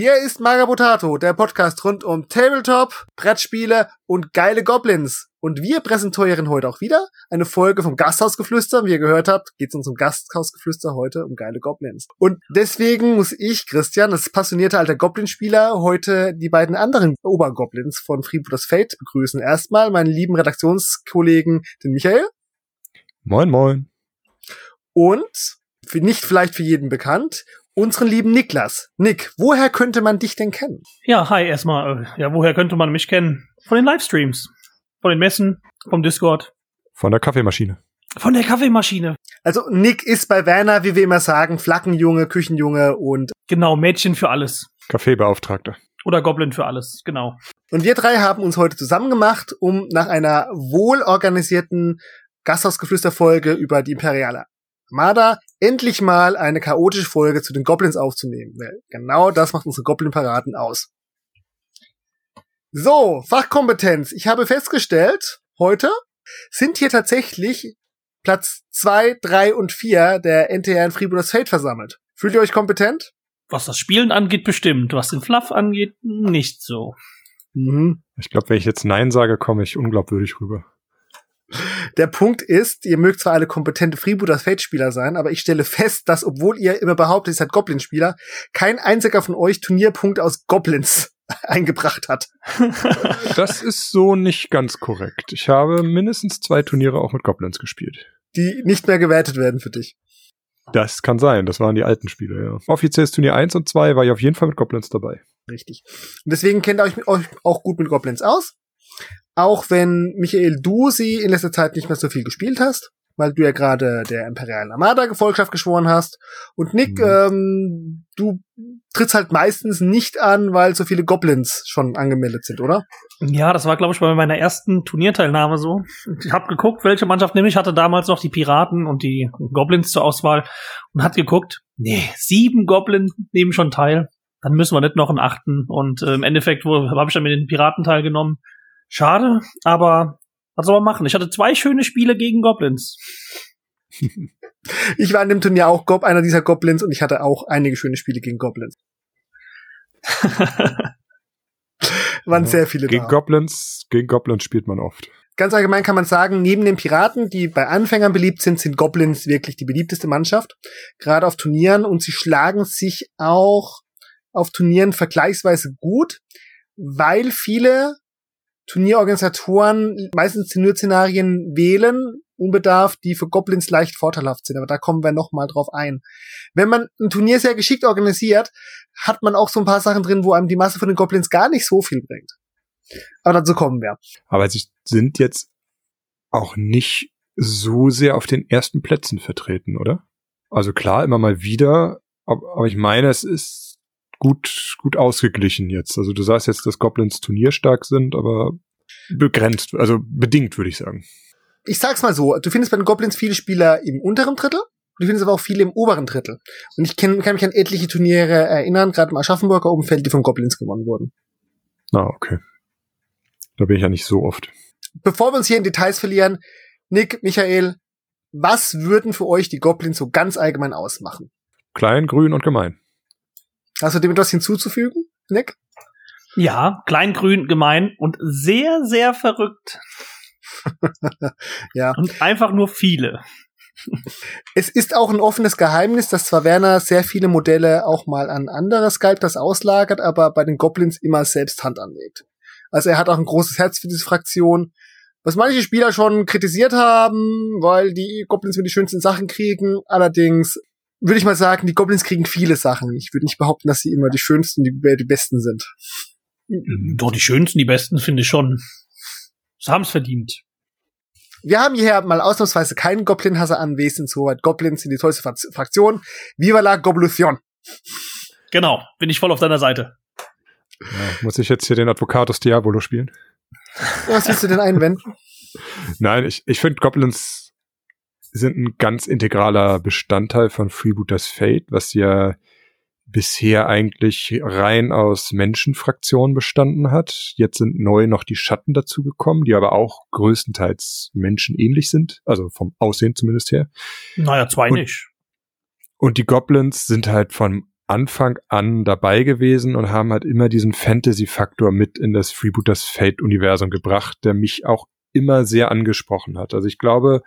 hier ist Magabotato, der Podcast rund um Tabletop, Brettspiele und geile Goblins. Und wir präsentieren heute auch wieder eine Folge vom Gasthausgeflüster. Wie ihr gehört habt, geht es uns um Gasthausgeflüster heute um geile Goblins. Und deswegen muss ich, Christian, als passionierter alter Goblin-Spieler, heute die beiden anderen Obergoblins von Freebooters Fate begrüßen. Erstmal meinen lieben Redaktionskollegen, den Michael. Moin, moin. Und für nicht vielleicht für jeden bekannt, unseren lieben Niklas. Nick, woher könnte man dich denn kennen? Ja, hi, erstmal. Äh, ja, woher könnte man mich kennen? Von den Livestreams, von den Messen, vom Discord, Von der Kaffeemaschine. von der Kaffeemaschine. Also Nick ist bei Werner, wie wir immer sagen, Flaggenjunge, Küchenjunge und Genau, Mädchen für alles. Kaffeebeauftragter. Oder Goblin für alles, genau. und wir drei haben uns heute zusammen gemacht, um nach einer wohlorganisierten Gasthausgeflüsterfolge über die imperiale Armada endlich mal eine chaotische Folge zu den Goblins aufzunehmen. Weil genau das macht unsere Goblin-Paraden aus. So, Fachkompetenz. Ich habe festgestellt, heute sind hier tatsächlich Platz zwei, drei und vier der NTR in Freebooters Fate versammelt. Fühlt ihr euch kompetent? Was das Spielen angeht, bestimmt. Was den Fluff angeht, nicht so. Mhm. Ich glaube, wenn ich jetzt Nein sage, komme ich unglaubwürdig rüber. Der Punkt ist, ihr mögt zwar alle kompetente Freebooters Fate-Spieler sein, aber ich stelle fest, dass, obwohl ihr immer behauptet, ihr seid Goblin-Spieler, kein einziger von euch Turnierpunkte aus Goblins eingebracht hat. Das ist so nicht ganz korrekt. Ich habe mindestens zwei Turniere auch mit Goblins gespielt. Die nicht mehr gewertet werden für dich. Das kann sein, das waren die alten Spiele, ja. Offizielles Turnier 1 und 2 war ich auf jeden Fall mit Goblins dabei. Richtig. Und deswegen kennt ihr euch, euch auch gut mit Goblins aus. Auch wenn, Michael, du sie in letzter Zeit nicht mehr so viel gespielt hast, weil du ja gerade der Imperialen Armada Gefolgschaft geschworen hast. Und Nick, Mhm. ähm, du trittst halt meistens nicht an, weil so viele Goblins schon angemeldet sind, oder? Ja, das war, glaube ich, bei meiner ersten Turnierteilnahme so. Ich habe geguckt, welche Mannschaft nehme ich. Hatte damals noch die Piraten und die Goblins zur Auswahl und hat geguckt, nee, sieben Goblins nehmen schon teil. Dann müssen wir nicht noch einen achten. Und äh, im Endeffekt habe ich dann mit den Piraten teilgenommen. Schade, aber was soll man machen? Ich hatte zwei schöne Spiele gegen Goblins. Ich war in dem Turnier auch Gob, einer dieser Goblins und ich hatte auch einige schöne Spiele gegen Goblins. Waren Ja. sehr viele Gegen da. Goblins, gegen Goblins spielt man oft. Ganz allgemein kann man sagen, neben den Piraten, die bei Anfängern beliebt sind, sind Goblins wirklich die beliebteste Mannschaft. Gerade auf Turnieren und sie schlagen sich auch auf Turnieren vergleichsweise gut, weil viele Turnierorganisatoren meistens Turnierszenarien wählen, unbedarft, die für Goblins leicht vorteilhaft sind. Aber da kommen wir noch mal drauf ein. Wenn man ein Turnier sehr geschickt organisiert, hat man auch so ein paar Sachen drin, wo einem die Masse von den Goblins gar nicht so viel bringt. Aber dazu kommen wir. Aber sie sind jetzt auch nicht so sehr auf den ersten Plätzen vertreten, oder? Also klar, immer mal wieder, aber ich meine, es ist gut, gut ausgeglichen jetzt. Also du sagst jetzt, dass Goblins turnierstark sind, aber begrenzt, also bedingt, würde ich sagen. ich sag's mal so, du findest bei den Goblins viele Spieler im unteren Drittel, du findest aber auch viele im oberen Drittel. Und ich kenn, kann mich an etliche Turniere erinnern, gerade im Aschaffenburger Umfeld, die von Goblins gewonnen wurden. Ah, okay. Da bin ich ja nicht so oft. Bevor wir uns hier in Details verlieren, Nick, Michael, was würden für euch die Goblins so ganz allgemein ausmachen? Klein, grün und gemein. Hast du dem etwas hinzuzufügen, Nick? Ja, klein, grün, gemein und sehr, sehr verrückt. Ja. Und einfach nur viele. Es ist auch ein offenes Geheimnis, dass zwar Werner sehr viele Modelle auch mal an andere Sculptors auslagert, aber bei den Goblins immer selbst Hand anlegt. Also er hat auch ein großes Herz für diese Fraktion, was manche Spieler schon kritisiert haben, weil die Goblins mir die schönsten Sachen kriegen. Allerdings würde ich mal sagen, die Goblins kriegen viele Sachen. Ich würde nicht behaupten, dass sie immer die schönsten, die, die besten sind. Doch, die schönsten, die besten finde ich schon. Sie haben es verdient. Wir haben hierher mal ausnahmsweise keinen Goblin-Hasser anwesend, soweit Goblins sind die tollste Fraktion. Viva la Goblution! Genau, bin ich voll auf deiner Seite. Ja, muss ich jetzt hier den Advocatus Diabolo spielen? Was willst du denn einwenden? Nein, ich, ich finde Goblins sind ein ganz integraler Bestandteil von Freebooters Fate, was ja bisher eigentlich rein aus Menschenfraktionen bestanden hat. Jetzt sind neu noch die Schatten dazugekommen, die aber auch größtenteils menschenähnlich sind, also vom Aussehen zumindest her. Naja, zwei und, nicht. Und die Goblins sind halt von Anfang an dabei gewesen und haben halt immer diesen Fantasy-Faktor mit in das Freebooters Fate-Universum gebracht, der mich auch immer sehr angesprochen hat. Also ich glaube,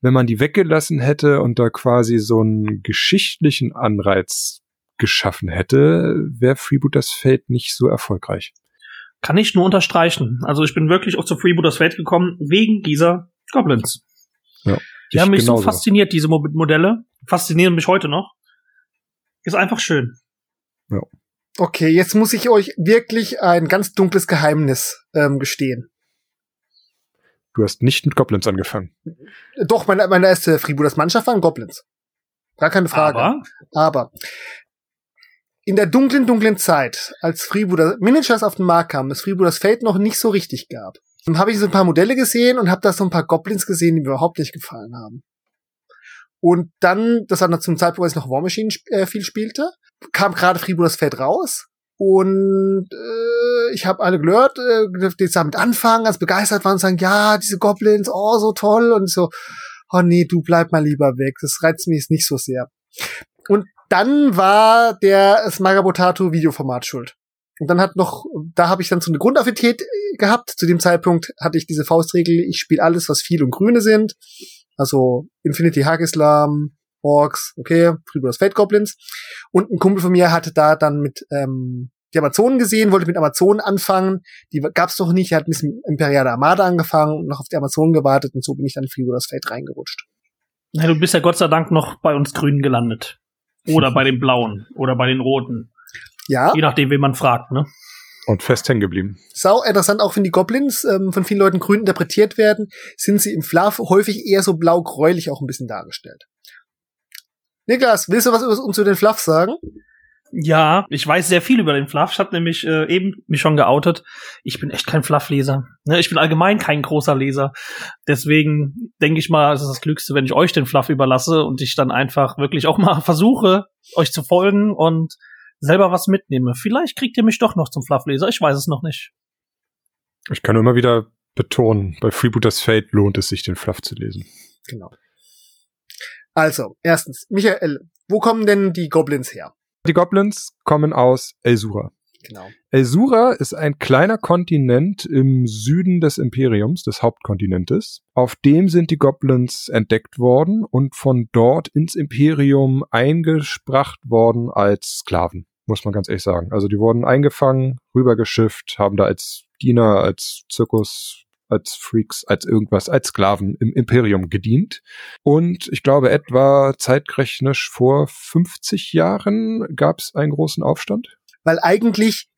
wenn man die weggelassen hätte und da quasi so einen geschichtlichen Anreiz geschaffen hätte, wäre Freebooters Fate nicht so erfolgreich. Kann ich nur unterstreichen. Also ich bin wirklich auch zu Freebooters Fate gekommen wegen dieser Goblins. Ja, die haben mich genauso. so fasziniert, diese Modelle. Faszinieren mich heute noch. Ist einfach schön. Ja. Okay, jetzt muss ich euch wirklich ein ganz dunkles Geheimnis ähm, gestehen. Du hast nicht mit Goblins angefangen. Doch, meine, meine erste Freebooters Mannschaft waren Goblins. Gar keine Frage. Aber, Aber in der dunklen, dunklen Zeit, als Freebooter Miniatures auf den Markt kamen, das Freebooters Fate noch nicht so richtig gab, dann habe ich so ein paar Modelle gesehen und habe da so ein paar Goblins gesehen, die mir überhaupt nicht gefallen haben. Und dann, das war noch zum Zeitpunkt, als ich noch War Machine äh, viel spielte, kam gerade Freebooters Fate raus und äh, ich habe alle gehört, äh, die damit anfangen, ganz begeistert waren und sagen, ja, diese Goblins, oh, so toll. Und so, oh nee, du bleib mal lieber weg. Das reizt mich jetzt nicht so sehr. Und dann war der Smagabotato Videoformat schuld. Und dann hat noch, da habe ich dann so eine Grundaffinität äh, gehabt. Zu dem Zeitpunkt hatte ich diese Faustregel, ich spiele alles, was viel und grüne sind. Also Infinity Hagislam, Orks, okay, Freebooters Fate Goblins. Und ein Kumpel von mir hatte da dann mit ähm, die Amazonen gesehen, wollte mit Amazonen anfangen. Die gab's noch nicht, er hat mit dem Imperiale Armada angefangen und noch auf die Amazonen gewartet und so bin ich dann in Freebooters Fate reingerutscht. Ja, du bist ja Gott sei Dank noch bei uns Grünen gelandet. Oder bei den Blauen. Oder bei den Roten. Ja. Je nachdem, wen man fragt, ne? Und fest hängen geblieben. Sau interessant, auch wenn die Goblins ähm, von vielen Leuten grün interpretiert werden, sind sie im Fluff häufig eher so blau-gräulich auch ein bisschen dargestellt. Niklas, willst du was uns zu den Fluff sagen? Ja, ich weiß sehr viel über den Fluff. Ich habe nämlich äh, eben mich schon geoutet. Ich bin echt kein Fluff-Leser. Ne, ich bin allgemein kein großer Leser. Deswegen denke ich mal, es ist das Glückste, wenn ich euch den Fluff überlasse und ich dann einfach wirklich auch mal versuche, euch zu folgen und selber was mitnehme. Vielleicht kriegt ihr mich doch noch zum Fluff-Leser. Ich weiß es noch nicht. Ich kann immer wieder betonen, bei Freebooters Fate lohnt es sich, den Fluff zu lesen. Genau. Also, erstens, Michael, wo kommen denn die Goblins her? Die Goblins kommen aus Elsura. Genau. Elsura ist ein kleiner Kontinent im Süden des Imperiums, des Hauptkontinentes. Auf dem sind die Goblins entdeckt worden und von dort ins Imperium eingespracht worden als Sklaven, muss man ganz ehrlich sagen. Also die wurden eingefangen, rübergeschifft, haben da als Diener, als Zirkus als Freaks, als irgendwas, als Sklaven im Imperium gedient. Und ich glaube, etwa zeitrechnisch vor 50 Jahren gab es einen großen Aufstand. Weil eigentlich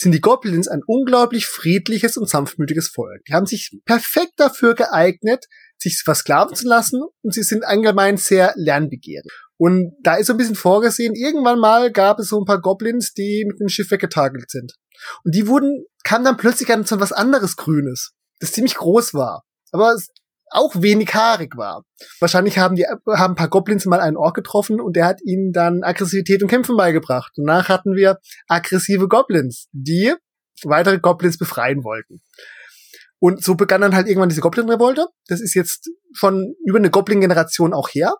sind die Goblins ein unglaublich friedliches und sanftmütiges Volk. Die haben sich perfekt dafür geeignet, sich versklaven zu lassen und sie sind allgemein sehr lernbegierig. Und da ist so ein bisschen vorgesehen, irgendwann mal gab es so ein paar Goblins, die mit dem Schiff weggetagelt sind. Und die wurden, kamen dann plötzlich an so was anderes Grünes das ziemlich groß war, aber auch wenig haarig war. Wahrscheinlich haben die haben ein paar Goblins mal einen Ork getroffen und der hat ihnen dann Aggressivität und Kämpfen beigebracht. Danach hatten wir aggressive Goblins, die weitere Goblins befreien wollten. Und so begann dann halt irgendwann diese Goblin-Revolte. Das ist jetzt schon über eine Goblin-Generation auch her.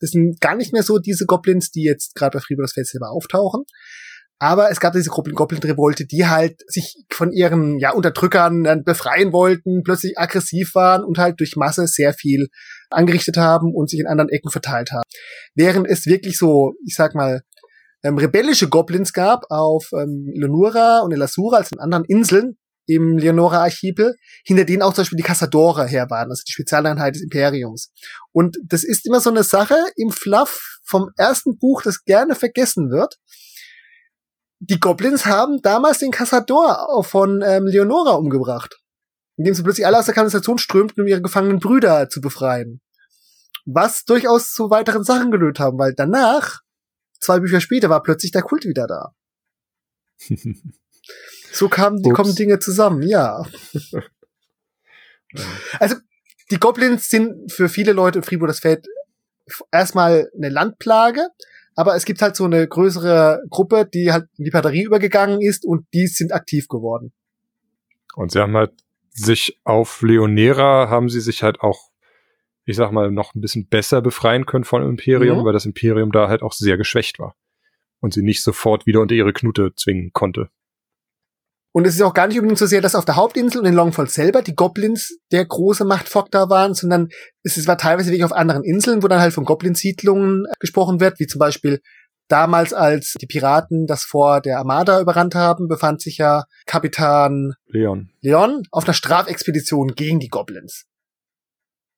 Das sind gar nicht mehr so diese Goblins, die jetzt gerade bei Freebooters Festival auftauchen. Aber es gab diese Goblin-Revolte, die halt sich von ihren ja, Unterdrückern dann befreien wollten, plötzlich aggressiv waren und halt durch Masse sehr viel angerichtet haben und sich in anderen Ecken verteilt haben. Während es wirklich so, ich sag mal, ähm, rebellische Goblins gab auf ähm, Leonora und Elasura, als in anderen Inseln im Leonora-Archipel, hinter denen auch zum Beispiel die Casadora her waren, also die Spezialeinheit des Imperiums. Und das ist immer so eine Sache im Fluff vom ersten Buch, das gerne vergessen wird die Goblins haben damals den Cassador von ähm, Leonora umgebracht. indem sie plötzlich alle aus der Kanalisation strömten, um ihre gefangenen Brüder zu befreien. Was durchaus zu weiteren Sachen gelöst haben, weil danach, zwei Bücher später, war plötzlich der Kult wieder da. So kamen die kommen Dinge zusammen, ja. Also, die Goblins sind für viele Leute in Fribourg das Feld erstmal eine Landplage, aber es gibt halt so eine größere Gruppe, die halt in die Batterie übergegangen ist und die sind aktiv geworden. Und sie haben halt sich auf Leonera haben sie sich halt auch, ich sag mal, noch ein bisschen besser befreien können von Imperium, Mhm. weil das Imperium da halt auch sehr geschwächt war. Und sie nicht sofort wieder unter ihre Knute zwingen konnte. Und es ist auch gar nicht unbedingt so sehr, dass auf der Hauptinsel und in Longfall selber die Goblins der große Machtfaktor waren, sondern es war teilweise wirklich auf anderen Inseln, wo dann halt von Goblin-Siedlungen gesprochen wird, wie zum Beispiel damals, als die Piraten das Fort der Armada überrannt haben, befand sich ja Kapitan Leon. Leon auf einer Strafexpedition gegen die Goblins.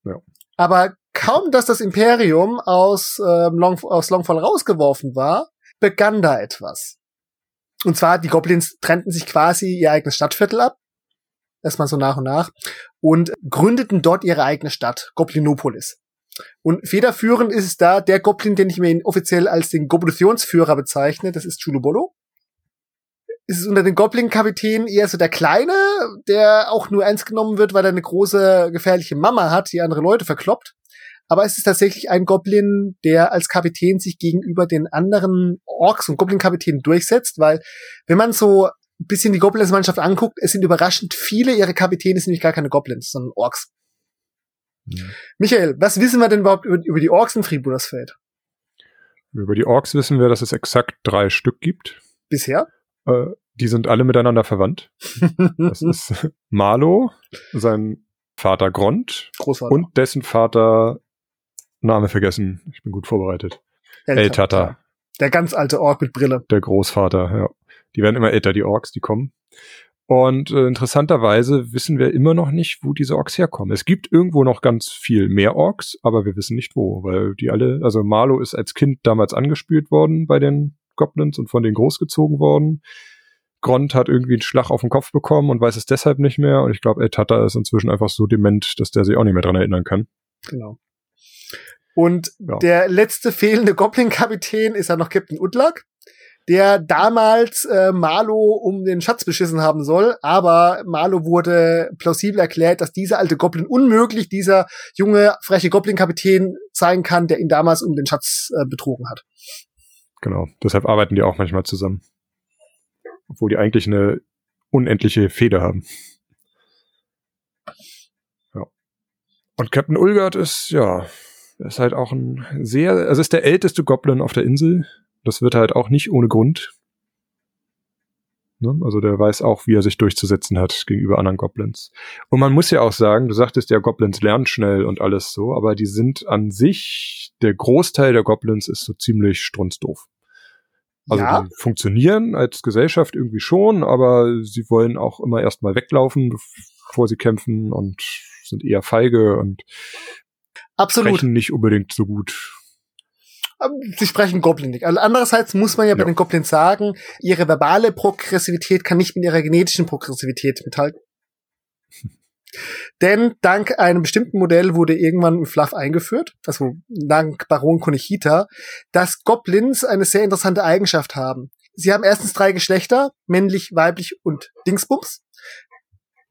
Ja. Aber kaum, dass das Imperium aus, ähm, Long, aus Longfall rausgeworfen war, begann da etwas. Und zwar, die Goblins trennten sich quasi ihr eigenes Stadtviertel ab. Erstmal so nach und nach. Und gründeten dort ihre eigene Stadt, Goblinopolis. Und federführend ist es da der Goblin, den ich mir offiziell als den Goblitionsführer bezeichne, das ist Chulubolo. Es ist unter den Goblin-Kapitänen eher so der Kleine, der auch nur ernst genommen wird, weil er eine große, gefährliche Mama hat, die andere Leute verkloppt. Aber es ist tatsächlich ein Goblin, der als Kapitän sich gegenüber den anderen Orks und Goblin-Kapitänen durchsetzt, weil wenn man so ein bisschen die Goblins-Mannschaft anguckt, es sind überraschend viele ihre Kapitäne sind nämlich gar keine Goblins, sondern Orks. Michael, was wissen wir denn überhaupt über, über die Orks in Freebooters-Feld? Über die Orks wissen wir, dass es exakt drei Stück gibt. Bisher? Äh, die sind alle miteinander verwandt. Das ist Marlo, sein Vater Grond Großvater. und dessen Vater Name vergessen. Ich bin gut vorbereitet. Älter, El Tata. Der ganz alte Ork mit Brille. Der Großvater, ja. Die werden immer älter, die Orks, die kommen. Und äh, interessanterweise wissen wir immer noch nicht, wo diese Orks herkommen. Es gibt irgendwo noch ganz viel mehr Orks, aber wir wissen nicht wo, weil die alle, also Marlo ist als Kind damals angespült worden bei den Goblins und von denen großgezogen worden. Grond hat irgendwie einen Schlag auf den Kopf bekommen und weiß es deshalb nicht mehr. Und ich glaube, El Tata ist inzwischen einfach so dement, dass der sich auch nicht mehr dran erinnern kann. Genau. Und Ja. der letzte fehlende Goblin-Kapitän ist ja noch Captain Udlak, der damals äh, Marlo um den Schatz beschissen haben soll, aber Marlo wurde plausibel erklärt, dass dieser alte Goblin unmöglich dieser junge, freche Goblin-Kapitän sein kann, der ihn damals um den Schatz äh, betrogen hat. Genau. Deshalb arbeiten die auch manchmal zusammen. Obwohl die eigentlich eine unendliche Feder haben. Ja. Und Captain Ulgard ist, ja, ist halt auch ein sehr, also ist der älteste Goblin auf der Insel. Das wird halt auch nicht ohne Grund. Ne? Also der weiß auch, wie er sich durchzusetzen hat gegenüber anderen Goblins. Und man muss ja auch sagen, du sagtest ja, Goblins lernen schnell und alles so, aber die sind an sich, der Großteil der Goblins ist so ziemlich strunzdoof. Also Ja. die funktionieren als Gesellschaft irgendwie schon, aber sie wollen auch immer erstmal weglaufen, bevor sie kämpfen und sind eher feige und Absolut. sprechen nicht unbedingt so gut. Ähm, Sie sprechen Goblinik. Also andererseits muss man ja bei Ja. den Goblins sagen, ihre verbale Progressivität kann nicht mit ihrer genetischen Progressivität mithalten. Denn dank einem bestimmten Modell wurde irgendwann ein Fluff eingeführt, also dank Baron Konechita, dass Goblins eine sehr interessante Eigenschaft haben. Sie haben erstens drei Geschlechter, männlich, weiblich und Dingsbums.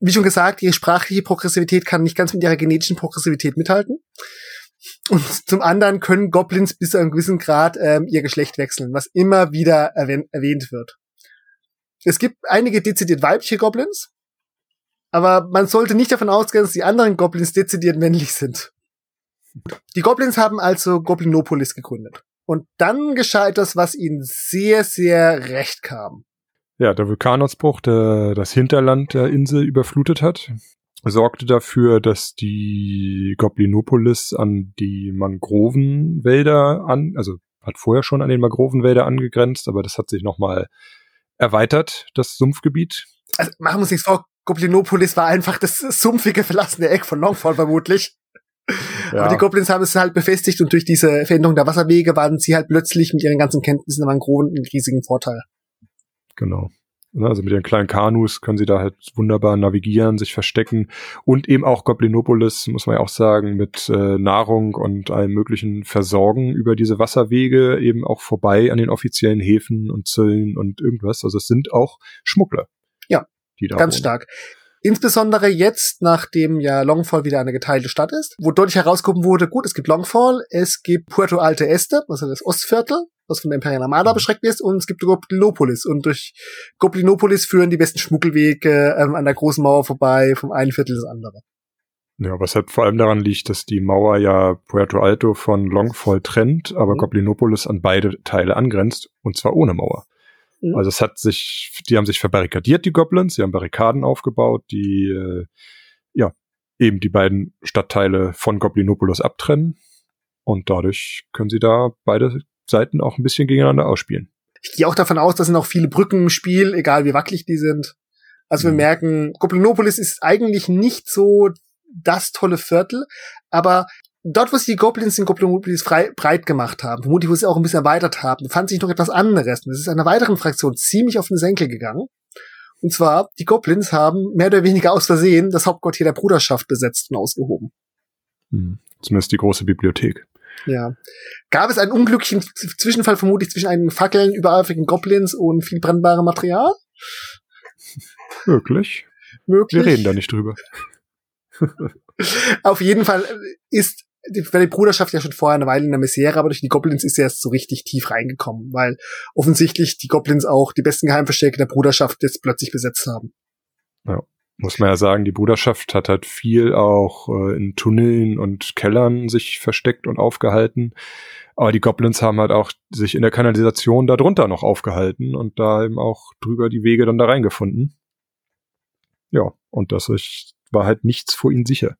Wie schon gesagt, ihre sprachliche Progressivität kann nicht ganz mit ihrer genetischen Progressivität mithalten. Und zum anderen können Goblins bis zu einem gewissen Grad ähm, ihr Geschlecht wechseln, was immer wieder erwähnt, erwähnt wird. Es gibt einige dezidiert weibliche Goblins, aber man sollte nicht davon ausgehen, dass die anderen Goblins dezidiert männlich sind. Die Goblins haben also Goblinopolis gegründet. Und dann geschah etwas, was ihnen sehr, sehr recht kam. Ja, der Vulkanausbruch, der das Hinterland der Insel überflutet hat, sorgte dafür, dass die Goblinopolis an die Mangrovenwälder an, also hat vorher schon an den Mangrovenwälder angegrenzt, aber das hat sich nochmal erweitert, das Sumpfgebiet. Also machen wir uns nichts vor, Goblinopolis war einfach das sumpfige, verlassene Eck von Longfall vermutlich. Aber die Goblins haben es halt befestigt und durch diese Veränderung der Wasserwege waren sie halt plötzlich mit ihren ganzen Kenntnissen der Mangroven einen riesigen Vorteil. Genau. Ne, also mit den kleinen Kanus können sie da halt wunderbar navigieren, sich verstecken und eben auch Goblinopolis, muss man ja auch sagen, mit äh, Nahrung und allem möglichen versorgen über diese Wasserwege eben auch vorbei an den offiziellen Häfen und Zöllen und irgendwas. Also es sind auch Schmuggler. Ja, die da ganz wohnen. stark. Insbesondere jetzt, nachdem ja Longfall wieder eine geteilte Stadt ist, wo deutlich herausgehoben wurde, gut, es gibt Longfall, es gibt Puerto Alte Este, also das Ostviertel, was von der Imperial Armada beschränkt ist, und es gibt Goblinopolis. Und durch Goblinopolis führen die besten Schmuggelwege ähm, an der großen Mauer vorbei, vom einen Viertel des anderen. Ja, was halt vor allem daran liegt, dass die Mauer ja Puerto Alto von Longfall trennt, aber mhm. Goblinopolis an beide Teile angrenzt, und zwar ohne Mauer. Mhm. Also es hat sich, die haben sich verbarrikadiert, die Goblins, sie haben Barrikaden aufgebaut, die äh, ja eben die beiden Stadtteile von Goblinopolis abtrennen. Und dadurch können sie da beide Seiten auch ein bisschen gegeneinander ausspielen. Ich gehe auch davon aus, dass sind auch viele Brücken im Spiel, egal wie wackelig die sind. Also mhm. wir merken, Goblinopolis ist eigentlich nicht so das tolle Viertel, aber dort, wo sie die Goblins in Goblinopolis frei, breit gemacht haben, vermutlich, wo sie auch ein bisschen erweitert haben, fand sich noch etwas anderes. Und es ist einer weiteren Fraktion ziemlich auf den Senkel gegangen. Und zwar, die Goblins haben mehr oder weniger aus Versehen das Hauptquartier der Bruderschaft besetzt und ausgehoben. Hm. Zumindest die große Bibliothek. Ja. Gab es einen unglücklichen Zwischenfall vermutlich zwischen einigen Fackeln, übereifrigen Goblins und viel brennbarem Material? Möglich. Möglich. Wir reden da nicht drüber. Auf jeden Fall ist die, die Bruderschaft ja schon vorher eine Weile in der Misere, aber durch die Goblins ist sie erst so richtig tief reingekommen, weil offensichtlich die Goblins auch die besten Geheimverstecke der Bruderschaft jetzt plötzlich besetzt haben. Ja muss man ja sagen, die Bruderschaft hat halt viel auch äh, in Tunneln und Kellern sich versteckt und aufgehalten. Aber die Goblins haben halt auch sich in der Kanalisation darunter noch aufgehalten und da eben auch drüber die Wege dann da reingefunden. Ja, und das war halt nichts vor ihnen sicher.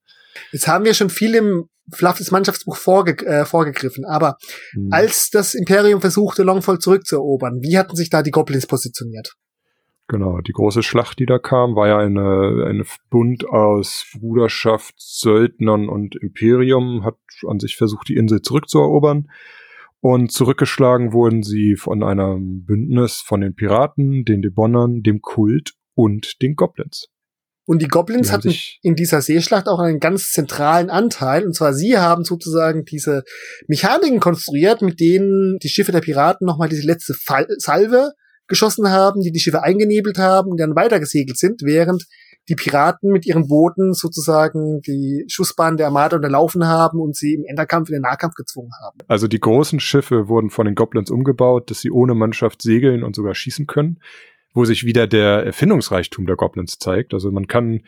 Jetzt haben wir schon viel im Fluffs Mannschaftsbuch vorge äh, vorgegriffen, aber hm. als das Imperium versuchte, Longfall zurückzuerobern, wie hatten sich da die Goblins positioniert? Genau, die große Schlacht, die da kam, war ja eine, eine Bund aus Bruderschaft, Söldnern und Imperium, hat an sich versucht, die Insel zurückzuerobern. Und zurückgeschlagen wurden sie von einem Bündnis von den Piraten, den Debonnern, dem Kult und den Goblins. Und die Goblins die hatten in dieser Seeschlacht auch einen ganz zentralen Anteil. Und zwar sie haben sozusagen diese Mechaniken konstruiert, mit denen die Schiffe der Piraten nochmal diese letzte Fall Salve geschossen haben, die die Schiffe eingenebelt haben und dann weitergesegelt sind, während die Piraten mit ihren Booten sozusagen die Schussbahn der Armada unterlaufen haben und sie im Enderkampf in den Nahkampf gezwungen haben. Also die großen Schiffe wurden von den Goblins umgebaut, dass sie ohne Mannschaft segeln und sogar schießen können, wo sich wieder der Erfindungsreichtum der Goblins zeigt. Also man kann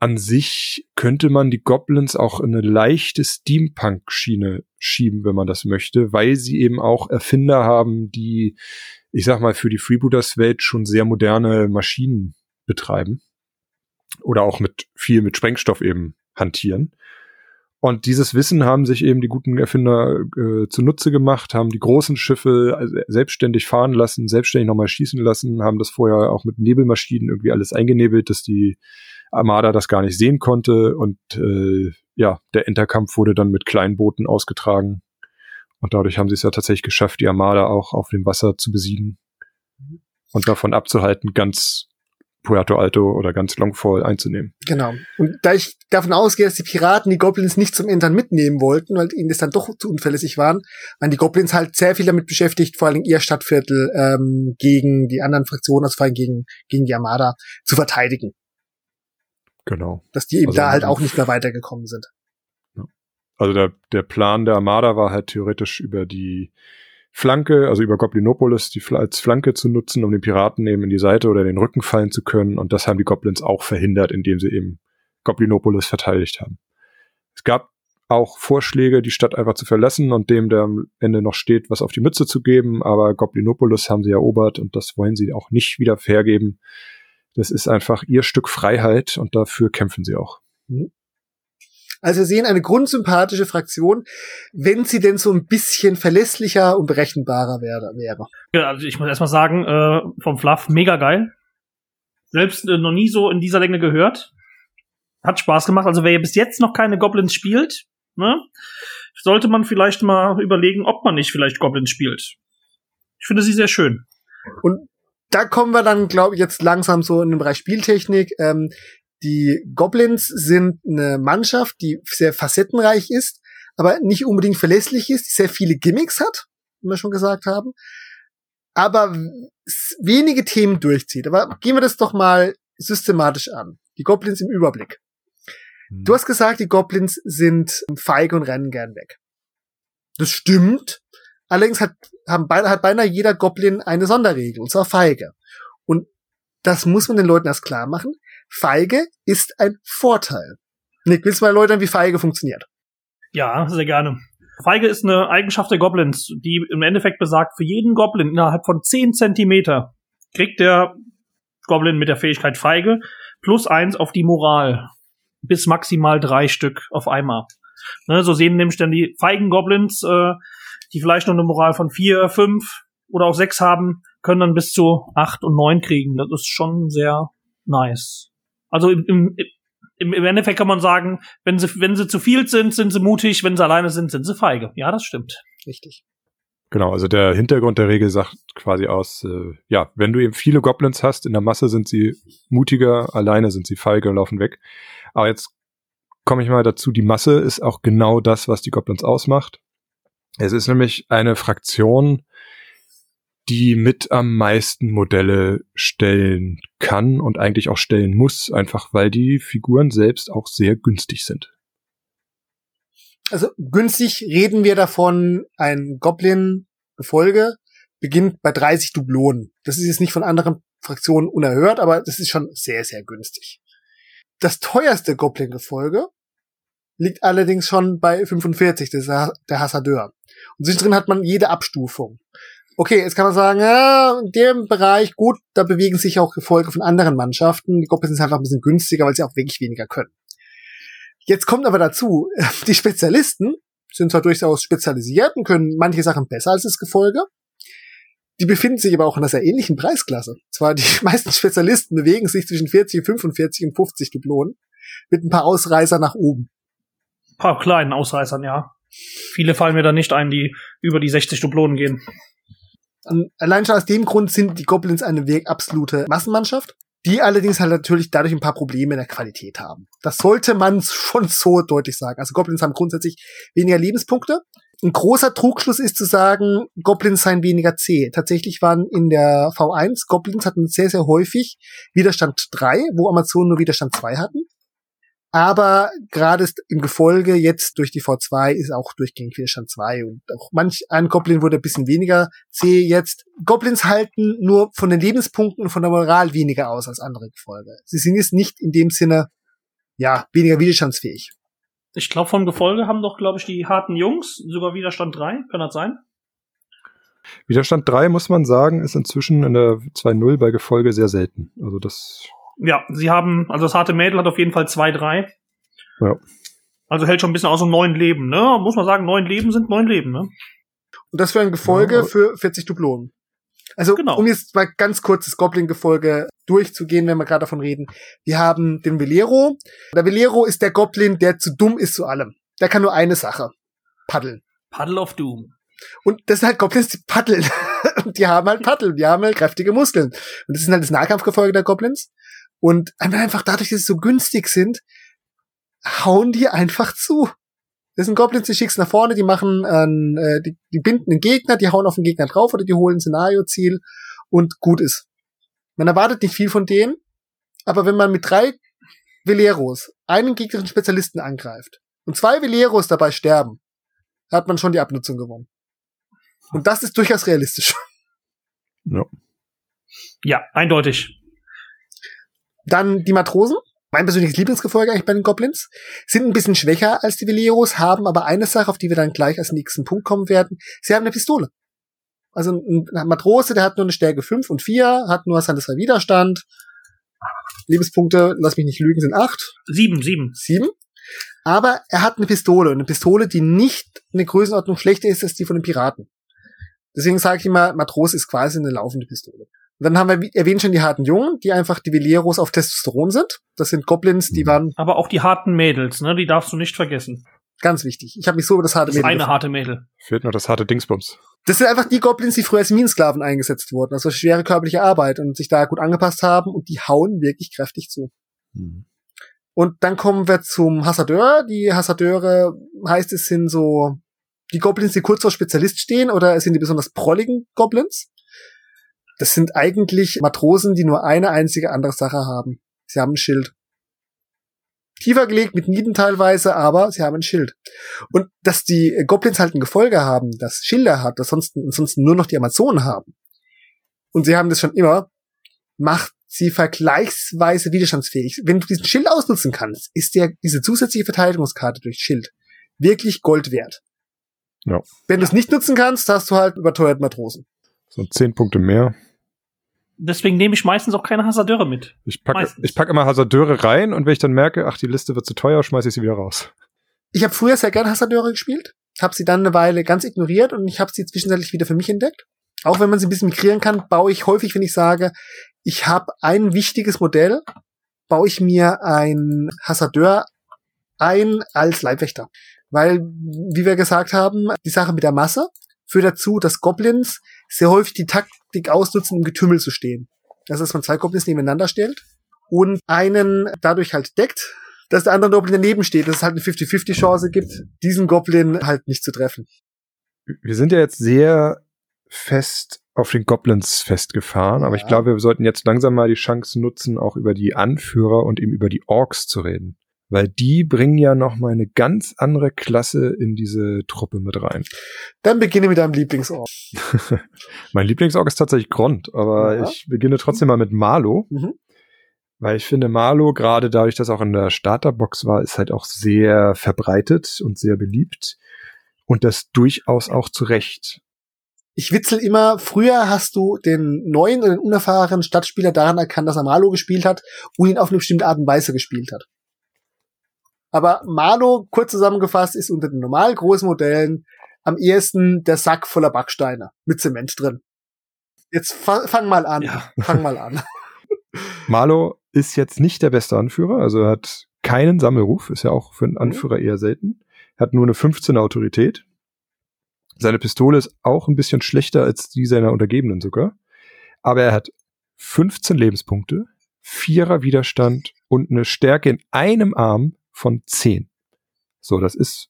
an sich könnte man die Goblins auch in eine leichte Steampunk-Schiene schieben, wenn man das möchte, weil sie eben auch Erfinder haben, die ich sag mal, für die Freebooters-Welt schon sehr moderne Maschinen betreiben. Oder auch mit viel mit Sprengstoff eben hantieren. Und dieses Wissen haben sich eben die guten Erfinder äh, zunutze gemacht, haben die großen Schiffe also selbstständig fahren lassen, selbstständig nochmal schießen lassen, haben das vorher auch mit Nebelmaschinen irgendwie alles eingenebelt, dass die Armada das gar nicht sehen konnte. Und äh, ja, der Enterkampf wurde dann mit kleinen Booten ausgetragen und dadurch haben sie es ja tatsächlich geschafft, die Armada auch auf dem Wasser zu besiegen und davon abzuhalten, ganz Puerto Alto oder ganz Longfall einzunehmen. Genau. Und da ich davon ausgehe, dass die Piraten die Goblins nicht zum Entern mitnehmen wollten, weil ihnen das dann doch zu unverlässig waren, waren die Goblins halt sehr viel damit beschäftigt, vor allem ihr Stadtviertel ähm, gegen die anderen Fraktionen, also vor allem gegen, gegen die Armada, zu verteidigen. Genau. Dass die eben also, da halt auch nicht mehr weitergekommen sind. Also der, der Plan der Armada war halt theoretisch über die Flanke, also über Goblinopolis, die als Flanke zu nutzen, um den Piraten eben in die Seite oder den Rücken fallen zu können. Und das haben die Goblins auch verhindert, indem sie eben Goblinopolis verteidigt haben. Es gab auch Vorschläge, die Stadt einfach zu verlassen und dem, der am Ende noch steht, was auf die Mütze zu geben, aber Goblinopolis haben sie erobert und das wollen sie auch nicht wieder vergeben. Das ist einfach ihr Stück Freiheit und dafür kämpfen sie auch. Mhm. Also wir sehen eine grundsympathische Fraktion, wenn sie denn so ein bisschen verlässlicher und berechenbarer wäre. Ja, also ich muss erstmal sagen, äh, vom Fluff mega geil. Selbst äh, noch nie so in dieser Länge gehört. Hat Spaß gemacht. Also wer bis jetzt noch keine Goblins spielt, ne, sollte man vielleicht mal überlegen, ob man nicht vielleicht Goblins spielt. Ich finde sie sehr schön. Und da kommen wir dann, glaube ich, jetzt langsam so in den Bereich Spieltechnik. Ähm, die Goblins sind eine Mannschaft, die sehr facettenreich ist, aber nicht unbedingt verlässlich ist, die sehr viele Gimmicks hat, wie wir schon gesagt haben, aber wenige Themen durchzieht. Aber gehen wir das doch mal systematisch an. Die Goblins im Überblick. Hm. Du hast gesagt, die Goblins sind feige und rennen gern weg. Das stimmt. Allerdings hat, haben beinahe, hat beinahe jeder Goblin eine Sonderregel, und zwar feige. Und das muss man den Leuten erst klar machen. Feige ist ein Vorteil. Nick, willst du mal erläutern, wie feige funktioniert? Ja, sehr gerne. Feige ist eine Eigenschaft der Goblins, die im Endeffekt besagt, für jeden Goblin innerhalb von 10 Zentimeter kriegt der Goblin mit der Fähigkeit Feige plus eins auf die Moral. Bis maximal drei Stück auf einmal. Ne, so sehen nämlich dann die feigen Goblins, äh, die vielleicht nur eine Moral von vier, fünf oder auch sechs haben, können dann bis zu acht und neun kriegen. Das ist schon sehr nice. Also im, im, im, Endeffekt kann man sagen, wenn sie, wenn sie zu viel sind, sind sie mutig, wenn sie alleine sind, sind sie feige. Ja, das stimmt. Richtig. Genau, also der Hintergrund der Regel sagt quasi aus, äh, ja, wenn du eben viele Goblins hast, in der Masse sind sie mutiger, alleine sind sie feige und laufen weg. Aber jetzt komme ich mal dazu, die Masse ist auch genau das, was die Goblins ausmacht. Es ist nämlich eine Fraktion, die mit am meisten Modelle stellen kann und eigentlich auch stellen muss, einfach weil die Figuren selbst auch sehr günstig sind. Also günstig reden wir davon, ein Goblin-Gefolge beginnt bei 30 Dublonen. Das ist jetzt nicht von anderen Fraktionen unerhört, aber das ist schon sehr, sehr günstig. Das teuerste Goblin-Gefolge liegt allerdings schon bei 45, das ist der Hassadeur. Und zwischendrin hat man jede Abstufung. Okay, jetzt kann man sagen, ja, in dem Bereich, gut, da bewegen sich auch Gefolge von anderen Mannschaften. Die Goblins sind einfach ein bisschen günstiger, weil sie auch wirklich weniger können. Jetzt kommt aber dazu, die Spezialisten sind zwar durchaus spezialisiert und können manche Sachen besser als das Gefolge. Die befinden sich aber auch in einer sehr ähnlichen Preisklasse. Zwar die meisten Spezialisten bewegen sich zwischen 40, 45 und 50 Dublonen mit ein paar Ausreißer nach oben. Ein paar kleinen Ausreißern, ja. Viele fallen mir da nicht ein, die über die 60 Dublonen gehen. Und allein schon aus dem Grund sind die Goblins eine absolute Massenmannschaft, die allerdings halt natürlich dadurch ein paar Probleme in der Qualität haben. Das sollte man schon so deutlich sagen. Also Goblins haben grundsätzlich weniger Lebenspunkte. Ein großer Trugschluss ist zu sagen, Goblins seien weniger zäh. Tatsächlich waren in der V1 Goblins hatten sehr, sehr häufig Widerstand 3, wo Amazonen nur Widerstand 2 hatten. Aber gerade im Gefolge jetzt durch die V2 ist auch durchgängig Widerstand 2 und auch manch ein Goblin wurde ein bisschen weniger zäh jetzt. Goblins halten nur von den Lebenspunkten und von der Moral weniger aus als andere Gefolge. Sie sind jetzt nicht in dem Sinne, ja, weniger widerstandsfähig. Ich glaube, vom Gefolge haben doch, glaube ich, die harten Jungs sogar Widerstand 3. Kann das sein? Widerstand 3, muss man sagen, ist inzwischen in der 2.0 bei Gefolge sehr selten. Also das ja, sie haben, also das harte Mädel hat auf jeden Fall zwei, drei. Ja. Also hält schon ein bisschen aus dem neuen Leben, ne? Muss man sagen, neun Leben sind neun Leben, ne? Und das für ein Gefolge ja. für 40 Dublonen. Also, genau. um jetzt mal ganz kurz das Goblin-Gefolge durchzugehen, wenn wir gerade davon reden. Wir haben den Velero. Der Velero ist der Goblin, der zu dumm ist zu allem. Der kann nur eine Sache. Paddeln. Paddle of Doom. Und das sind halt Goblins, die paddeln. und die haben halt Paddeln, die haben halt kräftige Muskeln. Und das ist halt das Nahkampfgefolge der Goblins. Und einfach dadurch, dass sie so günstig sind, hauen die einfach zu. Das sind Goblins, die schickst nach vorne, die machen, äh, die, die binden einen Gegner, die hauen auf den Gegner drauf oder die holen ein Szenario-Ziel und gut ist. Man erwartet nicht viel von denen, aber wenn man mit drei Veleros einen gegnerischen Spezialisten angreift und zwei Veleros dabei sterben, hat man schon die Abnutzung gewonnen. Und das ist durchaus realistisch. Ja. Ja, eindeutig. Dann die Matrosen. Mein persönliches Lieblingsgefolge eigentlich bei den Goblins. Sind ein bisschen schwächer als die Veleros, haben aber eine Sache, auf die wir dann gleich als nächsten Punkt kommen werden. Sie haben eine Pistole. Also ein Matrose, der hat nur eine Stärke 5 und 4, hat nur Sandesser Widerstand. Lebenspunkte, lass mich nicht lügen, sind 8. 7, 7. 7. Aber er hat eine Pistole. Eine Pistole, die nicht eine Größenordnung schlechter ist als die von den Piraten. Deswegen sage ich immer, Matrose ist quasi eine laufende Pistole. Und dann haben wir erwähnt schon die harten Jungen, die einfach die Veleros auf Testosteron sind. Das sind Goblins, die mhm. waren. Aber auch die harten Mädels, ne? Die darfst du nicht vergessen. Ganz wichtig. Ich habe mich so über das harte Das Mädel eine gefreut. harte Mädel. Fehlt noch das harte Dingsbums. Das sind einfach die Goblins, die früher als Minensklaven eingesetzt wurden, also schwere körperliche Arbeit und sich da gut angepasst haben und die hauen wirklich kräftig zu. Hm. Und dann kommen wir zum Hassadeur. Die Hassadeure heißt es sind so die Goblins, die kurz vor Spezialist stehen oder es sind die besonders prolligen Goblins. Das sind eigentlich Matrosen, die nur eine einzige andere Sache haben. Sie haben ein Schild. Tiefer gelegt mit Nieden teilweise, aber sie haben ein Schild. Und dass die Goblins halt ein Gefolge haben, das Schilder hat, das sonst, ansonsten nur noch die Amazonen haben. Und sie haben das schon immer, macht sie vergleichsweise widerstandsfähig. Wenn du diesen Schild ausnutzen kannst, ist dir diese zusätzliche Verteidigungskarte durch Schild wirklich Gold wert. Ja. Wenn du es nicht nutzen kannst, hast du halt überteuert Matrosen. So zehn Punkte mehr. Deswegen nehme ich meistens auch keine Hasardeure mit. Ich packe ich pack immer Hasardeure rein und wenn ich dann merke, ach, die Liste wird zu teuer, schmeiße ich sie wieder raus. Ich habe früher sehr gern Hassadeure gespielt, habe sie dann eine Weile ganz ignoriert und ich habe sie zwischenzeitlich wieder für mich entdeckt. Auch wenn man sie ein bisschen migrieren kann, baue ich häufig, wenn ich sage, ich habe ein wichtiges Modell, baue ich mir ein Hassadeur ein als Leibwächter. Weil, wie wir gesagt haben, die Sache mit der Masse führt dazu, dass Goblins sehr häufig die Taktik ausnutzen, im Getümmel zu stehen. Das ist, dass man zwei Goblins nebeneinander stellt und einen dadurch halt deckt, dass der andere Goblin daneben steht, dass es halt eine 50-50 Chance gibt, diesen Goblin halt nicht zu treffen. Wir sind ja jetzt sehr fest auf den Goblins festgefahren, aber Ja. ich glaube, wir sollten jetzt langsam mal die Chance nutzen, auch über die Anführer und eben über die Orks zu reden. Weil die bringen ja noch mal eine ganz andere Klasse in diese Truppe mit rein. Dann beginne mit deinem Lieblingsort. Mein Lieblingsorg ist tatsächlich Grond, aber Ja. ich beginne trotzdem mal mit Marlo. Mhm. Weil ich finde, Marlo, gerade dadurch, dass er auch in der Starterbox war, ist halt auch sehr verbreitet und sehr beliebt. Und das durchaus auch zu Recht. Ich witzel immer, früher hast du den neuen oder den unerfahrenen Stadtspieler daran erkannt, dass er Marlo gespielt hat und ihn auf eine bestimmte Art und Weise gespielt hat. Aber Marlo, kurz zusammengefasst, ist unter den normal großen Modellen am ehesten der Sack voller Backsteine mit Zement drin. Jetzt fa fang mal an. Ja. Fang mal an. Marlo ist jetzt nicht der beste Anführer, also er hat keinen Sammelruf, ist ja auch für einen Anführer eher selten. Er hat nur eine 15 Autorität. Seine Pistole ist auch ein bisschen schlechter als die seiner Untergebenen sogar. Aber er hat 15 Lebenspunkte, vierer Widerstand und eine Stärke in einem Arm von 10. So, das ist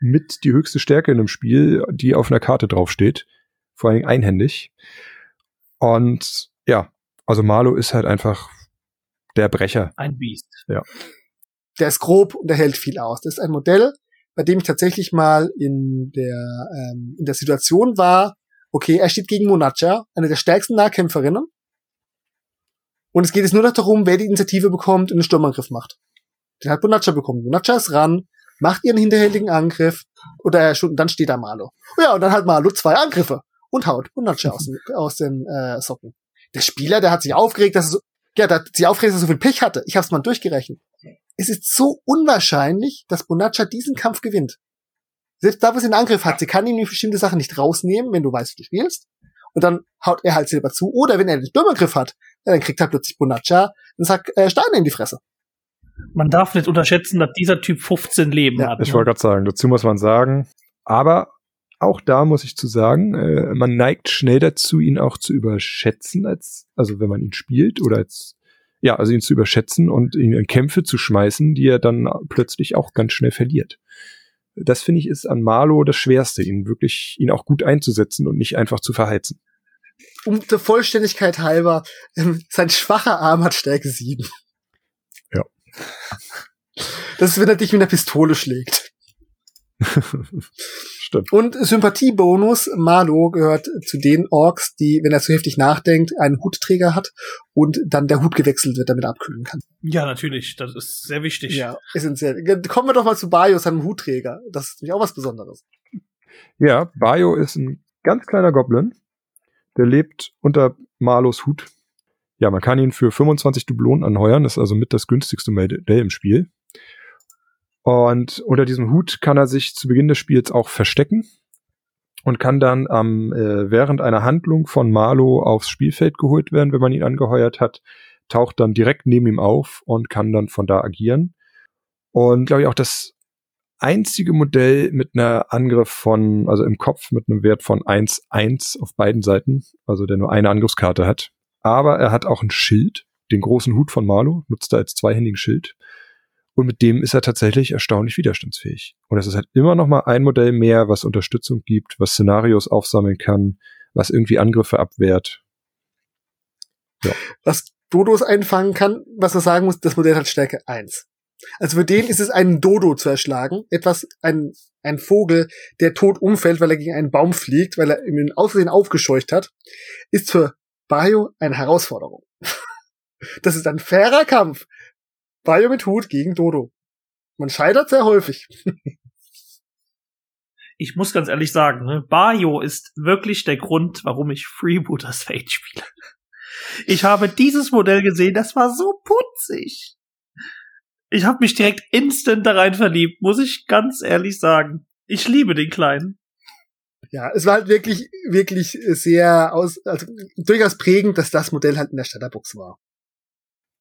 mit die höchste Stärke in einem Spiel, die auf einer Karte draufsteht. Vor allen Dingen einhändig. Und ja, also Marlo ist halt einfach der Brecher. Ein Biest. Der ist grob und der hält viel aus. Das ist ein Modell, bei dem ich tatsächlich mal in der, ähm, in der Situation war, okay, er steht gegen Monacha, eine der stärksten Nahkämpferinnen. Und es geht jetzt nur noch darum, wer die Initiative bekommt und einen Sturmangriff macht. Den hat Monacha bekommen. Monacha ist ran, macht ihren hinterhältigen Angriff oder er schon, dann steht da Marlo. Ja, und dann hat Marlo zwei Angriffe und haut Monacha aus, den- aus den äh, Socken. Der Spieler, der hat sich aufgeregt, dass er so, ja, der hat sich aufgeregt, dass er so viel Pech hatte. Ich hab's mal durchgerechnet. Es ist so unwahrscheinlich, dass Bonaccia diesen Kampf gewinnt. Selbst da, wo sie einen Angriff hat, sie kann ihm bestimmte Sachen nicht rausnehmen, wenn du weißt, wie du spielst. Und dann haut er halt selber zu. Oder wenn er den Sturmangriff hat, ja, dann kriegt halt plötzlich Bonaccia einen Sack äh, Steine in die Fresse. Man darf nicht unterschätzen, dass dieser Typ 15 Leben Ja, hat. Ich ne? wollte gerade sagen, dazu muss man sagen, aber auch da muss ich zu sagen, äh, man neigt schnell dazu, ihn auch zu überschätzen, als, also wenn man ihn spielt oder als, ja, also ihn zu überschätzen und ihn in Kämpfe zu schmeißen, die er dann plötzlich auch ganz schnell verliert. Das finde ich ist an Marlo das Schwerste, ihn wirklich, ihn auch gut einzusetzen und nicht einfach zu verheizen. Um der Vollständigkeit halber, ähm, sein schwacher Arm hat Stärke 7. Das ist, wenn er dich mit einer Pistole schlägt. Stimmt. Und Sympathiebonus, Marlo gehört zu den Orks, die, wenn er zu heftig nachdenkt, einen Hutträger hat und dann der Hut gewechselt wird, damit er abkühlen kann. Ja, natürlich. Das ist sehr wichtig. Ja, essentiell. Kommen wir doch mal zu Bayo, seinem Hutträger. Das ist nämlich auch was Besonderes. Ja, Bayo ist ein ganz kleiner Goblin. Der lebt unter Marlos Hut. Ja, man kann ihn für 25 Dublonen anheuern. Das ist also mit das günstigste Modell im Spiel. Und unter diesem Hut kann er sich zu Beginn des Spiels auch verstecken und kann dann am äh, während einer Handlung von Marlo aufs Spielfeld geholt werden, wenn man ihn angeheuert hat, taucht dann direkt neben ihm auf und kann dann von da agieren. Und glaube ich auch das einzige Modell mit einer Angriff von, also im Kopf mit einem Wert von 1-1 auf beiden Seiten, also der nur eine Angriffskarte hat. Aber er hat auch ein Schild, den großen Hut von Marlo, nutzt er als zweihändigen Schild. Und mit dem ist er tatsächlich erstaunlich widerstandsfähig. Und es ist halt immer noch mal ein Modell mehr, was Unterstützung gibt, was Szenarios aufsammeln kann, was irgendwie Angriffe abwehrt. Ja. Was Dodos einfangen kann, was er sagen muss, das Modell hat Stärke 1. Also für den ist es ein Dodo zu erschlagen. Etwas, ein, ein Vogel, der tot umfällt, weil er gegen einen Baum fliegt, weil er ihn außerdem aufgescheucht hat, ist für Bayo eine Herausforderung. Das ist ein fairer Kampf. Bayo mit Hut gegen Dodo. Man scheitert sehr häufig. Ich muss ganz ehrlich sagen, ne, Bayo ist wirklich der Grund, warum ich Freebooters Fate spiele. Ich habe dieses Modell gesehen, das war so putzig. Ich habe mich direkt instant da rein verliebt, muss ich ganz ehrlich sagen. Ich liebe den Kleinen. Ja, es war halt wirklich, wirklich sehr aus, also durchaus prägend, dass das Modell halt in der Starterbox war.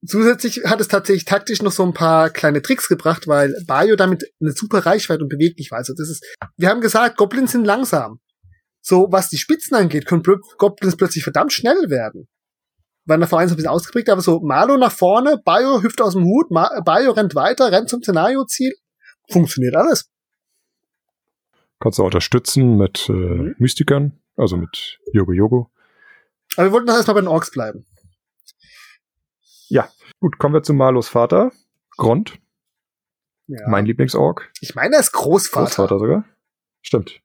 Zusätzlich hat es tatsächlich taktisch noch so ein paar kleine Tricks gebracht, weil Bayo damit eine super Reichweite und beweglich war. Also das ist, wir haben gesagt, Goblins sind langsam. So, was die Spitzen angeht, können Goblins plötzlich verdammt schnell werden waren da vorhin so ein bisschen ausgeprägt, aber so Malo nach vorne, Bio hüpft aus dem Hut, Ma Bio rennt weiter, rennt zum Szenario-Ziel. Funktioniert alles. Kannst du unterstützen mit äh, mhm. Mystikern, also mit Yogo Yogo. Aber wir wollten doch erstmal bei den Orks bleiben. Ja, gut, kommen wir zu Malos Vater, Grond. Ja. Mein Lieblingsork. Ich meine, er ist Großvater. Großvater sogar. Stimmt.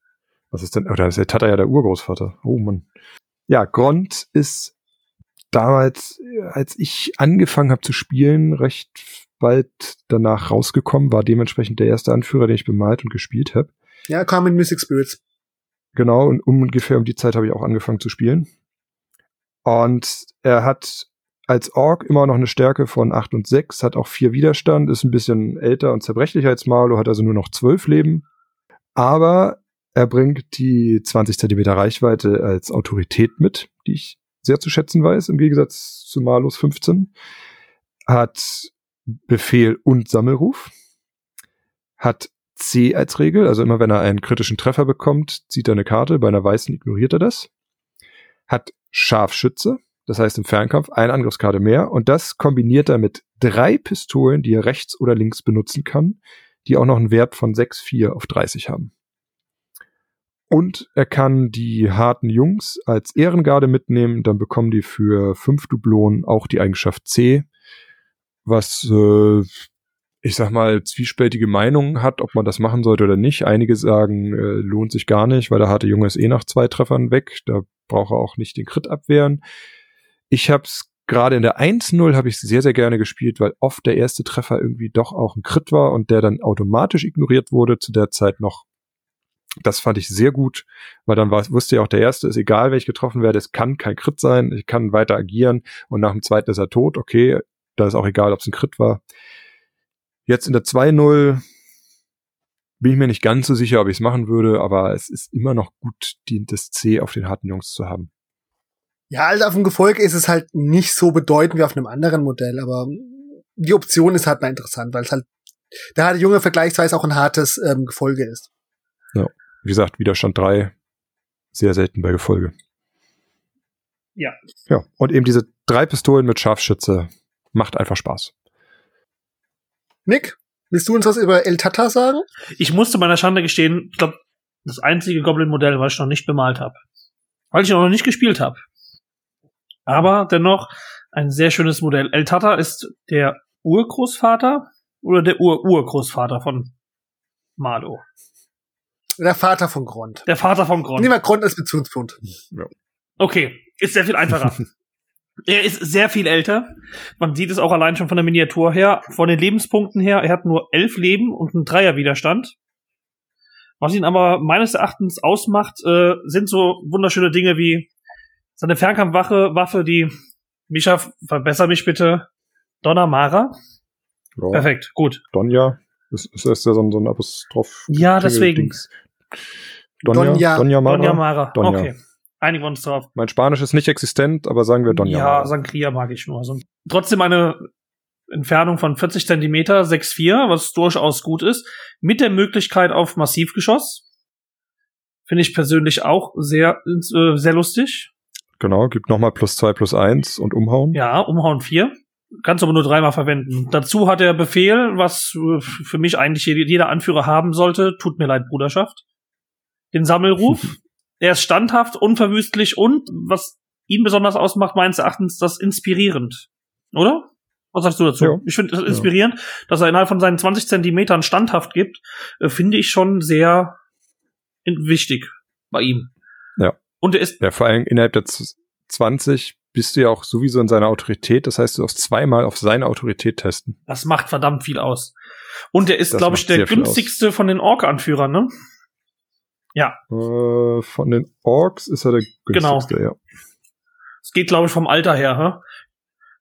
Was ist denn? Oder ist der Tata ja der Urgroßvater? Oh Mann. Ja, Grond ist damals, als ich angefangen habe zu spielen, recht bald danach rausgekommen, war dementsprechend der erste Anführer, den ich bemalt und gespielt habe. Ja, kam in Mystic Spirits. Genau, und ungefähr um die Zeit habe ich auch angefangen zu spielen. Und er hat als Ork immer noch eine Stärke von 8 und 6, hat auch 4 Widerstand, ist ein bisschen älter und zerbrechlicher als Marlo, hat also nur noch 12 Leben. Aber er bringt die 20 Zentimeter Reichweite als Autorität mit, die ich sehr zu schätzen weiß, im Gegensatz zu Malus 15. Hat Befehl und Sammelruf. Hat C als Regel, also immer wenn er einen kritischen Treffer bekommt, zieht er eine Karte, bei einer weißen ignoriert er das. Hat Scharfschütze, das heißt im Fernkampf eine Angriffskarte mehr und das kombiniert er mit drei Pistolen, die er rechts oder links benutzen kann, die auch noch einen Wert von 6, 4 auf 30 haben. Und er kann die harten Jungs als Ehrengarde mitnehmen, dann bekommen die für fünf Dublonen auch die Eigenschaft C, was äh, ich sag mal zwiespältige Meinungen hat, ob man das machen sollte oder nicht. Einige sagen, äh, lohnt sich gar nicht, weil der harte Junge ist eh nach zwei Treffern weg, da braucht er auch nicht den Crit abwehren. Ich hab's gerade in der 1-0 habe ich sehr, sehr gerne gespielt, weil oft der erste Treffer irgendwie doch auch ein Crit war und der dann automatisch ignoriert wurde, zu der Zeit noch das fand ich sehr gut, weil dann wusste ja auch der Erste, ist egal, wer ich getroffen werde, es kann kein Crit sein, ich kann weiter agieren und nach dem zweiten ist er tot, okay, da ist auch egal, ob es ein Crit war. Jetzt in der 2-0 bin ich mir nicht ganz so sicher, ob ich es machen würde, aber es ist immer noch gut, die, das C auf den harten Jungs zu haben. Ja, also auf dem Gefolge ist es halt nicht so bedeutend wie auf einem anderen Modell, aber die Option ist halt mal interessant, weil es halt der harte Junge vergleichsweise auch ein hartes ähm, Gefolge ist. Ja. Wie gesagt, Widerstand 3, sehr selten bei Gefolge. Ja. Ja, und eben diese drei Pistolen mit Scharfschütze macht einfach Spaß. Nick, willst du uns was über El Tata sagen? Ich musste meiner Schande gestehen, ich glaube, das einzige Goblin-Modell, was ich noch nicht bemalt habe. Weil ich noch nicht gespielt habe. Aber dennoch ein sehr schönes Modell. El Tata ist der Urgroßvater oder der Ur-Urgroßvater von Marlo. Der Vater von Grond. Der Vater von Grond. Nehmen wir Grond als Bezugspunkt. Ja. Okay, ist sehr viel einfacher. er ist sehr viel älter. Man sieht es auch allein schon von der Miniatur her. Von den Lebenspunkten her, er hat nur elf Leben und einen Dreierwiderstand. Was ihn aber meines Erachtens ausmacht, äh, sind so wunderschöne Dinge wie seine Fernkampfwaffe, Waffe, die Mischa, verbessere mich bitte, Donna Mara. Ja. Perfekt, gut. Donja. Ist, ist, ist ja so ein, so ein Apostroph. Ja, deswegen. Donja, Donja, Donja Mara. Donja Mara. Donja. Okay. Einigen wir uns drauf. Mein Spanisch ist nicht existent, aber sagen wir Donja Ja. Sangria mag ich nur. Also, trotzdem eine Entfernung von 40 Zentimeter, 6,4, was durchaus gut ist, mit der Möglichkeit auf Massivgeschoss. Finde ich persönlich auch sehr, äh, sehr lustig. Genau, gibt nochmal plus zwei, plus eins und umhauen. Ja, umhauen 4. Kannst aber nur dreimal verwenden. Dazu hat er Befehl, was äh, für mich eigentlich jeder Anführer haben sollte. Tut mir leid, Bruderschaft. Den Sammelruf. er ist standhaft, unverwüstlich und, was ihn besonders ausmacht, meines Erachtens, das inspirierend. Oder? Was sagst du dazu? Ja. Ich finde es inspirierend, ja. dass er innerhalb von seinen 20 Zentimetern standhaft gibt, äh, finde ich schon sehr wichtig bei ihm. Ja. Und er ist. Ja, vor allem innerhalb der 20 bist du ja auch sowieso in seiner Autorität. Das heißt, du darfst zweimal auf seine Autorität testen. Das macht verdammt viel aus. Und er ist, glaube ich, der günstigste von den Ork-Anführern, ne? Ja. Äh, von den Orks ist er der günstigste, genau. ja. Es geht, glaube ich, vom Alter her, hä?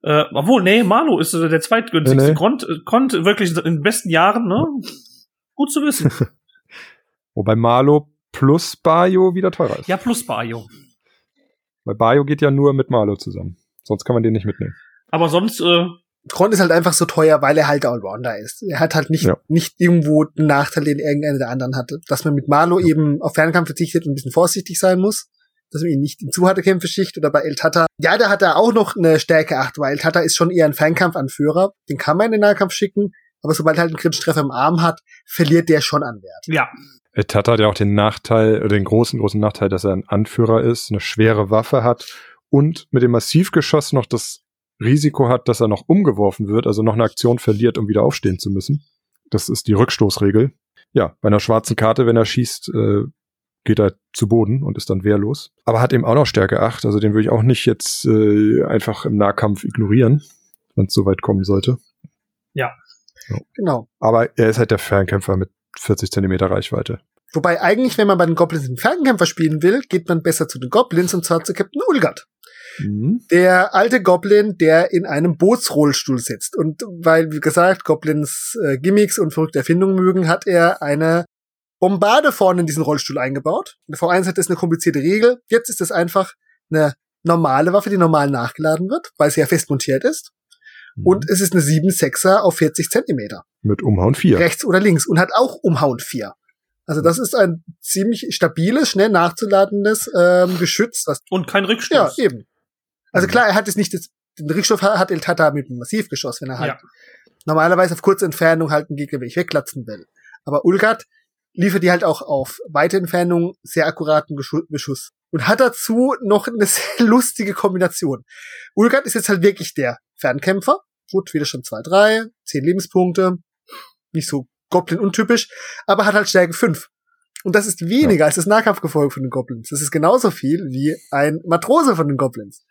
Äh, obwohl, nee, Manu ist äh, der zweitgünstigste. Nee, nee. Kont, kont wirklich in den besten Jahren, ne? Gut zu wissen. Wobei Malo plus Bayo wieder teurer ist. Ja, plus Bayo. Weil Bayo geht ja nur mit Malo zusammen. Sonst kann man den nicht mitnehmen. Aber sonst, äh, Grund ist halt einfach so teuer, weil er halt Allrounder ist. Er hat halt nicht, ja. nicht irgendwo den Nachteil, den irgendeiner der anderen hatte. Dass man mit Malo ja. eben auf Fernkampf verzichtet und ein bisschen vorsichtig sein muss. Dass man ihn nicht in zu harte Kämpfe schicht oder bei El Tata. Ja, da hat er auch noch eine Stärke 8, weil El Tata ist schon eher ein Fernkampfanführer. Den kann man in den Nahkampf schicken. Aber sobald er halt einen Krittreffer im Arm hat, verliert der schon an Wert. Ja. El Tata hat ja auch den Nachteil, den großen, großen Nachteil, dass er ein Anführer ist, eine schwere Waffe hat und mit dem Massivgeschoss noch das Risiko hat, dass er noch umgeworfen wird, also noch eine Aktion verliert, um wieder aufstehen zu müssen. Das ist die Rückstoßregel. Ja, bei einer schwarzen Karte, wenn er schießt, äh, geht er zu Boden und ist dann wehrlos. Aber hat eben auch noch Stärke 8, also den würde ich auch nicht jetzt äh, einfach im Nahkampf ignorieren, wenn es so weit kommen sollte. Ja. ja. Genau. Aber er ist halt der Fernkämpfer mit 40 Zentimeter Reichweite. Wobei eigentlich, wenn man bei den Goblins den Fernkämpfer spielen will, geht man besser zu den Goblins und zwar zu Captain Ulgard. Mhm. Der alte Goblin, der in einem Bootsrollstuhl sitzt. Und weil, wie gesagt, Goblins äh, Gimmicks und verrückte Erfindungen mögen, hat er eine Bombarde vorne in diesen Rollstuhl eingebaut. In der V1 hat das eine komplizierte Regel. Jetzt ist es einfach eine normale Waffe, die normal nachgeladen wird, weil sie ja fest montiert ist. Mhm. Und es ist eine 7-6er auf 40 Zentimeter. Mit Umhauen 4. Rechts oder links und hat auch Umhauen 4. Also das ist ein ziemlich stabiles, schnell nachzuladendes ähm, Geschütz. Was und kein Rückstoß. Ja, eben. Also mhm. klar, er hat jetzt nicht das, den Rückstoß hat El Tata mit einem Massivgeschoss, wenn er halt ja. normalerweise auf kurze Entfernung halt einen Gegner wirklich weglatzen will. Aber Ulgard liefert die halt auch auf weite Entfernung sehr akkuraten Beschuss. Und hat dazu noch eine sehr lustige Kombination. Ulgard ist jetzt halt wirklich der Fernkämpfer. Gut, wieder schon 2-3, 10 Lebenspunkte. Nicht so Goblin untypisch, aber hat halt Stärke 5. Und das ist weniger ja. als das Nahkampfgefolge von den Goblins. Das ist genauso viel wie ein Matrose von den Goblins.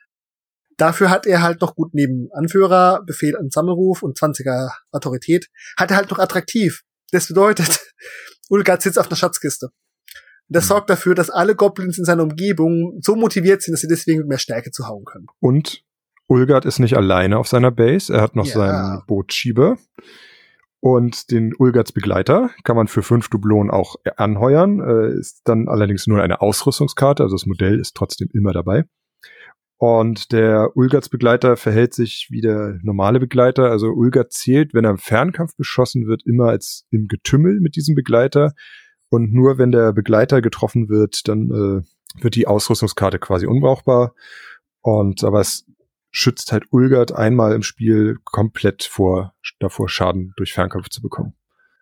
Dafür hat er halt noch gut neben Anführer, Befehl an Sammelruf und 20er Autorität, hat er halt noch attraktiv. Das bedeutet, Ulgard sitzt auf einer Schatzkiste. Das mhm. sorgt dafür, dass alle Goblins in seiner Umgebung so motiviert sind, dass sie deswegen mit mehr Stärke zu hauen können. Und Ulgard ist nicht alleine auf seiner Base. Er hat noch ja. seinen Bootschieber. Und den Ulgards Begleiter kann man für fünf Dublonen auch anheuern. Äh, ist dann allerdings nur eine Ausrüstungskarte, also das Modell ist trotzdem immer dabei. Und der Ulgards Begleiter verhält sich wie der normale Begleiter. Also Ulgard zählt, wenn er im Fernkampf beschossen wird, immer als im Getümmel mit diesem Begleiter. Und nur wenn der Begleiter getroffen wird, dann äh, wird die Ausrüstungskarte quasi unbrauchbar. Und aber es schützt halt Ulgard einmal im Spiel komplett vor, davor, Schaden durch Fernkampf zu bekommen.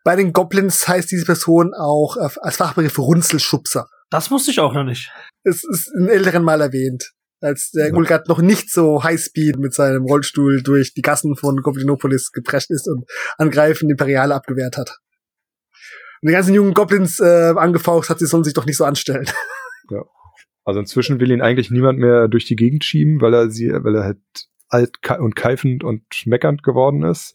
Bei den Goblins heißt diese Person auch äh, als Fachbegriff Runzelschubser. Das wusste ich auch noch nicht. Es ist in älteren Mal erwähnt als der. Gulgat noch nicht so Highspeed mit seinem Rollstuhl durch die Gassen von Goblinopolis geprescht ist und angreifend Imperiale abgewehrt hat. Und die ganzen jungen Goblins äh, angefaucht hat, sie sollen sich doch nicht so anstellen. Ja. Also inzwischen will ihn eigentlich niemand mehr durch die Gegend schieben, weil er sie, weil er halt alt und keifend und schmeckernd geworden ist.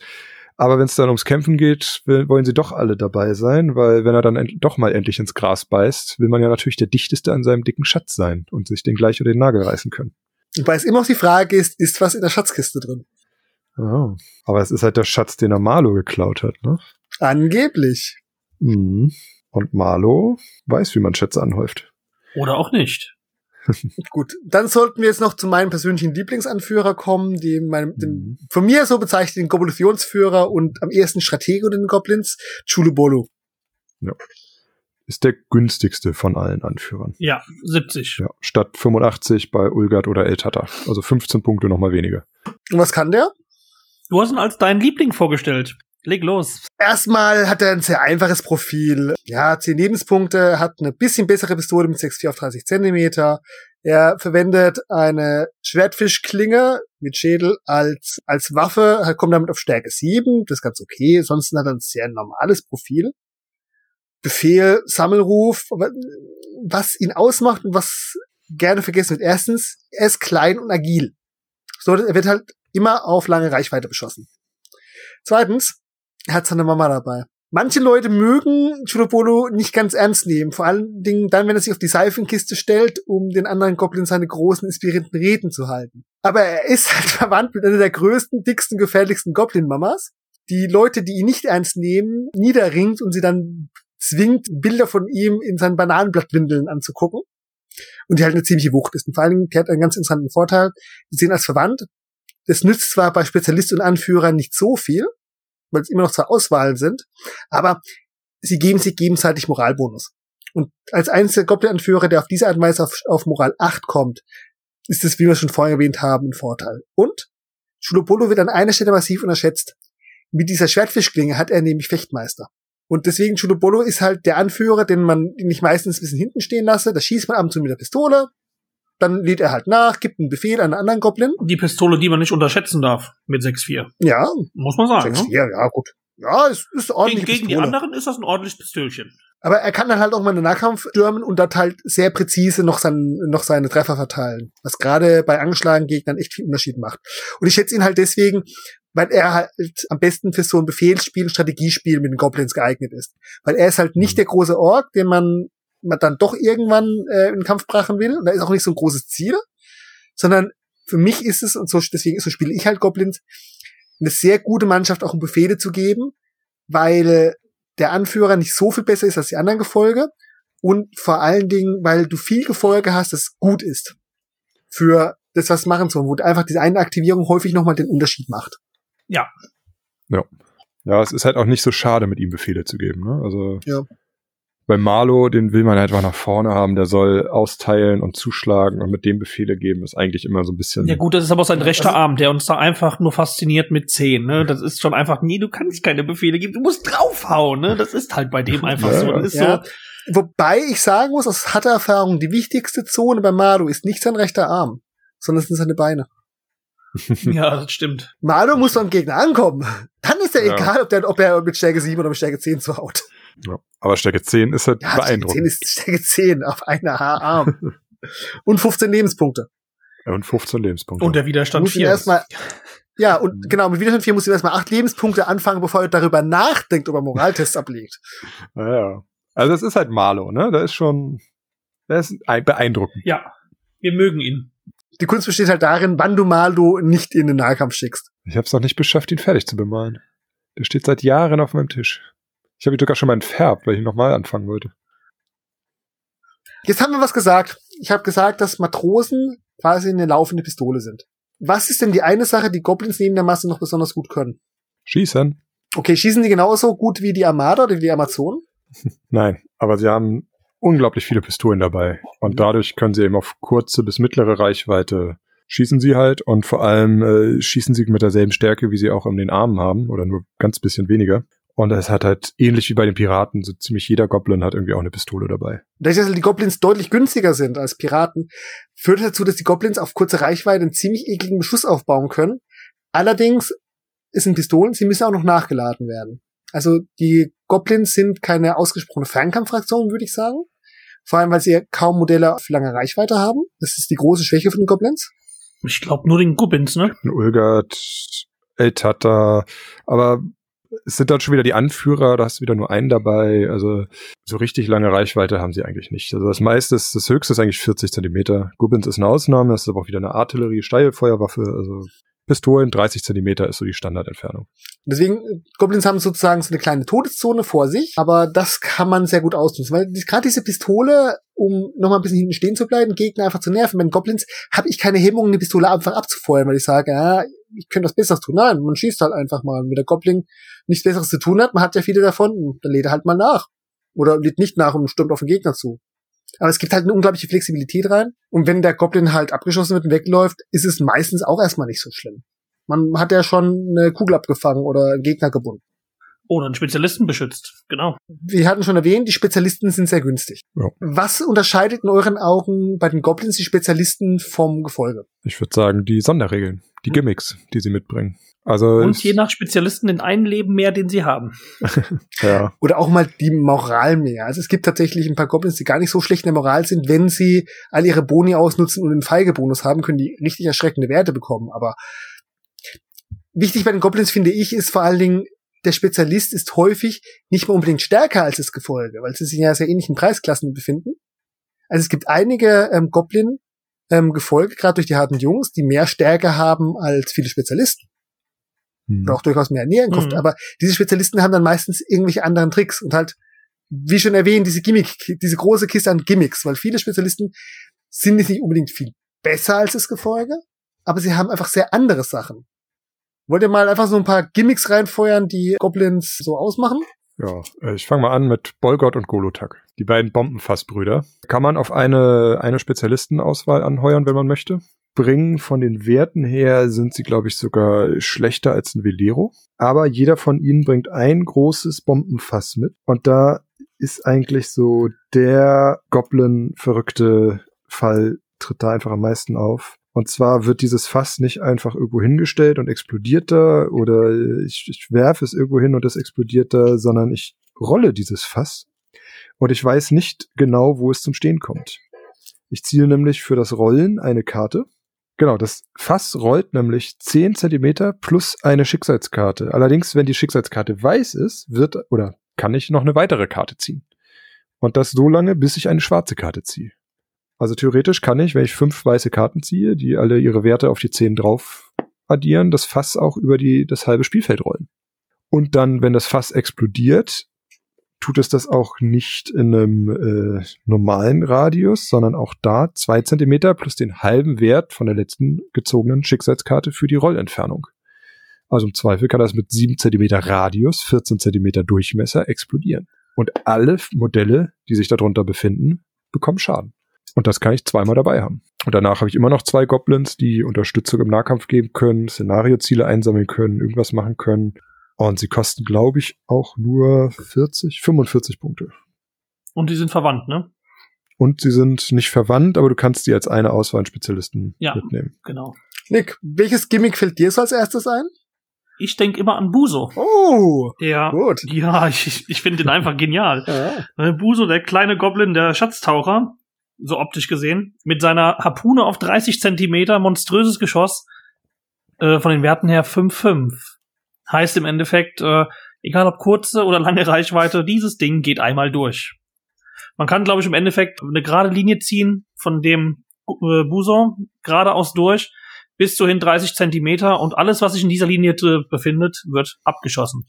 Aber wenn es dann ums Kämpfen geht, will, wollen sie doch alle dabei sein, weil wenn er dann doch mal endlich ins Gras beißt, will man ja natürlich der dichteste an seinem dicken Schatz sein und sich den gleich über den Nagel reißen können. Wobei es immer noch die Frage ist, ist was in der Schatzkiste drin? Oh, aber es ist halt der Schatz, den er Marlo geklaut hat, ne? Angeblich. Mhm. Und Marlo weiß, wie man Schätze anhäuft. Oder auch nicht. Gut, dann sollten wir jetzt noch zu meinem persönlichen Lieblingsanführer kommen, dem, meinem, dem Mhm. von mir so bezeichneten Kovolutionsführer und am ehesten Stratege unter den Goblins, Chulubolu. Ist der günstigste von allen Anführern. Ja, 70. Ja, statt 85 bei Ulgard oder Eltata. Also 15 Punkte nochmal weniger. Und was kann der? Du hast ihn als deinen Liebling vorgestellt. Leg los. Erstmal hat er ein sehr einfaches Profil. Ja, 10 Lebenspunkte, hat eine bisschen bessere Pistole mit 6,4 auf 30 Zentimeter. Er verwendet eine Schwertfischklinge mit Schädel als, als Waffe, er kommt damit auf Stärke 7, das ist ganz okay. Ansonsten hat er ein sehr normales Profil. Befehl, Sammelruf, was ihn ausmacht und was gerne vergessen wird. Erstens, er ist klein und agil. So, er wird halt immer auf lange Reichweite beschossen. Zweitens, er hat seine Mama dabei. Manche Leute mögen Chulobolo nicht ganz ernst nehmen, vor allen Dingen dann, wenn er sich auf die Seifenkiste stellt, um den anderen Goblins seine großen, inspirierenden Reden zu halten. Aber er ist halt verwandt mit einer der größten, dicksten, gefährlichsten Goblin-Mamas, die Leute, die ihn nicht ernst nehmen, niederringt und sie dann zwingt, Bilder von ihm in seinen Bananenblattwindeln anzugucken. Und die halt eine ziemliche Wucht ist. Und vor allen Dingen, die hat einen ganz interessanten Vorteil. Die sehen als verwandt. Das nützt zwar bei Spezialisten und Anführern nicht so viel, weil es immer noch zur Auswahl sind, aber sie geben sich gegenseitig Moralbonus. Und als einziger Goblin-Anführer, der auf diese Art und Weise auf, auf Moral 8 kommt, ist das, wie wir schon vorhin erwähnt haben, ein Vorteil. Und Chulopolo wird an einer Stelle massiv unterschätzt. Mit dieser Schwertfischklinge hat er nämlich Fechtmeister. Und deswegen Chulopolo ist halt der Anführer, den man den ich meistens ein bisschen hinten stehen lasse. Da schießt man ab und zu mit der Pistole, dann lädt er halt nach, gibt einen Befehl an einen anderen Goblin. Die Pistole, die man nicht unterschätzen darf mit 6,4. Ja, Muss man sagen. sechs, Ne? vier, ja gut. Ja, es ist Gegen, ordentlich. gegen die anderen ist das ein ordentliches Pistölchen. Aber er kann dann halt auch mal einen Nahkampf stürmen und dort halt sehr präzise noch, sein, noch seine Treffer verteilen. Was gerade bei angeschlagenen Gegnern echt viel Unterschied macht. Und ich schätze ihn halt deswegen, weil er halt am besten für so ein Befehlsspiel, ein Strategiespiel mit den Goblins geeignet ist. Weil er ist halt nicht Mhm. der große Ork, den man, man dann doch irgendwann äh, in den Kampf brachen will. Und er ist auch nicht so ein großes Ziel. Sondern für mich ist es, und so, deswegen so spiele ich halt Goblins, eine sehr gute Mannschaft auch um Befehle zu geben, weil der Anführer nicht so viel besser ist als die anderen Gefolge und vor allen Dingen, weil du viel Gefolge hast, das gut ist für das, was machen sollen, wo einfach diese eine Aktivierung häufig nochmal den Unterschied macht. Ja, es ist halt auch nicht so schade, mit ihm Befehle zu geben. Ne? Also Ja. Bei Marlo, den will man halt einfach nach vorne haben, der soll austeilen und zuschlagen und mit dem Befehle geben, ist eigentlich immer so ein bisschen. Ja gut, das ist aber sein rechter Also- Arm, der uns da einfach nur fasziniert mit 10. Ne? Das ist schon einfach, nee, du kannst keine Befehle geben, du musst draufhauen. Ne? Das ist halt bei dem einfach Ja, so. Das ist Ja. so. Wobei ich sagen muss, aus harter Erfahrung, die wichtigste Zone bei Malu ist nicht sein rechter Arm, sondern es sind seine Beine. Ja, das stimmt. Malu muss beim Gegner ankommen. Dann ist ja Ja. egal, ob, der, ob er mit Stärke 7 oder mit Stärke 10 zuhaut. Ja. Aber Stärke 10 ist halt Ja, Stärke 10 beeindruckend. ist Stärke 10 auf einer Arm. Und 15 Lebenspunkte. Und 15 Lebenspunkte. Und der Widerstand muss ihn 4. erstmal, ja, und Mhm. genau, mit Widerstand 4 muss er erstmal 8 Lebenspunkte anfangen, bevor er darüber nachdenkt, ob er Moraltests ablegt. ja, ja. Also es ist halt Marlo, ne? Da ist schon, das ist ein- beeindruckend. Ja, wir mögen ihn. Die Kunst besteht halt darin, wann du Maldo nicht in den Nahkampf schickst. Ich habe es noch nicht beschafft, ihn fertig zu bemalen. Der steht seit Jahren auf meinem Tisch. Ich habe ihn sogar schon mal entfärbt, weil ich nochmal anfangen wollte. Jetzt haben wir was gesagt. Ich habe gesagt, dass Matrosen quasi eine laufende Pistole sind. Was ist denn die eine Sache, die Goblins neben der Masse noch besonders gut können? Schießen? Okay, schießen die genauso gut wie die Armada oder wie die Amazonen? Nein, aber sie haben unglaublich viele Pistolen dabei. Und dadurch können sie eben auf kurze bis mittlere Reichweite schießen sie halt und vor allem äh, schießen sie mit derselben Stärke, wie sie auch in den Armen haben oder nur ganz bisschen weniger. Und es hat halt ähnlich wie bei den Piraten, so ziemlich jeder Goblin hat irgendwie auch eine Pistole dabei. Dadurch, dass die Goblins deutlich günstiger sind als Piraten, führt dazu, dass die Goblins auf kurze Reichweite einen ziemlich ekligen Beschuss aufbauen können. Allerdings es sind Pistolen, sie müssen auch noch nachgeladen werden. Also die Goblins sind keine ausgesprochene Fernkampffraktion, würde ich sagen. Vor allem, weil sie ja kaum Modelle auf lange Reichweite haben. Das ist die große Schwäche von den Goblins. Ich glaube nur den Gubbins, ne? Ein Ulgard, Eltata, aber es sind dann schon wieder die Anführer, da hast du wieder nur einen dabei. Also so richtig lange Reichweite haben sie eigentlich nicht. Also das meiste ist, das höchste ist eigentlich 40 Zentimeter. Gubbins ist eine Ausnahme, das ist aber auch wieder eine Artillerie, Steilfeuerwaffe. Also Pistolen, 30 Zentimeter ist so die Standardentfernung. Deswegen, äh, Goblins haben sozusagen so eine kleine Todeszone vor sich, aber das kann man sehr gut ausnutzen, weil gerade diese Pistole, um nochmal ein bisschen hinten stehen zu bleiben, Gegner einfach zu nerven. Bei den Goblins habe ich keine Hemmung, eine Pistole einfach abzufeuern, weil ich sage, ja, ich könnte was Besseres tun. Nein, man schießt halt einfach mal. Wenn der Goblin nichts Besseres zu tun hat, man hat ja viele davon, dann lädt er halt mal nach. Oder lädt nicht nach und stürmt auf den Gegner zu. Aber es gibt halt eine unglaubliche Flexibilität rein. Und wenn der Goblin halt abgeschossen wird und wegläuft, ist es meistens auch erstmal nicht so schlimm. Man hat ja schon eine Kugel abgefangen oder einen Gegner gebunden. Oder einen Spezialisten beschützt, genau. Wir hatten schon erwähnt, die Spezialisten sind sehr günstig. Ja. Was unterscheidet in euren Augen bei den Goblins die Spezialisten vom Gefolge? Ich würde sagen, die Sonderregeln, die Hm. Gimmicks, die sie mitbringen. Also Und je nach Spezialisten den einen Leben mehr, den sie haben. ja, Oder auch mal die Moral mehr. Also es gibt tatsächlich ein paar Goblins, die gar nicht so schlecht in der Moral sind. Wenn sie all ihre Boni ausnutzen und einen Feigebonus haben, können die richtig erschreckende Werte bekommen. Aber wichtig bei den Goblins, finde ich, ist vor allen Dingen, der Spezialist ist häufig nicht mehr unbedingt stärker als das Gefolge, weil sie sich ja sehr ähnlichen Preisklassen befinden. Also es gibt einige ähm, Goblin ähm, Gefolge, gerade durch die harten Jungs, die mehr Stärke haben als viele Spezialisten hm. oder auch durchaus mehr Nährenkraft. Mhm. Aber diese Spezialisten haben dann meistens irgendwelche anderen Tricks und halt, wie schon erwähnt, diese Gimmick, diese große Kiste an Gimmicks, weil viele Spezialisten sind nicht unbedingt viel besser als das Gefolge, aber sie haben einfach sehr andere Sachen. Wollt ihr mal einfach so ein paar Gimmicks reinfeuern, die Goblins so ausmachen? Ja, äh, ich fange mal an mit Bolgot und Golotak. Die beiden Bombenfassbrüder. Kann man auf eine, eine Spezialistenauswahl anheuern, wenn man möchte. Bringen von den Werten her sind sie, glaube ich, sogar schlechter als ein Velero. Aber jeder von ihnen bringt ein großes Bombenfass mit. Und da ist eigentlich so der Goblin-verrückte Fall tritt da einfach am meisten auf. Und zwar wird dieses Fass nicht einfach irgendwo hingestellt und explodiert da oder ich, ich werfe es irgendwo hin und es explodiert da, sondern ich rolle dieses Fass und ich weiß nicht genau, wo es zum Stehen kommt. Ich ziehe nämlich für das Rollen eine Karte. Genau, das Fass rollt nämlich 10 Zentimeter plus eine Schicksalskarte. Allerdings, wenn die Schicksalskarte weiß ist, wird oder kann ich noch eine weitere Karte ziehen. Und das so lange, bis ich eine schwarze Karte ziehe. Also theoretisch kann ich, wenn ich fünf weiße Karten ziehe, die alle ihre Werte auf die zehn drauf addieren, das Fass auch über die, das halbe Spielfeld rollen. Und dann, wenn das Fass explodiert, tut es das auch nicht in einem äh, normalen Radius, sondern auch da zwei Zentimeter plus den halben Wert von der letzten gezogenen Schicksalskarte für die Rollentfernung. Also im Zweifel kann das mit sieben Zentimeter Radius, 14 Zentimeter Durchmesser explodieren. Und alle Modelle, die sich darunter befinden, bekommen Schaden. Und das kann ich zweimal dabei haben. Und danach habe ich immer noch zwei Goblins, die Unterstützung im Nahkampf geben können, Szenarioziele einsammeln können, irgendwas machen können. Und sie kosten, glaube ich, auch nur 40, 45 Punkte. Und die sind verwandt, ne? Und sie sind nicht verwandt, aber du kannst die als eine Auswahl an Spezialisten Ja. mitnehmen. Genau. Nick, welches Gimmick fällt dir so als erstes ein? Ich denke immer an Buso. Oh, Ja. gut. Ja, ich, ich finde den einfach genial. Ja. Äh, Buso, der kleine Goblin, der Schatztaucher, so optisch gesehen, mit seiner Harpune auf 30 Zentimeter, monströses Geschoss, äh, von den Werten her 5-5. Heißt im Endeffekt, äh, egal ob kurze oder lange Reichweite, dieses Ding geht einmal durch. Man kann, glaube ich, im Endeffekt eine gerade Linie ziehen von dem äh, Buso geradeaus durch bis zu hin 30 Zentimeter und alles, was sich in dieser Linie befindet, wird abgeschossen.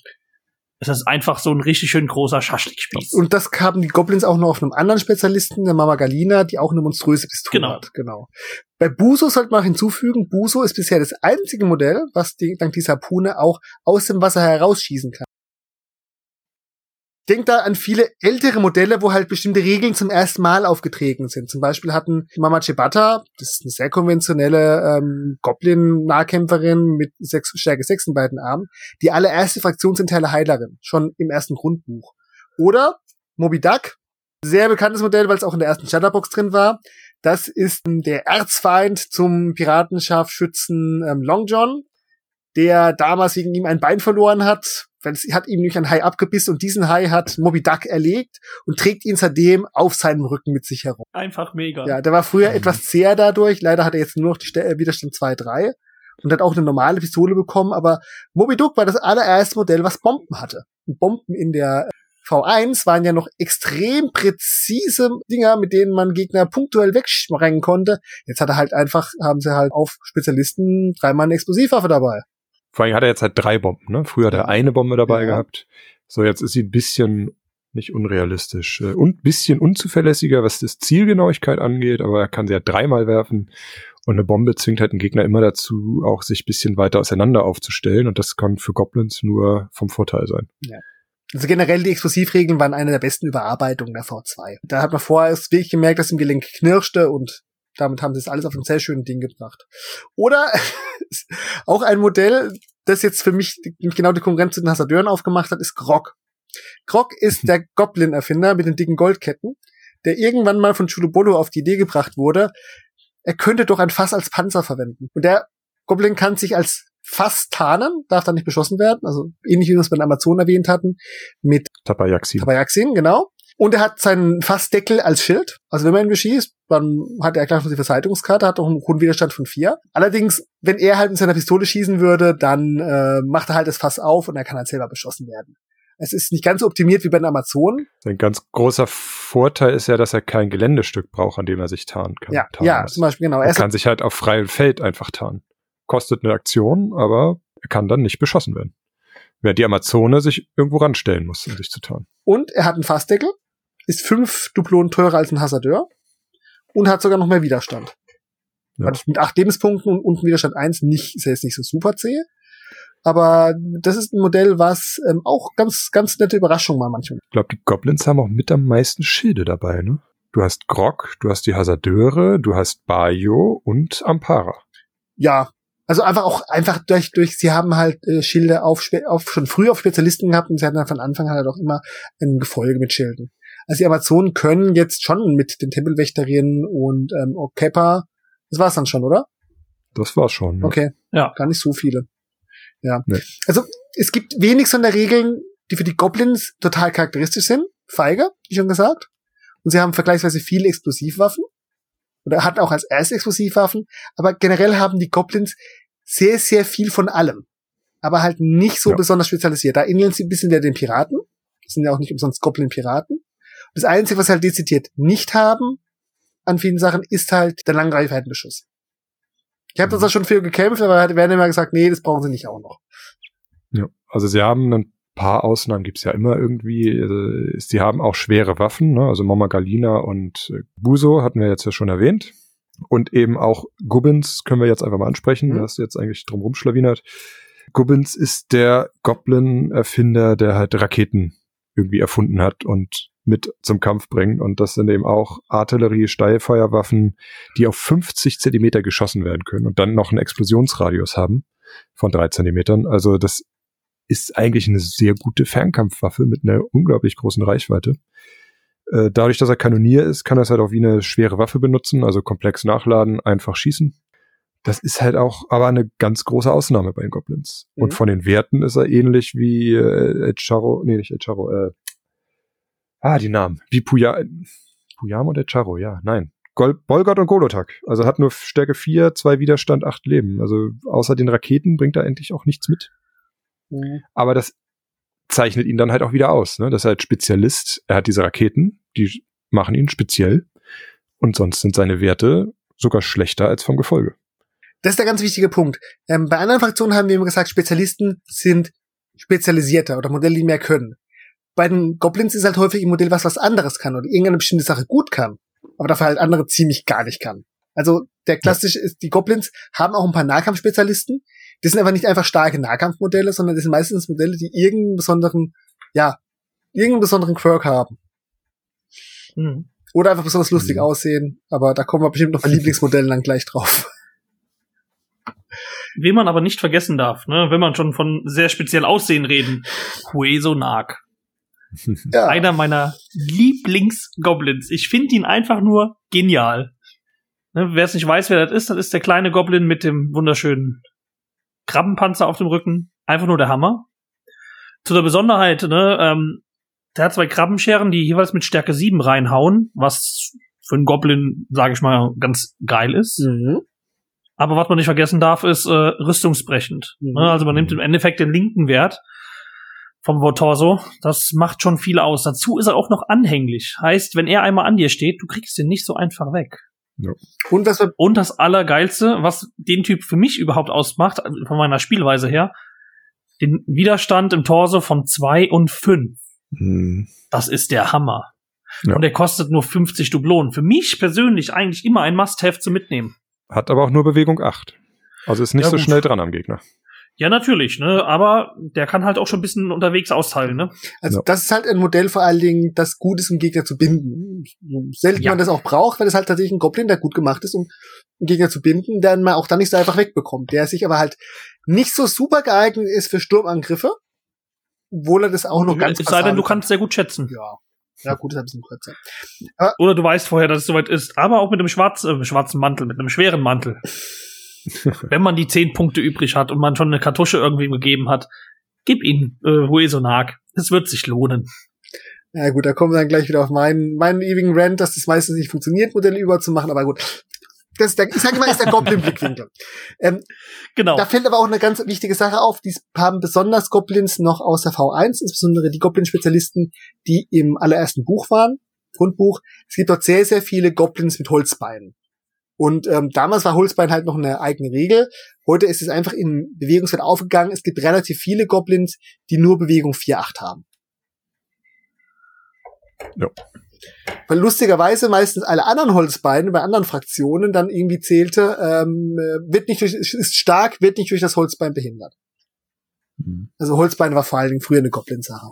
Es ist einfach so ein richtig schön großer Schaschlikspieß. Und das haben die Goblins auch noch auf einem anderen Spezialisten, der Mama Galina, die auch eine monströse Pistole Genau. hat. Genau. Bei Buso sollte man auch hinzufügen, Buso ist bisher das einzige Modell, was die, dank dieser Harpune auch aus dem Wasser herausschießen kann. Denkt da an viele ältere Modelle, wo halt bestimmte Regeln zum ersten Mal aufgetreten sind. Zum Beispiel hatten Mama Chibata, das ist eine sehr konventionelle ähm, Goblin-Nahkämpferin mit sechs, Stärke 6 in beiden Armen, die allererste Fraktionsinteile Heilerin, schon im ersten Grundbuch. Oder Moby Duck, sehr bekanntes Modell, weil es auch in der ersten Shutterbox drin war. Das ist ähm, der Erzfeind zum Piratenscharfschützen ähm, Long John, der damals wegen ihm ein Bein verloren hat, weil es hat ihm nämlich ein Hai abgebissen und diesen Hai hat Moby Duck erlegt und trägt ihn seitdem auf seinem Rücken mit sich herum. Einfach mega. Ja, der war früher Mhm. etwas zäher dadurch. Leider hat er jetzt nur noch die Ste äh, Widerstand 2, 3 und hat auch eine normale Pistole bekommen. Aber Moby Duck war das allererste Modell, was Bomben hatte. Und Bomben in der V1 waren ja noch extrem präzise Dinger, mit denen man Gegner punktuell wegsprengen konnte. Jetzt hat er halt einfach, haben sie halt auf Spezialisten dreimal eine Explosivwaffe dabei. Vor allem hat er jetzt halt drei Bomben, ne? Früher hat er eine Bombe dabei Ja. gehabt. So, jetzt ist sie ein bisschen nicht unrealistisch äh, und bisschen unzuverlässiger, was das Zielgenauigkeit angeht, aber er kann sie ja dreimal werfen und eine Bombe zwingt halt einen Gegner immer dazu, auch sich bisschen weiter auseinander aufzustellen und das kann für Goblins nur vom Vorteil sein. Also generell die Explosivregeln waren eine der besten Überarbeitungen der V2. Da hat man vorher erst wirklich gemerkt, dass im Gelenk knirschte und damit haben sie es alles auf ein sehr schönes Ding gebracht. Oder auch ein Modell, das jetzt für mich genau die Konkurrenz zu den Hassadeuren aufgemacht hat, ist Grog. Grog ist der Goblin-Erfinder mit den dicken Goldketten, der irgendwann mal von Chulubolo auf die Idee gebracht wurde, er könnte doch ein Fass als Panzer verwenden. Und der Goblin kann sich als Fass tarnen, darf dann nicht beschossen werden, also ähnlich wie wir es bei den Amazonen erwähnt hatten, mit Tabayaxi. Tabayaxin, genau. Und er hat seinen Fassdeckel als Schild. Also wenn man ihn beschießt, dann hat er gleich noch die Verteidigungskarte, hat auch einen hohen Widerstand von vier. Allerdings, wenn er halt mit seiner Pistole schießen würde, dann äh, macht er halt das Fass auf und er kann halt selber beschossen werden. Es ist nicht ganz so optimiert wie bei den Amazonen. Sein ganz großer Vorteil ist ja, dass er kein Geländestück braucht, an dem er sich tarnen kann. Ja, tarnen ja, muss. zum Beispiel, genau. Er Er kann sich halt auf freiem Feld einfach tarnen. Kostet eine Aktion, aber er kann dann nicht beschossen werden. Während die Amazone sich irgendwo ranstellen muss, um sich zu tarnen. Und er hat einen Fassdeckel, ist fünf Duplonen teurer als ein Hassadeur und hat sogar noch mehr Widerstand. Ja. Also mit acht Lebenspunkten und unten Widerstand eins nicht, ist er jetzt nicht so super zäh. Aber das ist ein Modell, was ähm, auch ganz, ganz nette Überraschung war manchmal. Ich glaube, die Goblins haben auch mit am meisten Schilde dabei, ne? Du hast Grog, du hast die Hasardeure, du hast Bayo und Ampara. Ja. Also einfach auch einfach durch, durch, sie haben halt äh, Schilde auf, auf schon früh auf Spezialisten gehabt und sie hatten dann von Anfang an halt auch immer ein Gefolge mit Schilden. Also die Amazonen können jetzt schon mit den Tempelwächterinnen und ähm, Okepa, das war's dann schon, oder? Das war's schon. Ne? Okay. Ja. Gar nicht so viele. Ja. Nee. Also es gibt wenig so in der Regeln, die für die Goblins total charakteristisch sind. Feige, wie schon gesagt. Und sie haben vergleichsweise viele Explosivwaffen. Oder hatten auch als erste Explosivwaffen. Aber generell haben die Goblins sehr, sehr viel von allem. Aber halt nicht so Ja. besonders spezialisiert. Da ähneln sie ein bisschen der den Piraten. Das sind ja auch nicht umsonst Goblin-Piraten. Das Einzige, was sie halt dezidiert nicht haben an vielen Sachen, ist halt der Langreichweitenbeschuss. Ich habe Mhm. da schon viel gekämpft, aber werden immer gesagt, nee, das brauchen sie nicht auch noch. Ja. Also sie haben ein paar Ausnahmen, gibt's ja immer irgendwie. Sie haben auch schwere Waffen, ne? also Mama Galina und äh, Buso hatten wir jetzt ja schon erwähnt. Und eben auch Gubbins können wir jetzt einfach mal ansprechen. Mhm. Da hast du jetzt eigentlich drum rumschlawinert. Gubbins ist der Goblin-Erfinder, der halt Raketen irgendwie erfunden hat und mit zum Kampf bringt. Und das sind eben auch Artillerie, Steilfeuerwaffen, die auf 50 Zentimeter geschossen werden können und dann noch einen Explosionsradius haben von drei Zentimetern. Also das ist eigentlich eine sehr gute Fernkampfwaffe mit einer unglaublich großen Reichweite. Äh, dadurch, dass er Kanonier ist, kann er es halt auch wie eine schwere Waffe benutzen, also komplex nachladen, einfach schießen. Das ist halt auch aber eine ganz große Ausnahme bei den Goblins. Mhm. Und von den Werten ist er ähnlich wie äh, Echaro, nee, nicht Echaro, äh, ah, die Namen, wie Puya, Puyam und Echaro, ja, nein. Gol Bolgot und Golotak. Also hat nur Stärke 4, zwei Widerstand, acht Leben. Also außer den Raketen bringt er eigentlich auch nichts mit aber das zeichnet ihn dann halt auch wieder aus, ne? Das ist halt Spezialist. Er hat diese Raketen, die machen ihn speziell. Und sonst sind seine Werte sogar schlechter als vom Gefolge. Das ist der ganz wichtige Punkt. Ähm, bei anderen Fraktionen haben wir immer gesagt, Spezialisten sind spezialisierter oder Modelle, die mehr können. Bei den Goblins ist halt häufig ein Modell, was was anderes kann oder irgendeine bestimmte Sache gut kann, aber dafür halt andere ziemlich gar nicht kann. Also der klassische ist, die Goblins haben auch ein paar Nahkampfspezialisten. Das sind aber nicht einfach starke Nahkampfmodelle, sondern das sind meistens Modelle, die irgendeinen besonderen, ja, irgendeinen besonderen Quirk haben. Mhm. Oder einfach besonders lustig Mhm. aussehen. Aber da kommen wir bestimmt noch bei Lieblingsmodellen dann gleich drauf. Wen man aber nicht vergessen darf, ne, wenn man schon von sehr speziell Aussehen reden, Hueso Nag. Ja. Einer meiner Lieblingsgoblins. Ich finde ihn einfach nur genial. Ne, Wer es nicht weiß, wer das ist, das ist der kleine Goblin mit dem wunderschönen Krabbenpanzer auf dem Rücken. Einfach nur der Hammer. Zu der Besonderheit, ne, ähm, der hat zwei Krabbenscheren, die jeweils mit Stärke 7 reinhauen, was für einen Goblin, sage ich mal, ganz geil ist. Mhm. Aber was man nicht vergessen darf, ist äh, rüstungsbrechend. Mhm. Ne, Also man nimmt im Endeffekt den linken Wert vom Vortorso. Das macht schon viel aus. Dazu ist er auch noch anhänglich. Heißt, wenn er einmal an dir steht, du kriegst ihn nicht so einfach weg. Und was Und das Allergeilste, was den Typ für mich überhaupt ausmacht, von meiner Spielweise her, den Widerstand im Torso von zwei und fünf. Hm. Das ist der Hammer. Ja. Und der kostet nur 50 Dublonen. Für mich persönlich eigentlich immer ein Must-Have zu mitnehmen. Hat aber auch nur Bewegung 8. Also ist nicht Ja, so gut. schnell dran am Gegner. Ja, natürlich, ne? Aber der kann halt auch schon ein bisschen unterwegs austeilen, ne? also Ja. das ist halt ein Modell vor allen Dingen, das gut ist, um Gegner zu binden. So Selten Ja. man das auch braucht, weil es halt tatsächlich ein Goblin, der gut gemacht ist, um einen Gegner zu binden, den man auch dann nicht so einfach wegbekommt. Der sich aber halt nicht so super geeignet ist für Sturmangriffe, obwohl er das auch noch ganz es sei denn, du kannst sehr gut schätzen. Ja. Ja, gut, ist ein bisschen kürzer. Oder du weißt vorher, dass es soweit ist. Aber auch mit einem schwarz, äh, schwarzen Mantel, mit einem schweren Mantel. Wenn man die zehn Punkte übrig hat und man schon eine Kartusche irgendwie gegeben hat, gib ihn äh, Huesonag. Es wird sich lohnen. Ja gut, da kommen wir dann gleich wieder auf meinen, meinen ewigen Rant, dass das meistens nicht funktioniert, Modelle überzumachen, aber gut. Das ist der, ich sage immer, ist der Goblin-Blickwinkel. Ähm, Genau. Da fällt aber auch eine ganz wichtige Sache auf. Die haben besonders Goblins noch aus der V1, insbesondere die Goblin-Spezialisten, die im allerersten Buch waren, Grundbuch. Es gibt dort sehr, sehr viele Goblins mit Holzbeinen. Und ähm, damals war Holzbein halt noch eine eigene Regel. Heute ist es einfach im Bewegungswert aufgegangen. Es gibt relativ viele Goblins, die nur Bewegung 4-8 haben. Ja. Weil lustigerweise meistens alle anderen Holzbeine bei anderen Fraktionen dann irgendwie zählte, ähm, äh, wird nicht durch, ist stark, wird nicht durch das Holzbein behindert. Hm. Also Holzbein war vor allen Dingen früher eine Goblin-Sache.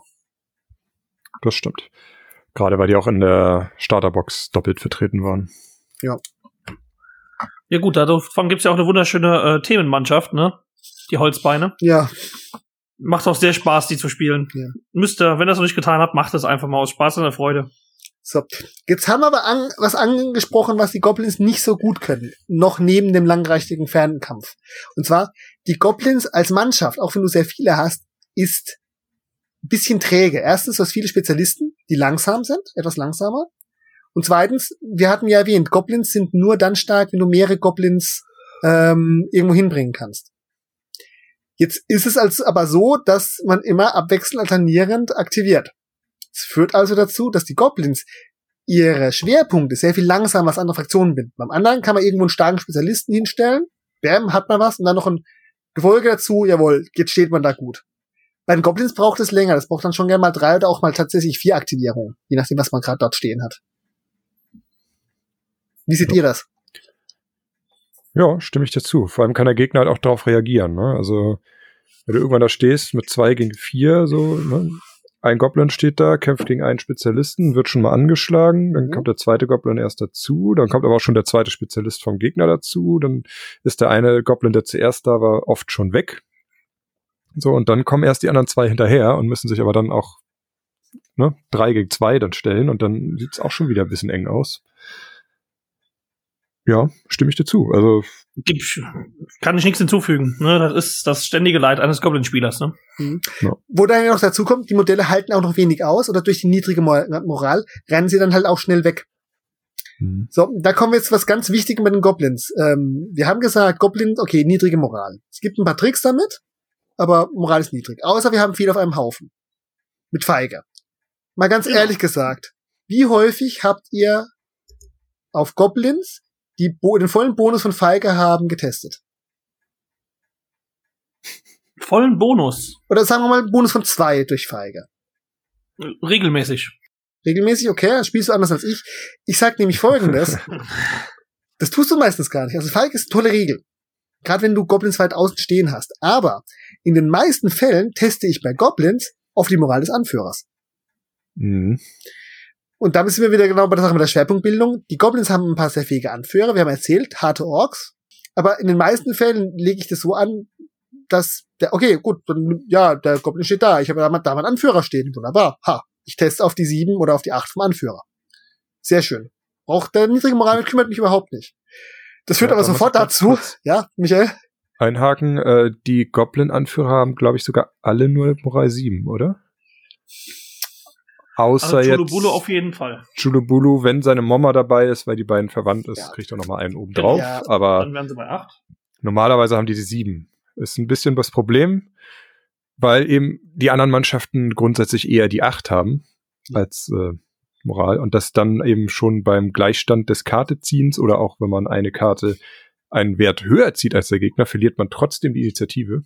Das stimmt. Gerade weil die auch in der Starterbox doppelt vertreten waren. Ja gut, davon gibt's ja auch eine wunderschöne äh, Themenmannschaft, ne? Die Holzbeine. Ja, Macht auch sehr Spaß, die zu spielen. Ja. Müsst ihr, wenn ihr es noch nicht getan habt, macht es einfach mal aus Spaß und der Freude. so. Jetzt haben wir aber an, was angesprochen, was die Goblins nicht so gut können. Noch neben dem langreichigen Fernkampf. Und zwar, die Goblins als Mannschaft, auch wenn du sehr viele hast, ist ein bisschen träge. Erstens, du hast viele Spezialisten, die langsam sind, etwas langsamer. Und zweitens, wir hatten ja erwähnt, Goblins sind nur dann stark, wenn du mehrere Goblins ähm, irgendwo hinbringen kannst. Jetzt ist es also aber so, dass man immer abwechselnd alternierend aktiviert. Es führt also dazu, dass die Goblins ihre Schwerpunkte sehr viel langsamer als andere Fraktionen binden. Beim anderen kann man irgendwo einen starken Spezialisten hinstellen, bam, hat man was, und dann noch ein Gefolge dazu, jawohl, jetzt steht man da gut. Bei den Goblins braucht es länger, das braucht dann schon gerne mal drei oder auch mal tatsächlich vier Aktivierungen, je nachdem, was man gerade dort stehen hat. Wie seht ihr das? Ja, stimme ich dazu. Vor allem kann der Gegner halt auch darauf reagieren. Ne? Also, wenn du irgendwann da stehst mit zwei gegen vier, so, ne? ein Goblin steht da, kämpft gegen einen Spezialisten, wird schon mal angeschlagen, dann Mhm. kommt der zweite Goblin erst dazu, dann kommt aber auch schon der zweite Spezialist vom Gegner dazu, dann ist der eine Goblin, der zuerst da war, oft schon weg. So, und dann kommen erst die anderen zwei hinterher und müssen sich aber dann auch ne, drei gegen zwei dann stellen und dann sieht's auch schon wieder ein bisschen eng aus. Ja, stimme ich dir zu. Also Gib, kann ich nichts hinzufügen. Ne? Das ist das ständige Leid eines Goblin-Spielers. Ne? Wo dann noch dazu kommt, die Modelle halten auch noch wenig aus oder durch die niedrige Mo- Moral rennen sie dann halt auch schnell weg. hm, So, da kommen wir jetzt zu was ganz Wichtigem bei den Goblins. Ähm, wir haben gesagt, Goblins, okay, niedrige Moral. Es gibt ein paar Tricks damit, aber Moral ist niedrig. Außer wir haben viel auf einem Haufen. Mit Feige. Mal ganz Genau. ehrlich gesagt, wie häufig habt ihr auf Goblins, die Bo den vollen Bonus von Feige haben, getestet? Vollen Bonus. Oder sagen wir mal Bonus von zwei durch Feige. Regelmäßig. Regelmäßig, okay, spielst du anders als ich. Ich sag nämlich folgendes. Das tust du meistens gar nicht. Also Falk ist eine tolle Regel. Gerade wenn du Goblins weit außen stehen hast. Aber in den meisten Fällen teste ich bei Goblins auf die Moral des Anführers. hm, Und damit sind wir wieder genau bei der Sache mit der Schwerpunktbildung. Die Goblins haben ein paar sehr fähige Anführer. Wir haben erzählt, harte Orks. Aber in den meisten Fällen lege ich das so an, dass der, okay, gut, dann, ja, der Goblin steht da. Ich habe da mal, da mal einen Anführer stehen. Wunderbar. Ha. Ich teste auf die sieben oder auf die acht vom Anführer. Sehr schön. Braucht der niedrige Moral kümmert mich überhaupt nicht. Das führt Ja, aber sofort dazu. kurz- Ja, Michael? Einhaken, äh, die Goblin-Anführer haben, glaube ich, sogar alle nur Moral 7, oder? Außer Also jetzt Chulubulu auf jeden Fall. Chulubulu, wenn seine Mama dabei ist, weil die beiden verwandt ist, Ja. kriegt er noch mal einen oben drauf. Ja. Aber Dann wären sie bei acht. normalerweise haben die die 7. Ist ein bisschen das Problem, weil eben die anderen Mannschaften grundsätzlich eher die Acht haben als äh, Moral und das dann eben schon beim Gleichstand des Karteziehens oder auch wenn man eine Karte einen Wert höher zieht als der Gegner, verliert man trotzdem die Initiative.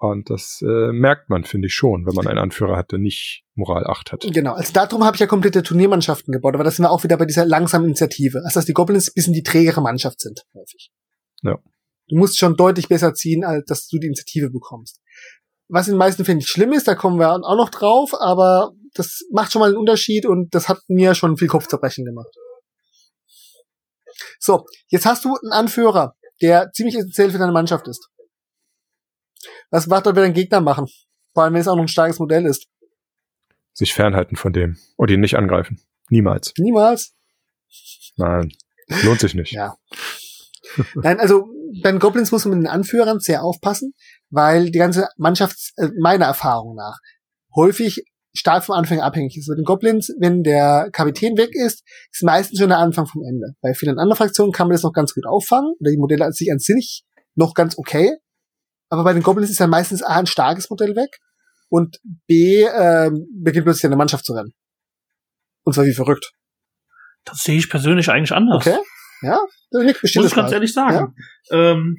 Und das äh, merkt man, finde ich schon, wenn man einen Anführer hat, der nicht Moral 8 hat. Genau, also darum habe ich ja komplette Turniermannschaften gebaut, aber das sind wir auch wieder bei dieser langsamen Initiative. Also dass die Goblins ein bisschen die trägere Mannschaft sind, häufig. Ja. Du musst schon deutlich besser ziehen, als dass du die Initiative bekommst. Was in den meisten Fällen nicht schlimm ist, da kommen wir auch noch drauf, aber das macht schon mal einen Unterschied und das hat mir schon viel Kopfzerbrechen gemacht. So, jetzt hast du einen Anführer, der ziemlich essentiell für deine Mannschaft ist. Was macht er, wenn ein Gegner machen? Vor allem, wenn es auch noch ein starkes Modell ist. Sich fernhalten von dem und ihn nicht angreifen. Niemals. Niemals. Nein, lohnt sich nicht. Ja. Nein, also bei den Goblins muss man mit den Anführern sehr aufpassen, weil die ganze Mannschaft, äh, meiner Erfahrung nach, häufig stark vom Anfang abhängig ist. Bei den Goblins, wenn der Kapitän weg ist, ist meistens schon der Anfang vom Ende. Bei vielen anderen Fraktionen kann man das noch ganz gut auffangen, oder die Modelle an sich an sich noch ganz okay. Aber bei den Goblins ist dann meistens A ein starkes Modell weg und B ähm, beginnt plötzlich eine Mannschaft zu rennen. Und zwar wie verrückt. Das sehe ich persönlich eigentlich anders. Okay? Ja? Das ist nicht Muss ich ganz ehrlich sagen. Ähm,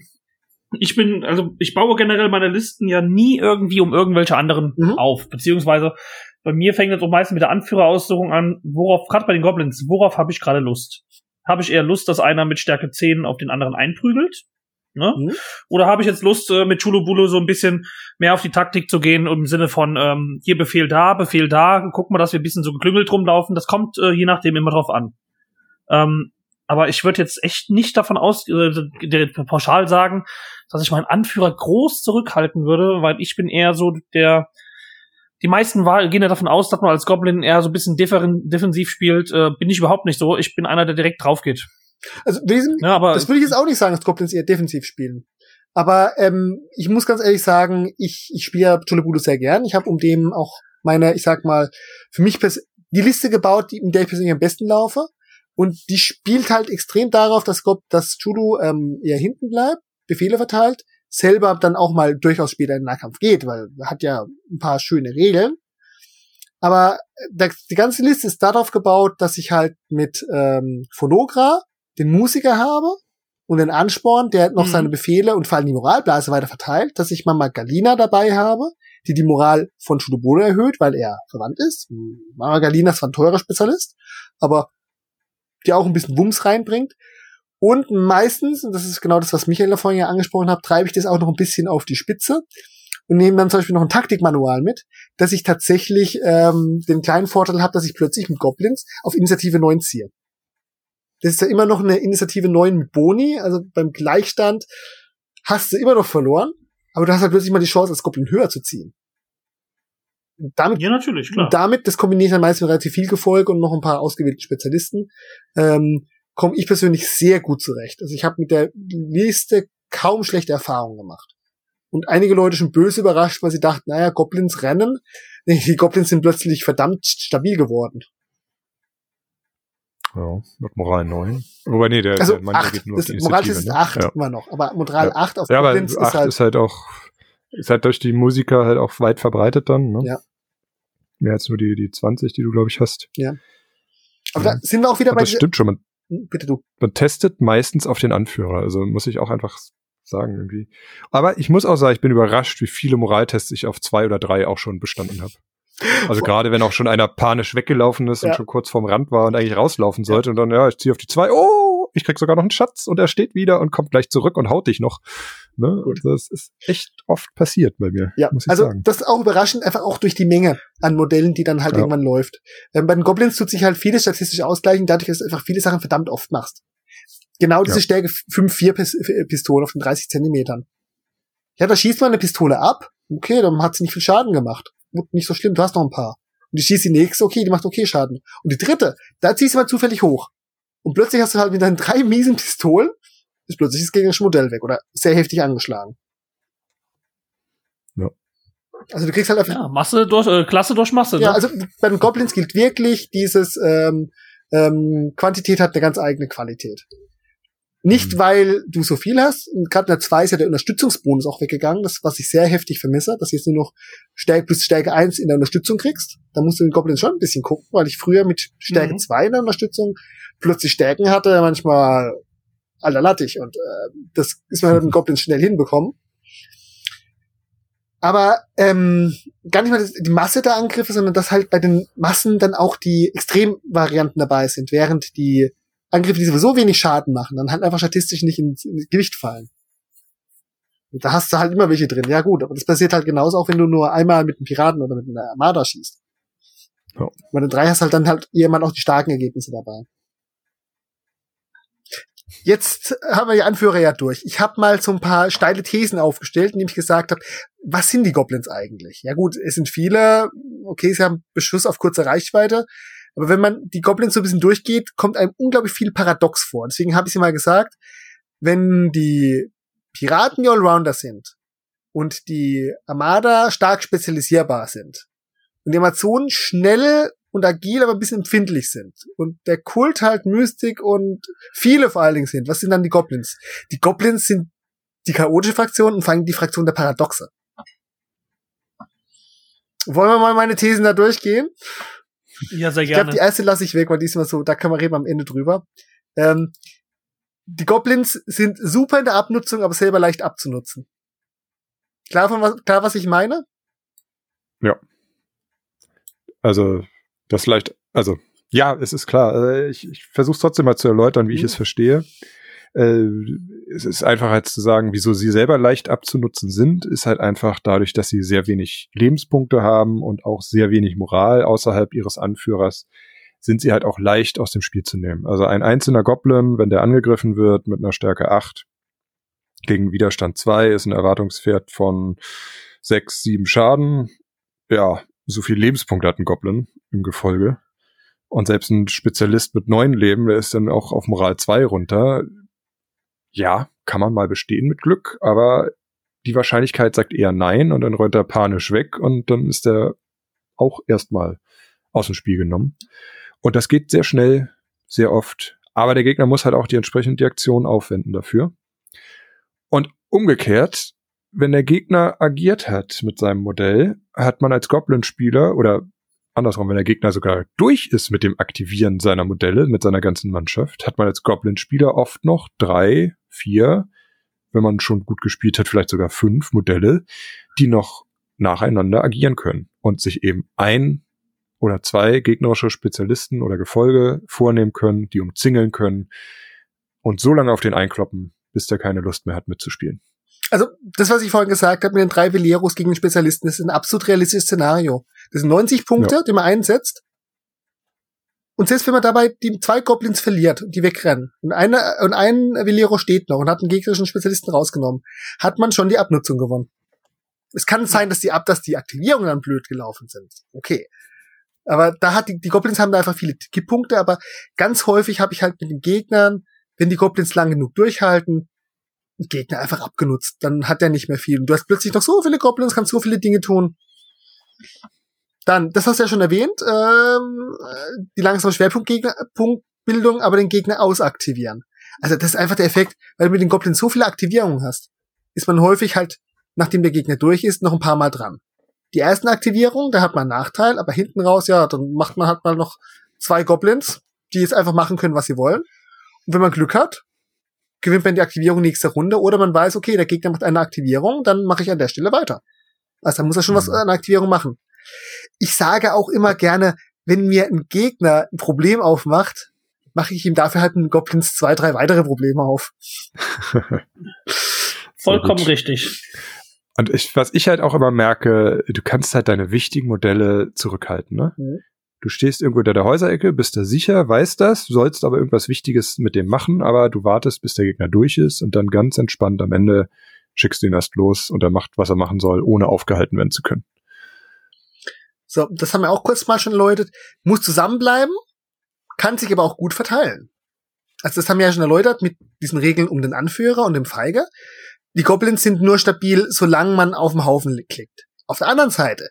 ich bin, also ich baue generell meine Listen ja nie irgendwie um irgendwelche anderen Mhm. auf. Beziehungsweise bei mir fängt es auch meistens mit der Anführeraussuchung an, worauf, gerade bei den Goblins, worauf habe ich gerade Lust? Habe ich eher Lust, dass einer mit Stärke 10 auf den anderen einprügelt? Ne? Mhm. Oder habe ich jetzt Lust, äh, mit Chulubulu so ein bisschen mehr auf die Taktik zu gehen, im Sinne von ähm, hier Befehl da, Befehl da, guck mal, dass wir ein bisschen so geklüngelt rumlaufen. Das kommt äh, je nachdem immer drauf an. Ähm, aber ich würde jetzt echt nicht davon aus, äh, pauschal sagen, dass ich meinen Anführer groß zurückhalten würde, weil ich bin eher so der. Die meisten gehen ja davon aus, dass man als Goblin eher so ein bisschen differen, defensiv spielt. Äh, bin ich überhaupt nicht so. Ich bin einer, der direkt drauf geht. Also Wesen, Ja, aber das würde ich jetzt auch nicht sagen, dass Goblins eher defensiv spielen. Aber ähm, ich muss ganz ehrlich sagen, ich, ich spiele ja sehr gern. Ich habe um dem auch meine, ich sag mal, für mich die Liste gebaut, die, in der ich persönlich am besten laufe. Und die spielt halt extrem darauf, dass, dass Chulu ähm, eher hinten bleibt, Befehle verteilt, selber dann auch mal durchaus später in den Nahkampf geht, weil er hat ja ein paar schöne Regeln. Aber das, die ganze Liste ist darauf gebaut, dass ich halt mit ähm, Phonogra den Musiker habe und den Ansporn, der noch Mhm. seine Befehle und vor allem die Moralblase weiter verteilt, dass ich Mama Galina dabei habe, die die Moral von Chudobolo erhöht, weil er verwandt ist. Mama Galina ist zwar ein teurer Spezialist, aber die auch ein bisschen Wumms reinbringt. Und meistens, und das ist genau das, was Michael vorhin ja angesprochen hat, treibe ich das auch noch ein bisschen auf die Spitze und nehme dann zum Beispiel noch ein Taktikmanual mit, dass ich tatsächlich ähm, den kleinen Vorteil habe, dass ich plötzlich mit Goblins auf Initiative 9 ziehe. Das ist ja immer noch eine Initiative 9 mit Boni, also beim Gleichstand hast du immer noch verloren, aber du hast halt plötzlich mal die Chance, als Goblin höher zu ziehen. Und damit ja, natürlich, klar. und damit, das kombiniere ich dann meistens mit relativ viel Gefolge und noch ein paar ausgewählten Spezialisten, ähm, komme ich persönlich sehr gut zurecht. Also ich habe mit der Liste kaum schlechte Erfahrungen gemacht. Und einige Leute schon böse überrascht, weil sie dachten, naja, Goblins rennen. Nee, die Goblins sind plötzlich verdammt stabil geworden. Ja, mit Moral 9. Wobei, nee, der, Also der Manja acht, geht nur das auf die Moral ist ne? acht Ja. immer noch. Aber Moral Ja. 8 auf Ja, aber Goblins 8 ist halt, ist halt auch, ist halt durch die Musiker halt auch weit verbreitet dann, ne? Ja. Mehr als nur die, die 20, die du, glaube ich, hast. aber da sind wir auch wieder Aber bei das stimmt schon. Man, bitte du. man testet meistens auf den Anführer. Also muss ich auch einfach sagen irgendwie. Aber ich muss auch sagen, ich bin überrascht, wie viele Moraltests ich auf zwei oder drei auch schon bestanden habe. Also gerade wenn auch schon einer panisch weggelaufen ist Ja. und schon kurz vorm Rand war und eigentlich rauslaufen sollte und dann, ja, ich ziehe auf die zwei, oh, ich krieg sogar noch einen Schatz und er steht wieder und kommt gleich zurück und haut dich noch. Ne? Das ist echt oft passiert bei mir, Ja, muss ich also sagen. das ist auch überraschend, einfach auch durch die Menge an Modellen, die dann halt Ja. irgendwann läuft. Ähm, bei den Goblins tut sich halt vieles statistisch ausgleichen, dadurch, dass du einfach viele Sachen verdammt oft machst. Genau diese Ja. Stärke 5-4 Pis äh, Pistolen auf den 30 Zentimetern. Ja, da schießt man eine Pistole ab, okay, dann hat sie nicht viel Schaden gemacht. Nicht so schlimm, du hast noch ein paar. Und die schießt die nächste, okay, die macht okay Schaden. Und die dritte, da ziehst du mal zufällig hoch. Und plötzlich hast du halt mit deinen drei miesen Pistolen, ist plötzlich das gegnerische Modell weg oder sehr heftig angeschlagen. Ja. Also du kriegst halt einfach Ja, Masse durch, äh, Klasse durch Masse. ja, ne? also bei den Goblins gilt wirklich dieses ähm, ähm, Quantität hat eine ganz eigene Qualität. Nicht, mhm. weil du so viel hast. Gerade in der 2 ist ja der Unterstützungsbonus auch weggegangen, das, was ich sehr heftig vermisse, dass du jetzt nur noch Stärke plus Stärke 1 in der Unterstützung kriegst. Da musst du den Goblins schon ein bisschen gucken, weil ich früher mit Stärke mhm. 2 in der Unterstützung plötzlich Stärken hatte, manchmal allerlattig. Und äh, das ist man mit den Goblins schnell hinbekommen. Aber ähm, gar nicht mal die Masse der Angriffe, sondern dass halt bei den Massen dann auch die Extremvarianten dabei sind, während die Angriffe, die sowieso wenig Schaden machen, dann halt einfach statistisch nicht ins, ins Gewicht fallen. Und da hast du halt immer welche drin. Ja gut, aber das passiert halt genauso auch, wenn du nur einmal mit einem Piraten oder mit einer Armada schießt. Ja. Bei den drei hast halt dann halt jemand auch die starken Ergebnisse dabei. Jetzt haben wir die Anführer ja durch. Ich habe mal so ein paar steile Thesen aufgestellt, indem ich gesagt habe, was sind die Goblins eigentlich? Ja gut, es sind viele, okay, sie haben Beschuss auf kurze Reichweite, aber wenn man die Goblins so ein bisschen durchgeht, kommt einem unglaublich viel Paradox vor. Deswegen habe ich sie mal gesagt, wenn die Piraten die Allrounder sind und die Armada stark spezialisierbar sind und die Amazonen schnell und agil, aber ein bisschen empfindlich sind. Und der Kult halt Mystik und viele vor allen Dingen sind. Was sind dann die Goblins? Die Goblins sind die chaotische Fraktion und vor allem die Fraktion der Paradoxe. Wollen wir mal meine Thesen da durchgehen? Ja, sehr gerne. Ich glaube, die erste lasse ich weg, weil die ist immer so, da kann man reden am Ende drüber. Ähm, die Goblins sind super in der Abnutzung, aber selber leicht abzunutzen. Klar, von was, klar was ich meine? Ja. Also, das vielleicht, also, ja, es ist klar. Äh, ich, ich versuche trotzdem mal zu erläutern, wie mhm. ich es verstehe. Äh, es ist einfach halt zu sagen, wieso sie selber leicht abzunutzen sind, ist halt einfach dadurch, dass sie sehr wenig Lebenspunkte haben und auch sehr wenig Moral außerhalb ihres Anführers, sind sie halt auch leicht aus dem Spiel zu nehmen. Also ein einzelner Goblin, wenn der angegriffen wird mit einer Stärke 8 gegen Widerstand 2, ist ein Erwartungswert von 6, 7 Schaden. Ja, so viel Lebenspunkte hat ein Goblin im Gefolge. Und selbst ein Spezialist mit neun Leben, der ist dann auch auf Moral 2 runter ja, kann man mal bestehen mit Glück, aber die Wahrscheinlichkeit sagt eher nein und dann rollt er panisch weg und dann ist er auch erstmal aus dem Spiel genommen. Und das geht sehr schnell, sehr oft. Aber der Gegner muss halt auch die entsprechende Aktion aufwenden dafür. Und umgekehrt, wenn der Gegner agiert hat mit seinem Modell, hat man als Goblin-Spieler oder andersrum, wenn der Gegner sogar durch ist mit dem Aktivieren seiner Modelle, mit seiner ganzen Mannschaft, hat man als Goblin-Spieler oft noch drei, vier, wenn man schon gut gespielt hat, vielleicht sogar fünf Modelle, die noch nacheinander agieren können und sich eben ein oder zwei gegnerische Spezialisten oder Gefolge vornehmen können, die umzingeln können und so lange auf den einkloppen, bis der keine Lust mehr hat mitzuspielen also das, was ich vorhin gesagt habe mit den drei Veleros gegen den Spezialisten, das ist ein absolut realistisches Szenario. Das sind 90 Punkte, ja. die man einsetzt. Und selbst wenn man dabei die zwei Goblins verliert, die wegrennen, und, eine, und ein Velero steht noch und hat einen gegnerischen Spezialisten rausgenommen, hat man schon die Abnutzung gewonnen. Es kann sein, dass die, Ab dass die Aktivierungen dann blöd gelaufen sind. Okay. Aber da hat die, die Goblins haben da einfach viele Kipppunkte, aber ganz häufig habe ich halt mit den Gegnern, wenn die Goblins lang genug durchhalten, Gegner einfach abgenutzt. Dann hat er nicht mehr viel. Und du hast plötzlich noch so viele Goblins, kannst so viele Dinge tun. Dann, das hast du ja schon erwähnt, ähm, die langsame Schwerpunktbildung, aber den Gegner ausaktivieren. Also das ist einfach der Effekt, weil du mit den Goblins so viele Aktivierungen hast, ist man häufig halt, nachdem der Gegner durch ist, noch ein paar Mal dran. Die ersten Aktivierungen, da hat man einen Nachteil, aber hinten raus, ja, dann macht man halt mal noch zwei Goblins, die jetzt einfach machen können, was sie wollen. Und wenn man Glück hat, gewinnt man die Aktivierung nächste Runde oder man weiß, okay, der Gegner macht eine Aktivierung, dann mache ich an der Stelle weiter. Also dann muss er schon mhm. was an Aktivierung machen. Ich sage auch immer gerne, wenn mir ein Gegner ein Problem aufmacht, mache ich ihm dafür halt einen Goblins zwei, drei weitere Probleme auf. Vollkommen richtig. Und ich, was ich halt auch immer merke, du kannst halt deine wichtigen Modelle zurückhalten, ne? Mhm. Du stehst irgendwo hinter der Häuserecke, bist da sicher, weißt das, sollst aber irgendwas Wichtiges mit dem machen, aber du wartest, bis der Gegner durch ist und dann ganz entspannt am Ende schickst du ihn erst los und er macht, was er machen soll, ohne aufgehalten werden zu können. So, das haben wir auch kurz mal schon erläutert. Muss zusammenbleiben, kann sich aber auch gut verteilen. Also das haben wir ja schon erläutert mit diesen Regeln um den Anführer und dem Feige. Die Goblins sind nur stabil, solange man auf dem Haufen klickt. Auf der anderen Seite,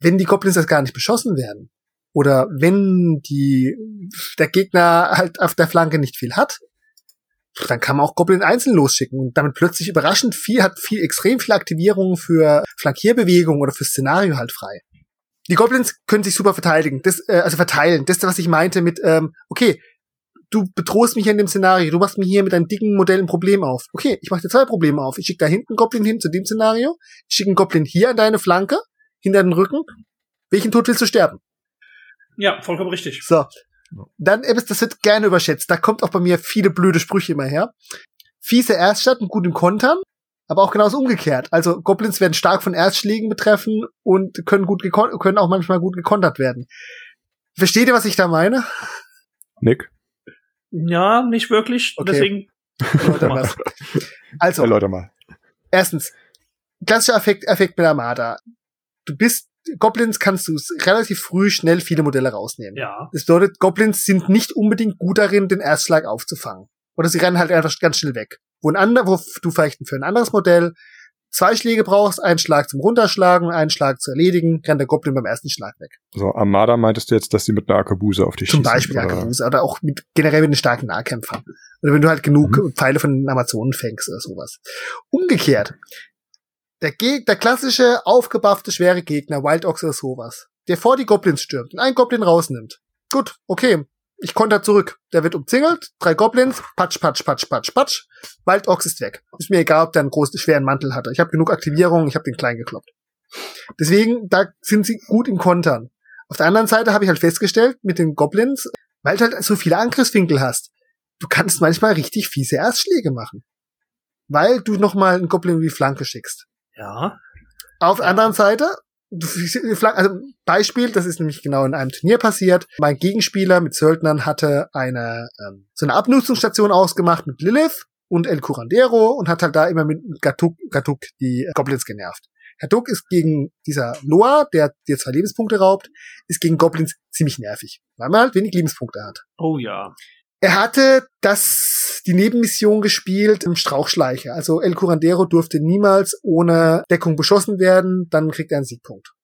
wenn die Goblins das gar nicht beschossen werden, oder wenn die, der Gegner halt auf der Flanke nicht viel hat, dann kann man auch Goblin einzeln losschicken und damit plötzlich überraschend viel, hat viel, extrem viel Aktivierung für Flankierbewegungen oder für Szenario halt frei. Die Goblins können sich super verteidigen, das, äh, also verteilen. Das ist, was ich meinte mit, ähm, okay, du bedrohst mich in dem Szenario, du machst mir hier mit deinem dicken Modell ein Problem auf. Okay, ich mache dir zwei Probleme auf. Ich schicke da hinten einen Goblin hin zu dem Szenario, ich schicke einen Goblin hier an deine Flanke, hinter den Rücken. Welchen Tod willst du sterben? Ja, vollkommen richtig. So. Dann, das wird gerne überschätzt. Da kommt auch bei mir viele blöde Sprüche immer her. Fiese Erststadt und gut im Kontern, aber auch genauso umgekehrt. Also Goblins werden stark von Erstschlägen betreffen und können gut können auch manchmal gut gekontert werden. Versteht ihr, was ich da meine? Nick? Ja, nicht wirklich. Okay. Deswegen. Erläuter mal. Also, Erläuter mal. erstens, klassischer Effekt, Effekt mit Armada. Du bist, Goblins kannst du relativ früh schnell viele Modelle rausnehmen. Ja. Das bedeutet, Goblins sind nicht unbedingt gut darin, den Erstschlag aufzufangen. Oder sie rennen halt einfach ganz schnell weg. Wo, ein ander, wo du vielleicht für ein anderes Modell zwei Schläge brauchst, einen Schlag zum Runterschlagen und einen Schlag zu erledigen, rennt der Goblin beim ersten Schlag weg. So, Armada meintest du jetzt, dass sie mit einer Arkebuse auf dich Zum schießen? Beispiel oder? Arkebuse oder auch mit, generell mit den starken Nahkämpfern. Oder wenn du halt genug Mhm. Pfeile von den Amazonen fängst oder sowas. Umgekehrt. Der, Geg der klassische, aufgebuffte, schwere Gegner, Wild Ox oder sowas, der vor die Goblins stürmt und einen Goblin rausnimmt. Gut, okay. Ich konter zurück. Der wird umzingelt, drei Goblins, patsch, patsch, patsch, patsch, patsch. Wild Ox ist weg. Ist mir egal, ob der einen großen, schweren Mantel hatte. Ich habe genug Aktivierung, ich habe den klein gekloppt. Deswegen, da sind sie gut im Kontern. Auf der anderen Seite habe ich halt festgestellt, mit den Goblins, weil du halt so viele Angriffswinkel hast, du kannst manchmal richtig fiese Erstschläge machen. Weil du nochmal einen Goblin in die Flanke schickst. Ja. Auf der anderen Seite, also Beispiel, das ist nämlich genau in einem Turnier passiert. Mein Gegenspieler mit Söldnern hatte eine ähm, so eine Abnutzungsstation ausgemacht mit Lilith und El Curandero und hat halt da immer mit Gatuk, Gatuk die Goblins genervt. Gatuk ist gegen dieser Loa, der dir zwei Lebenspunkte raubt, ist gegen Goblins ziemlich nervig, weil man halt wenig Lebenspunkte hat. Oh ja. Er hatte das, die Nebenmission gespielt im Strauchschleicher. Also El Curandero durfte niemals ohne Deckung beschossen werden, dann kriegt er einen Siegpunkt.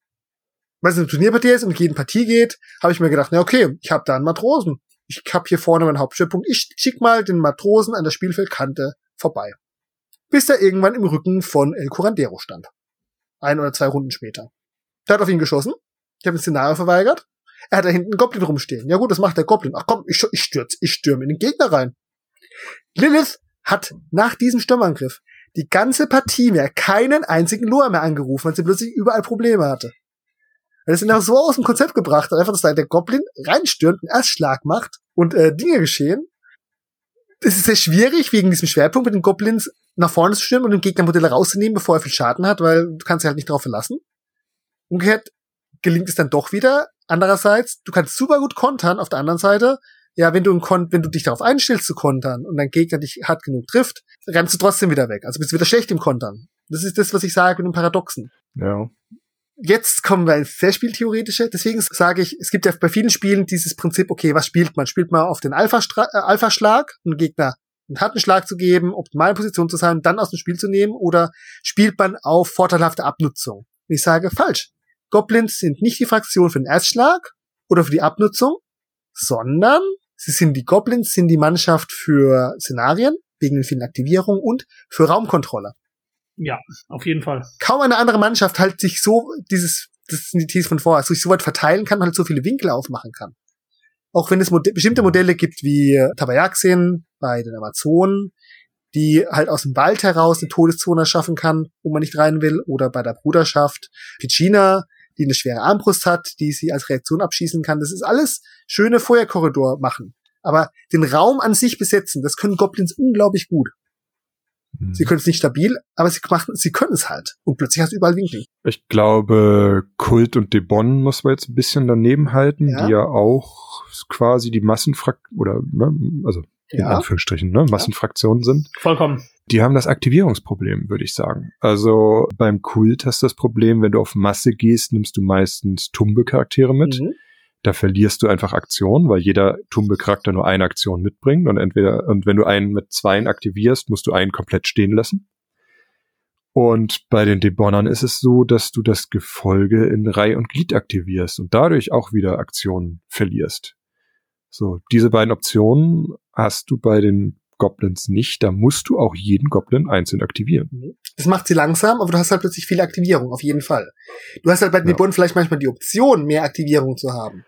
Weil es eine Turnierpartie ist und jeden Partie geht, habe ich mir gedacht, na okay, ich habe da einen Matrosen. Ich habe hier vorne meinen Hauptschwerpunkt. Ich schick mal den Matrosen an der Spielfeldkante vorbei. Bis er irgendwann im Rücken von El Curandero stand. Ein oder zwei Runden später. Der hat auf ihn geschossen. Ich habe ein Szenario verweigert. Er hat da hinten einen Goblin rumstehen. Ja gut, das macht der Goblin. Ach komm, ich, ich stürz, ich stürme in den Gegner rein. Lilith hat nach diesem Sturmangriff die ganze Partie mehr keinen einzigen Loa mehr angerufen, weil sie plötzlich überall Probleme hatte. Er ist einfach so aus dem Konzept gebracht, einfach, dass da der Goblin reinstürmt, einen Erstschlag macht und äh, Dinge geschehen. Es ist sehr schwierig, wegen diesem Schwerpunkt mit den Goblins nach vorne zu stürmen und den Gegner Modelle rauszunehmen, bevor er viel Schaden hat, weil du kannst dich halt nicht darauf verlassen. Umgekehrt gelingt es dann doch wieder. Andererseits, du kannst super gut kontern. Auf der anderen Seite, ja, wenn du, wenn du dich darauf einstellst zu kontern und dein Gegner dich hart genug trifft, rennst du trotzdem wieder weg. Also bist du wieder schlecht im Kontern. Das ist das, was ich sage mit dem Paradoxen. Ja. Jetzt kommen wir ins sehr Spieltheoretische. Deswegen sage ich, es gibt ja bei vielen Spielen dieses Prinzip, okay, was spielt man? Spielt man auf den Alpha-Stra- äh, Alpha-Schlag, einen Gegner einen harten Schlag zu geben, optimale Position zu sein, dann aus dem Spiel zu nehmen, oder spielt man auf vorteilhafte Abnutzung? Und ich sage, falsch. Goblins sind nicht die Fraktion für den Erstschlag oder für die Abnutzung, sondern sie sind die Goblins, sind die Mannschaft für Szenarien, wegen den vielen Aktivierungen und für Raumkontrolle Ja, auf jeden Fall. kaum eine andere Mannschaft halt sich so dieses, das sind die These von vorher, sich so weit verteilen kann und halt so viele Winkel aufmachen kann. Auch wenn es Mode bestimmte Modelle gibt wie Tabayaxin bei den Amazonen, die halt aus dem Wald heraus eine Todeszone erschaffen kann, wo man nicht rein will, oder bei der Bruderschaft Pichina, die eine schwere Armbrust hat, die sie als Reaktion abschießen kann. Das ist alles schöne Feuerkorridor machen. Aber den Raum an sich besetzen, das können Goblins unglaublich gut. Hm. Sie können es nicht stabil, aber sie machen, sie können es halt. Und plötzlich hast du überall Winkel. Ich glaube, Kult und Debon muss man jetzt ein bisschen daneben halten, Ja. die ja auch quasi die Massenfrak oder ne, also in Ja. Anführungsstrichen, ne, Massenfraktionen sind. Vollkommen. Die haben das Aktivierungsproblem, würde ich sagen. Also beim Kult hast du das Problem, wenn du auf Masse gehst, nimmst du meistens Tumbe-Charaktere mit. Mhm. Da verlierst du einfach Aktionen, weil jeder Tumbe-Charakter nur eine Aktion mitbringt und entweder, und wenn du einen mit zweien aktivierst, musst du einen komplett stehen lassen. Und bei den Debonnern ist es so, dass du das Gefolge in Reihe und Glied aktivierst und dadurch auch wieder Aktionen verlierst. So, diese beiden Optionen hast du bei den Goblins nicht. Da musst du auch jeden Goblin einzeln aktivieren. Das macht sie langsam, aber du hast halt plötzlich viele Aktivierungen, auf jeden Fall. Du hast halt bei Ja. Debon vielleicht manchmal die Option, mehr Aktivierungen zu haben.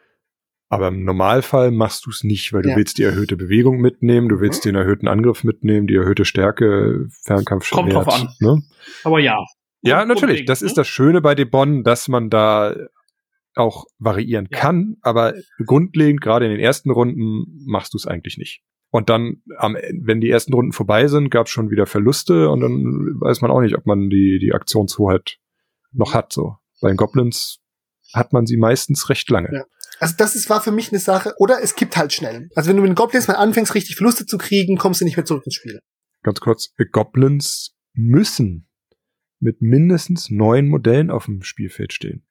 Aber im Normalfall machst du es nicht, weil du Ja. willst die erhöhte Bewegung mitnehmen, du willst den erhöhten Angriff mitnehmen, die erhöhte Stärke, Fernkampf, Kommt drauf an. Ne? Aber ja. Ja, natürlich. Das ne? ist das Schöne bei Debon, dass man da auch variieren Ja. kann, aber grundlegend, gerade in den ersten Runden, machst du es eigentlich nicht. Und dann, am, wenn die ersten Runden vorbei sind, gab es schon wieder Verluste und dann weiß man auch nicht, ob man die, die Aktionshoheit noch hat. So. Bei den Goblins hat man sie meistens recht lange. Ja. Also das ist, war für mich eine Sache, oder es kippt halt schnell. Also wenn du mit den Goblins mal anfängst, richtig Verluste zu kriegen, kommst du nicht mehr zurück ins Spiel. Ganz kurz, Goblins müssen mit mindestens neun Modellen auf dem Spielfeld stehen.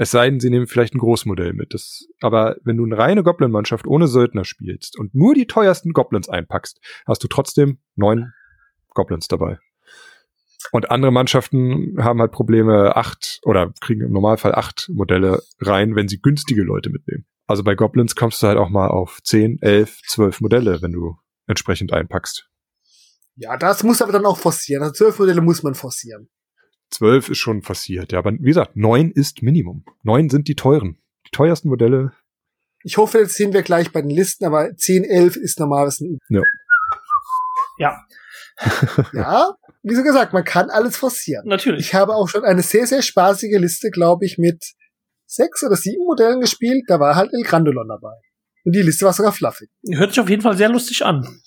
Es sei denn, sie nehmen vielleicht ein Großmodell mit. Das, aber wenn du eine reine Goblin-Mannschaft ohne Söldner spielst und nur die teuersten Goblins einpackst, hast du trotzdem neun Goblins dabei. Und andere Mannschaften haben halt Probleme, acht oder kriegen im Normalfall acht Modelle rein, wenn sie günstige Leute mitnehmen. Also bei Goblins kommst du halt auch mal auf zehn, elf, zwölf Modelle, wenn du entsprechend einpackst. Ja, das muss aber dann auch forcieren. Also zwölf Modelle muss man forcieren. Zwölf ist schon passiert, ja. Aber wie gesagt, neun ist Minimum. Neun sind die teuren. Die teuersten Modelle. Ich hoffe, jetzt sehen wir gleich bei den Listen, aber 10, 11 ist normalerweise ein Ja. Ja, Ja, wie so gesagt, man kann alles forcieren. natürlich. Ich habe auch schon eine sehr, sehr spaßige Liste, glaube ich, mit sechs oder sieben Modellen gespielt. Da war halt El Grandolon dabei. Und die Liste war sogar fluffig. Hört sich auf jeden Fall sehr lustig an.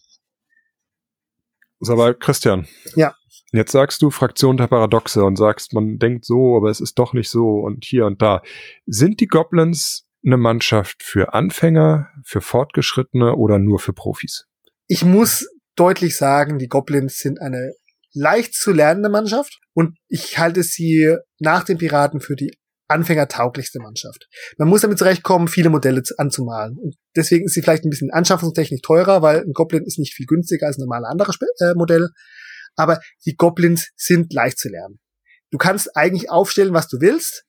Ist aber Christian. Ja. Jetzt sagst du Fraktion der Paradoxe und sagst, man denkt so, aber es ist doch nicht so und hier und da. Sind die Goblins eine Mannschaft für Anfänger, für Fortgeschrittene oder nur für Profis? Ich muss deutlich sagen, die Goblins sind eine leicht zu lernende Mannschaft und ich halte sie nach den Piraten für die anfängertauglichste Mannschaft. Man muss damit zurechtkommen, viele Modelle zu- anzumalen. Und deswegen ist sie vielleicht ein bisschen anschaffungstechnisch teurer, weil ein Goblin ist nicht viel günstiger als ein normales anderes Spe- äh, Modell. Aber die Goblins sind leicht zu lernen. Du kannst eigentlich aufstellen, was du willst.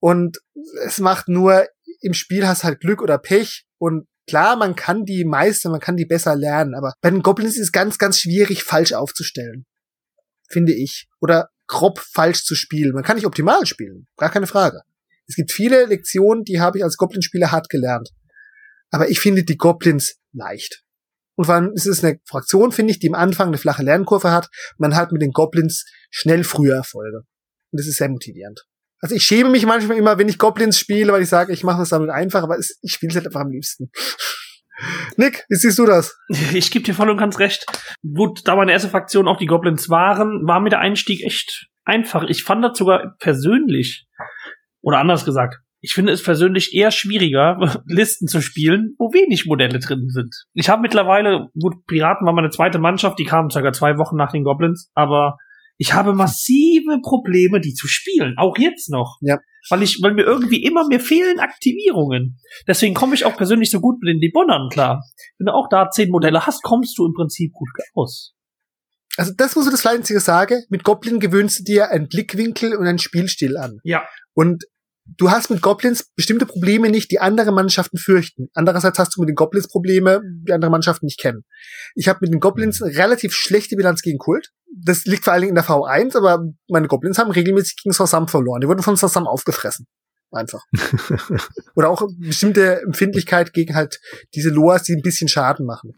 Und es macht nur, im Spiel hast halt Glück oder Pech. Und klar, man kann die meistern, man kann die besser lernen. Aber bei den Goblins ist es ganz, ganz schwierig, falsch aufzustellen. Finde ich. Oder grob falsch zu spielen. Man kann nicht optimal spielen. Gar keine Frage. Es gibt viele Lektionen, die habe ich als Goblin-Spieler hart gelernt. Aber ich finde die Goblins leicht. Und vor allem ist es eine Fraktion, finde ich, die am Anfang eine flache Lernkurve hat. Man hat mit den Goblins schnell frühe Erfolge. Und das ist sehr motivierend. Also ich schäme mich manchmal immer, wenn ich Goblins spiele, weil ich sage, ich mache das damit einfach, aber es, ich spiele es halt einfach am liebsten. Nick, wie siehst du das? Ich gebe dir voll und ganz recht. Gut, da meine erste Fraktion auch die Goblins waren, war mir der Einstieg echt einfach. Ich fand das sogar persönlich, oder anders gesagt, ich finde es persönlich eher schwieriger, Listen zu spielen, wo wenig Modelle drin sind. Ich habe mittlerweile, gut, Piraten war meine zweite Mannschaft, die kamen circa zwei Wochen nach den Goblins, aber ich habe massive Probleme, die zu spielen, auch jetzt noch. Ja. Weil ich, weil mir irgendwie immer mir fehlen Aktivierungen. Deswegen komme ich auch persönlich so gut mit den Debonnern klar. Wenn du auch da zehn Modelle hast, kommst du im Prinzip gut aus. Also das, was ich das Einzige sage, mit Goblin gewöhnst du dir einen Blickwinkel und einen Spielstil an. Ja. Und du hast mit Goblins bestimmte Probleme nicht, die andere Mannschaften fürchten. Andererseits hast du mit den Goblins Probleme, die andere Mannschaften nicht kennen. Ich habe mit den Goblins eine relativ schlechte Bilanz gegen Kult. Das liegt vor allen Dingen in der V1, aber meine Goblins haben regelmäßig gegen Sassam verloren. Die wurden von Sassam aufgefressen. Einfach. Oder auch bestimmte Empfindlichkeit gegen halt diese Loas, die ein bisschen Schaden machen.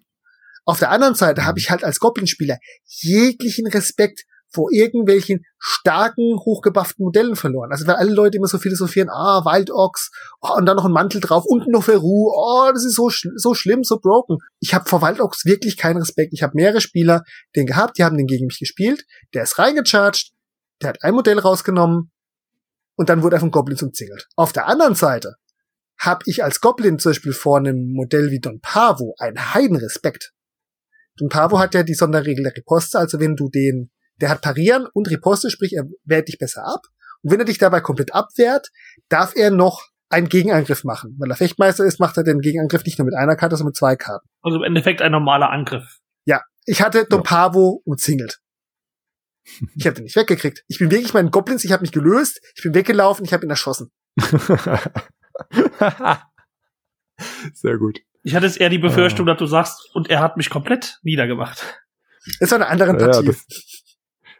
Auf der anderen Seite habe ich halt als Goblin-Spieler jeglichen Respekt vor irgendwelchen starken, hochgebufften Modellen verloren. Also weil alle Leute immer so philosophieren, ah, Wild Ox, oh, und dann noch ein Mantel drauf, unten noch Veru, oh, das ist so, sch so schlimm, so broken. Ich habe vor Wild Ox wirklich keinen Respekt. Ich habe mehrere Spieler, den gehabt, die haben den gegen mich gespielt, der ist reingecharged, der hat ein Modell rausgenommen und dann wurde er von Goblins umzingelt. Auf der anderen Seite habe ich als Goblin zum Beispiel vor einem Modell wie Don Pavo einen Heidenrespekt. Don Pavo hat ja die Sonderregel der Riposte, also wenn du den der hat Parieren und Riposte, sprich, er wehrt dich besser ab. Und wenn er dich dabei komplett abwehrt, darf er noch einen Gegenangriff machen. Weil er Fechtmeister ist, macht er den Gegenangriff nicht nur mit einer Karte, sondern mit zwei Karten. Also im Endeffekt ein normaler Angriff. Ja, ich hatte Don Pavo umzingelt. Ich habe den nicht weggekriegt. Ich bin wirklich meinen Goblins, ich habe mich gelöst, ich bin weggelaufen, ich habe ihn erschossen. Sehr gut. Ich hatte jetzt eher die Befürchtung, dass du sagst, und er hat mich komplett niedergemacht. Ist doch eine andere Ja, Partie. das,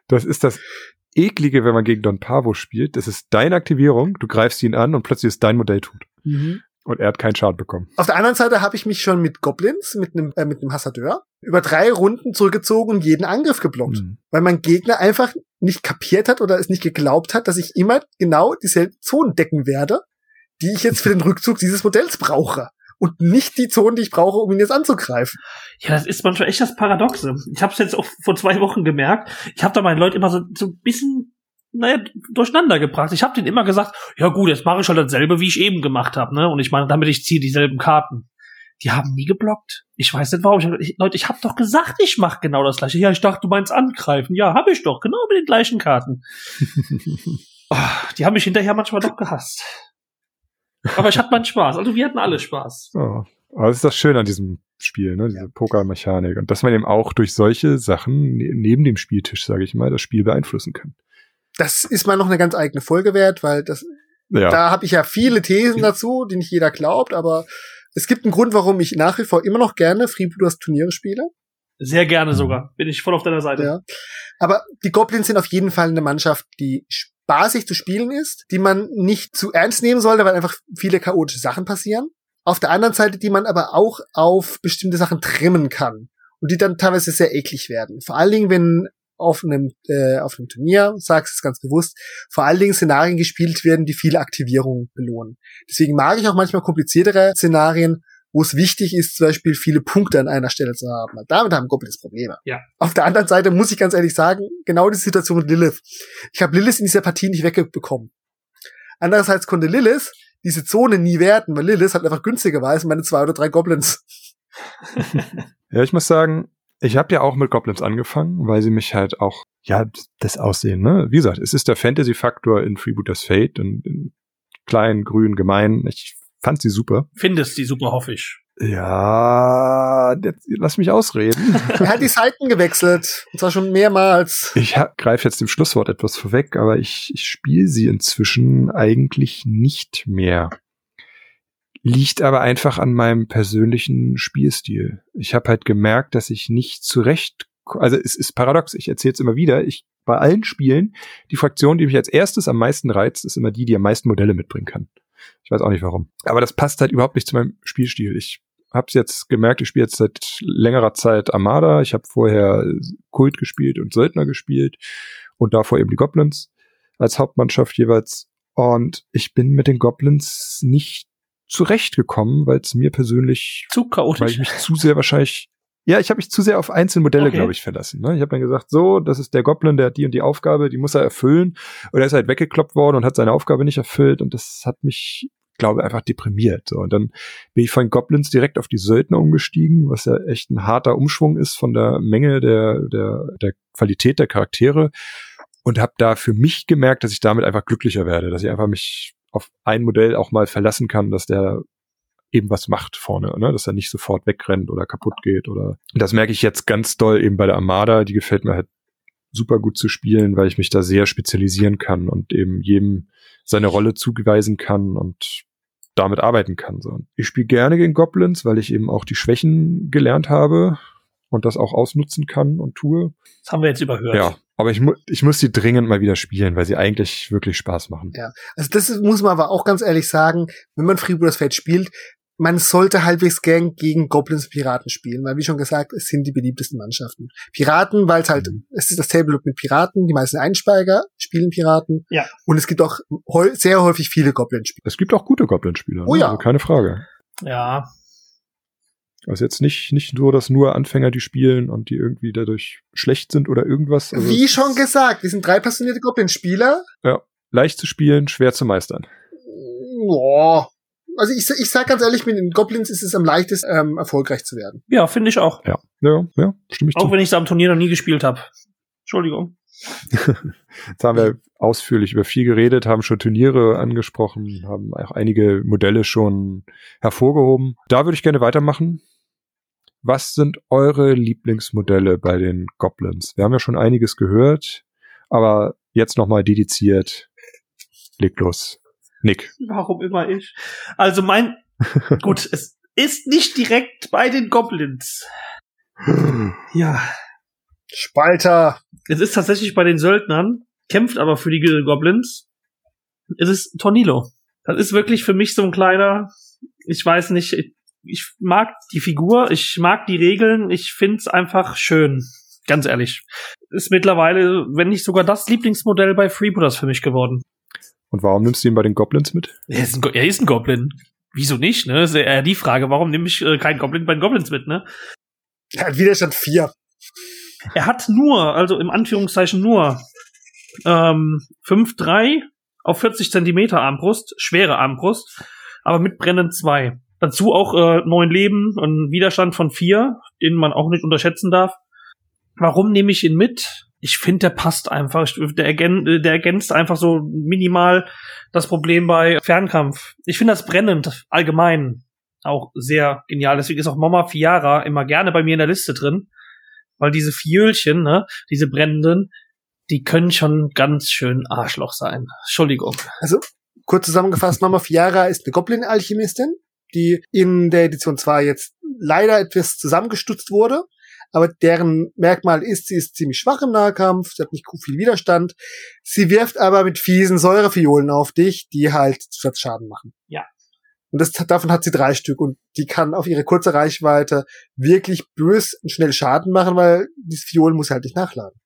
das ist das Eklige, wenn man gegen Don Pavo spielt. Das ist deine Aktivierung, du greifst ihn an und plötzlich ist dein Modell tot. mhm. Und er hat keinen Schaden bekommen. Auf der anderen Seite habe ich mich schon mit Goblins, mit einem äh, mit einem Hassadeur, über drei Runden zurückgezogen und jeden Angriff geblockt. Mhm. Weil mein Gegner einfach nicht kapiert hat oder es nicht geglaubt hat, dass ich immer genau dieselben Zonen decken werde, die ich jetzt für den Rückzug dieses Modells brauche. Und nicht die Zonen, die ich brauche, um ihn jetzt anzugreifen. Ja, das ist manchmal echt das Paradoxe. Ich habe es jetzt auch vor zwei Wochen gemerkt. Ich habe da meinen Leuten immer so, so ein bisschen, naja, durcheinander gebracht. Ich habe denen immer gesagt, ja gut, jetzt mache ich halt dasselbe, wie ich eben gemacht habe, ne? Und ich meine, damit ich ziehe dieselben Karten. Die haben nie geblockt. Ich weiß nicht warum. Ich, ich, Leute, ich habe doch gesagt, ich mache genau das gleiche. Ja, ich dachte, du meinst angreifen. Ja, habe ich doch, genau mit den gleichen Karten. Ah, die haben mich hinterher manchmal doch gehasst. Aber ich hatte meinen Spaß. Also wir hatten alle Spaß. Ja. Aber das ist das Schöne an diesem Spiel, ne? diese Pokermechanik. Und dass man eben auch durch solche Sachen ne- neben dem Spieltisch, sage ich mal, das Spiel beeinflussen kann. Das ist mal noch eine ganz eigene Folge wert, weil das, Ja. da habe ich ja viele Thesen dazu, die nicht jeder glaubt, aber es gibt einen Grund, warum ich nach wie vor immer noch gerne Freebooters Turniere spiele. Sehr gerne sogar. Bin ich voll auf deiner Seite. Ja. Aber die Goblins sind auf jeden Fall eine Mannschaft, die spaßig zu spielen ist, die man nicht zu ernst nehmen sollte, weil einfach viele chaotische Sachen passieren. Auf der anderen Seite, die man aber auch auf bestimmte Sachen trimmen kann und die dann teilweise sehr eklig werden. Vor allen Dingen, wenn auf einem, äh, auf einem Turnier, sagst es ganz bewusst, vor allen Dingen Szenarien gespielt werden, die viele Aktivierungen belohnen. Deswegen mag ich auch manchmal kompliziertere Szenarien, wo es wichtig ist, zum Beispiel viele Punkte an einer Stelle zu haben. Damit haben Goblins Probleme. Ja. Auf der anderen Seite muss ich ganz ehrlich sagen, genau die Situation mit Lilith. Ich habe Lilith in dieser Partie nicht wegbekommen. Andererseits konnte Lilith diese Zone nie werten, weil Lilith halt einfach günstiger war als meine zwei oder drei Goblins. Ja, ich muss sagen, ich habe ja auch mit Goblins angefangen, weil sie mich halt auch, ja, das Aussehen, ne? Wie gesagt, es ist der Fantasy-Faktor in Freebooters Fate und in klein, grün, gemein. Ich fand sie super. Findest die super, hoffe ich. Ja, jetzt, lass mich ausreden. Er hat die Seiten gewechselt. Und zwar schon mehrmals. Ich greife jetzt dem Schlusswort etwas vorweg, aber ich, ich spiele sie inzwischen eigentlich nicht mehr. Liegt aber einfach an meinem persönlichen Spielstil. Ich habe halt gemerkt, dass ich nicht zurecht, also es ist paradox, ich erzähle es immer wieder, ich bei allen Spielen, die Fraktion, die mich als erstes am meisten reizt, ist immer die, die am meisten Modelle mitbringen kann. Ich weiß auch nicht warum. Aber das passt halt überhaupt nicht zu meinem Spielstil. Ich habe jetzt gemerkt, ich spiele jetzt seit längerer Zeit Armada. Ich habe vorher Kult gespielt und Söldner gespielt und davor eben die Goblins als Hauptmannschaft jeweils. Und ich bin mit den Goblins nicht zurechtgekommen, weil es mir persönlich, Zu weil chaotisch. ich mich zu sehr wahrscheinlich, ja, ich habe mich zu sehr auf einzelne Modelle, Okay. glaube ich, verlassen. Ne? Ich habe dann gesagt, so, das ist der Goblin, der hat die und die Aufgabe, die muss er erfüllen. Und er ist halt weggekloppt worden und hat seine Aufgabe nicht erfüllt. Und das hat mich, glaube ich, einfach deprimiert. So. Und dann bin ich von Goblins direkt auf die Söldner umgestiegen, was ja echt ein harter Umschwung ist von der Menge der, der, der Qualität der Charaktere. Und habe da für mich gemerkt, dass ich damit einfach glücklicher werde, dass ich einfach mich auf ein Modell auch mal verlassen kann, dass der eben was macht vorne, ne? dass er nicht sofort wegrennt oder kaputt geht oder das merke ich jetzt ganz doll eben bei der Armada, die gefällt mir halt super gut zu spielen, weil ich mich da sehr spezialisieren kann und eben jedem seine Rolle zuweisen kann und damit arbeiten kann. So. Ich spiele gerne gegen Goblins, weil ich eben auch die Schwächen gelernt habe und das auch ausnutzen kann und tue. Das haben wir jetzt überhört. Ja, aber ich, mu ich muss sie dringend mal wieder spielen, weil sie eigentlich wirklich Spaß machen. Ja. Also das muss man aber auch ganz ehrlich sagen, wenn man Freebooters Fate spielt, man sollte halbwegs gern gegen Goblins und Piraten spielen, weil wie schon gesagt, es sind die beliebtesten Mannschaften. Piraten, weil es halt, Mhm. es ist das Tablelook mit Piraten, die meisten Einsteiger spielen Piraten. Ja. Und es gibt auch sehr häufig viele Goblin-Spieler. Es gibt auch gute Goblin-Spieler, Oh ne? ja. also keine Frage. Ja. Also jetzt nicht, nicht nur, dass nur Anfänger die spielen und die irgendwie dadurch schlecht sind oder irgendwas. Also Wie schon gesagt, wir sind drei passionierte Goblin-Spieler. Leicht zu spielen, schwer zu meistern. Boah. Also ich, ich sag ganz ehrlich, mit den Goblins ist es am leichtesten, ähm, erfolgreich zu werden. Ja, finde ich auch. Ja, ja, ja, stimme ich Auch zu. wenn ich es am Turnier noch nie gespielt habe. Entschuldigung. Jetzt haben wir ausführlich über viel geredet, haben schon Turniere angesprochen, haben auch einige Modelle schon hervorgehoben. Da würde ich gerne weitermachen. Was sind eure Lieblingsmodelle bei den Goblins? Wir haben ja schon einiges gehört, aber jetzt nochmal dediziert. Leg los. Nick. Warum immer ich? Also mein, gut, es, ist nicht direkt bei den Goblins. Ja. Spalter. Es ist tatsächlich bei den Söldnern, kämpft aber für die Goblins. Es ist Tornilo. Das ist wirklich für mich so ein kleiner, ich weiß nicht, ich, ich mag die Figur, ich mag die Regeln, ich find's einfach schön. Ganz ehrlich. Ist mittlerweile, wenn nicht sogar das Lieblingsmodell bei Freebooters für mich geworden. Und warum nimmst du ihn bei den Goblins mit? Er ist ein, Go er ist ein Goblin. Wieso nicht, ne? Ist eher die Frage, warum nehme ich äh, keinen Goblin bei den Goblins mit, ne? Er hat Widerstand 4. Er hat nur, also im Anführungszeichen nur, ähm, 5-3 auf 40 Zentimeter Armbrust, schwere Armbrust, aber mit Brennen 2. Dazu auch äh, neun Leben und Widerstand von 4, den man auch nicht unterschätzen darf. Warum nehme ich ihn mit? Ich finde, der passt einfach. Der, ergän der ergänzt einfach so minimal das Problem bei Fernkampf. Ich finde das brennend allgemein auch sehr genial. Deswegen ist auch Mama Fiara immer gerne bei mir in der Liste drin. Weil diese Fiölchen, ne, diese brennenden, die können schon ganz schön Arschloch sein. Entschuldigung. Also, kurz zusammengefasst, Mama Fiara ist eine Goblin-Alchemistin, die in der Edition 2 jetzt leider etwas zusammengestutzt wurde. Aber deren Merkmal ist, sie ist ziemlich schwach im Nahkampf, sie hat nicht viel Widerstand. Sie wirft aber mit fiesen Säurefiolen auf dich, die halt Zusatzschaden machen. Ja. Und das, davon hat sie drei Stück und die kann auf ihre kurze Reichweite wirklich bös und schnell Schaden machen, weil dieses Fiol muss halt nicht nachladen.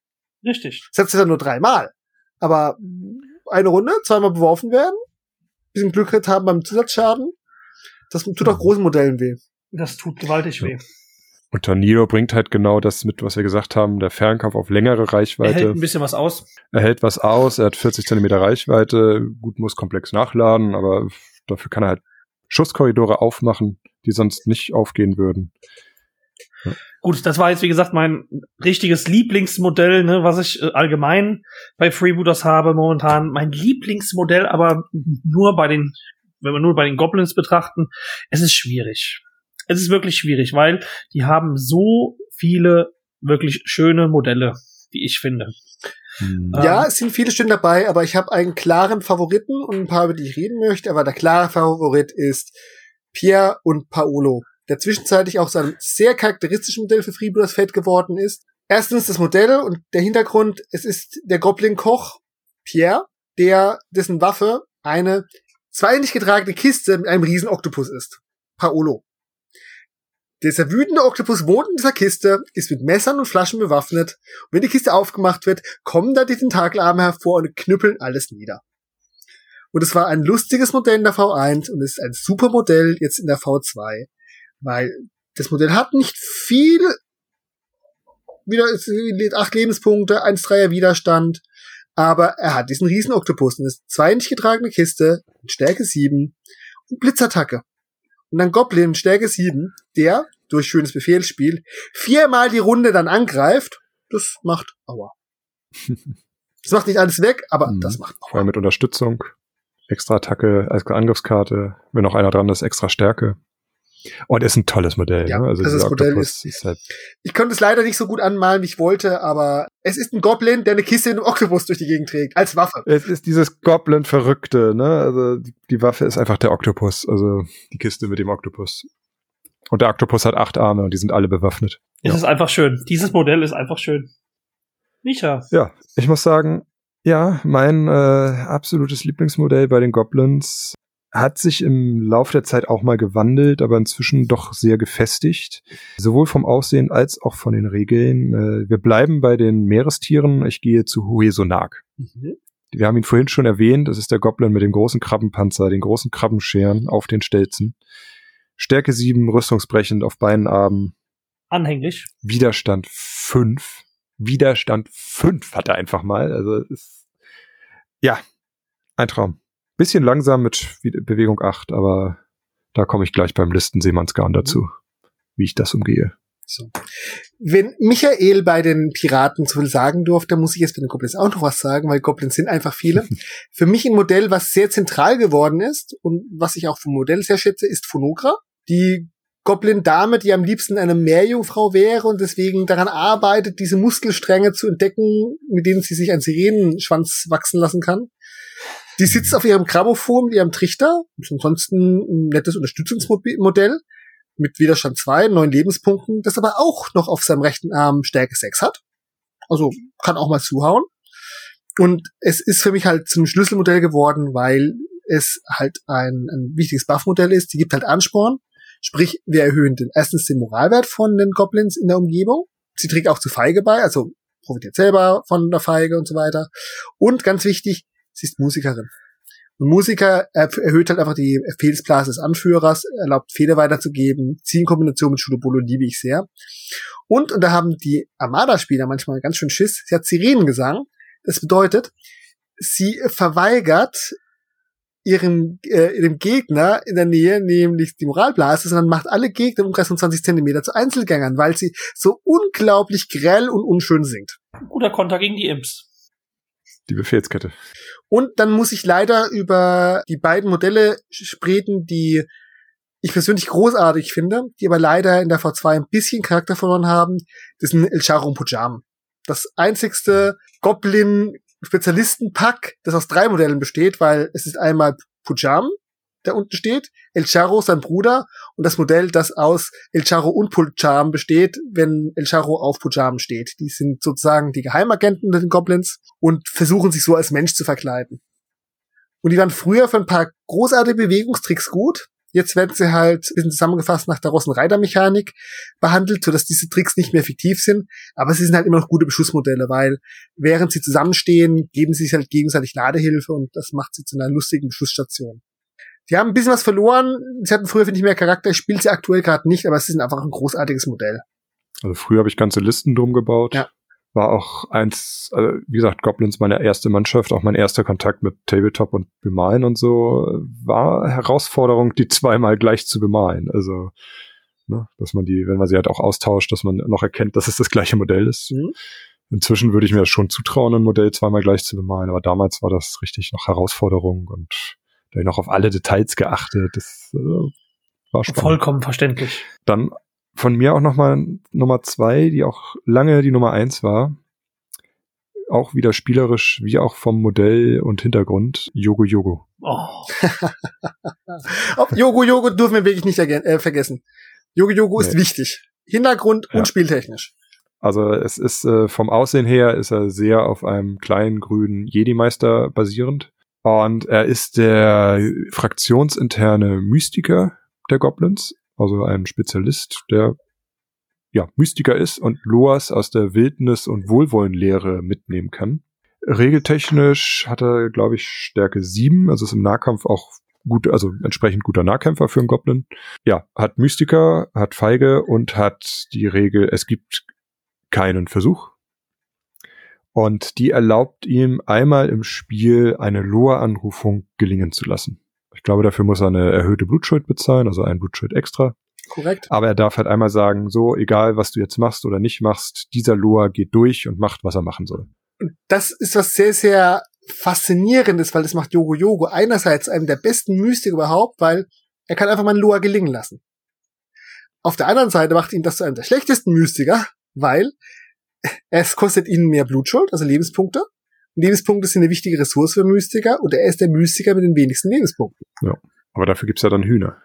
Richtig. Das hat sie dann nur dreimal. Aber eine Runde, zweimal beworfen werden, bisschen Glück haben beim Zusatzschaden, das tut auch großen Modellen weh. Das tut gewaltig weh. Und Tornado bringt halt genau das mit, was wir gesagt haben, der Fernkampf auf längere Reichweite. Er hält ein bisschen was aus. Er hält was aus, er hat 40 Zentimeter Reichweite, gut muss komplex nachladen, aber dafür kann er halt Schusskorridore aufmachen, die sonst nicht aufgehen würden. Ja. Gut, das war jetzt wie gesagt mein richtiges Lieblingsmodell, ne, was ich äh, allgemein bei Freebooters habe momentan. Mein Lieblingsmodell, aber nur bei den, wenn wir nur bei den Goblins betrachten, es ist schwierig es ist wirklich schwierig, weil die haben so viele wirklich schöne Modelle, die ich finde. Hm. Ja, es sind viele schön dabei, aber ich habe einen klaren Favoriten und ein paar, über die ich reden möchte. Aber der klare Favorit ist Pierre und Paolo, der zwischenzeitlich auch zu einem sehr charakteristischen Modell für Freebooters Fate geworden ist. Erstens das Modell und der Hintergrund, es ist der Goblin-Koch Pierre, der dessen Waffe eine zweihändig getragene Kiste mit einem riesen Oktopus ist. Paolo. Dieser wütende Oktopus wohnt in dieser Kiste, ist mit Messern und Flaschen bewaffnet. Und wenn die Kiste aufgemacht wird, kommen da die Tentakelarme hervor und knüppeln alles nieder. Und es war ein lustiges Modell in der V1 und ist ein super Modell jetzt in der V2, weil das Modell hat nicht viel, wieder acht Lebenspunkte, 1-3er Widerstand, aber er hat diesen riesen Oktopus und ist zwei nicht getragene Kiste, Stärke 7 und Blitzattacke und dann Goblin Stärke 7, der durch schönes Befehlsspiel viermal die Runde dann angreift. Das macht Aua. das macht nicht alles weg, aber mhm. das macht Aua. Vor allem mit Unterstützung, extra Attacke als Angriffskarte, wenn noch einer dran ist, extra Stärke. Und ist ein tolles Modell. Ja, ne? also das Modell ist, ist halt ich konnte es leider nicht so gut anmalen, wie ich wollte, aber es ist ein Goblin, der eine Kiste in einem Oktopus durch die Gegend trägt, als Waffe. Es ist dieses Goblin-Verrückte, ne? Also die, die Waffe ist einfach der Oktopus, also die Kiste mit dem Oktopus. Und der Oktopus hat acht Arme und die sind alle bewaffnet. Es ja. ist einfach schön. Dieses Modell ist einfach schön. Micha. Ja, ich muss sagen, ja, mein äh, absolutes Lieblingsmodell bei den Goblins hat sich im Laufe der Zeit auch mal gewandelt, aber inzwischen doch sehr gefestigt. Sowohl vom Aussehen als auch von den Regeln. Äh, wir bleiben bei den Meerestieren. Ich gehe zu Huesonak. Mhm. Wir haben ihn vorhin schon erwähnt. Das ist der Goblin mit dem großen Krabbenpanzer, den großen Krabbenscheren auf den Stelzen. Stärke 7, rüstungsbrechend auf beiden Armen. Anhänglich. Widerstand 5. Widerstand 5 hat er einfach mal. Also ist, ja, ein Traum. Bisschen langsam mit Bewegung 8, aber da komme ich gleich beim Listen-Seemannsgarn dazu, wie ich das umgehe. So. Wenn Michael bei den Piraten zu viel sagen durfte, muss ich jetzt bei den Goblins auch noch was sagen, weil Goblins sind einfach viele. Für mich ein Modell, was sehr zentral geworden ist und was ich auch vom Modell sehr schätze, ist Phonogra. Die Goblin-Dame, die am liebsten eine Meerjungfrau wäre und deswegen daran arbeitet, diese Muskelstränge zu entdecken, mit denen sie sich einen Sirenenschwanz wachsen lassen kann. Die sitzt auf ihrem Grammophon mit ihrem Trichter. Ist ansonsten ein nettes Unterstützungsmodell. mit Widerstand 2, neun Lebenspunkten, das aber auch noch auf seinem rechten Arm Stärke 6 hat. Also kann auch mal zuhauen. Und es ist für mich halt zum Schlüsselmodell geworden, weil es halt ein, ein wichtiges Buff-Modell ist. Die gibt halt Ansporn. Sprich, wir erhöhen den, erstens den Moralwert von den Goblins in der Umgebung. Sie trägt auch zu Feige bei, also profitiert selber von der Feige und so weiter. Und ganz wichtig, sie ist Musikerin. Und Musiker erhöht halt einfach die Fehlsblase des Anführers, erlaubt Fehler weiterzugeben. Sie in Kombination mit Shudobolo liebe ich sehr. Und, und da haben die Armada-Spieler manchmal ganz schön Schiss, sie hat Sirenengesang. Das bedeutet, sie verweigert ihrem, äh, ihrem Gegner in der Nähe, nämlich die Moralblase, sondern macht alle Gegner im Umkreis von 20 Zentimeter zu Einzelgängern, weil sie so unglaublich grell und unschön singt. Guter Konter gegen die Imps. Die Befehlskette. Und dann muss ich leider über die beiden Modelle sprechen, die ich persönlich großartig finde, die aber leider in der V2 ein bisschen Charakter verloren haben. Das sind El Charo und Pujam. Das einzigste Goblin-Spezialistenpack, das aus drei Modellen besteht, weil es ist einmal Pujam, der unten steht, El Charo sein Bruder und das Modell, das aus El Charo und Pujam besteht, wenn El Charo auf Pujam steht. Die sind sozusagen die Geheimagenten der Goblins und versuchen sich so als Mensch zu verkleiden. Und die waren früher für ein paar großartige Bewegungstricks gut. Jetzt werden sie halt ein bisschen zusammengefasst nach der Rossen-Reiter-Mechanik behandelt, sodass diese Tricks nicht mehr fiktiv sind. Aber sie sind halt immer noch gute Beschussmodelle, weil während sie zusammenstehen, geben sie sich halt gegenseitig Ladehilfe und das macht sie zu einer lustigen Beschussstation. Die haben ein bisschen was verloren. Sie hatten früher, finde ich, mehr Charakter. Ich spiele sie aktuell gerade nicht, aber sie sind einfach ein großartiges Modell. Also früher habe ich ganze Listen drum gebaut. Ja. War auch eins, also wie gesagt, Goblins meine erste Mannschaft, auch mein erster Kontakt mit Tabletop und Bemalen und so, war Herausforderung, die zweimal gleich zu bemalen. Also, ne, dass man die, wenn man sie halt auch austauscht, dass man noch erkennt, dass es das gleiche Modell ist. Mhm. Inzwischen würde ich mir das schon zutrauen, ein Modell zweimal gleich zu bemalen, aber damals war das richtig noch Herausforderung und da noch auf alle Details geachtet. Das äh, war spannend. Vollkommen verständlich. Dann von mir auch nochmal Nummer zwei, die auch lange die Nummer eins war. Auch wieder spielerisch, wie auch vom Modell und Hintergrund, Yogo Yogo. Oh. Auf Yogo Yogo dürfen wir wirklich nicht äh, vergessen. Yogo Yogo ist Nee. wichtig. Hintergrund Ja. und spieltechnisch. Also es ist äh, vom Aussehen her ist er sehr auf einem kleinen grünen Jedi-Meister basierend. Und er ist der fraktionsinterne Mystiker der Goblins, also ein Spezialist, der ja Mystiker ist und Loas aus der Wildnis und Wohlwollenlehre mitnehmen kann. Regeltechnisch hat er, glaube ich, Stärke 7, also ist im Nahkampf auch gut, also entsprechend guter Nahkämpfer für einen Goblin. Ja, hat Mystiker, hat Feige und hat die Regel, es gibt keinen Versuch. Und die erlaubt ihm einmal im Spiel eine Loa-Anrufung gelingen zu lassen. Ich glaube, dafür muss er eine erhöhte Blutschuld bezahlen, also ein Blutschuld extra. Korrekt. Aber er darf halt einmal sagen, so, egal was du jetzt machst oder nicht machst, dieser Loa geht durch und macht, was er machen soll. Das ist was sehr, sehr faszinierendes, weil das macht Yogo Yogo einerseits einem der besten Mystik überhaupt, weil er kann einfach mal einen Loa gelingen lassen. Auf der anderen Seite macht ihn das zu einem der schlechtesten Mystiker, weil es kostet ihnen mehr Blutschuld, also Lebenspunkte. Und Lebenspunkte sind eine wichtige Ressource für Mystiker und er ist der Mystiker mit den wenigsten Lebenspunkten. Aber dafür gibt's ja dann Hühner.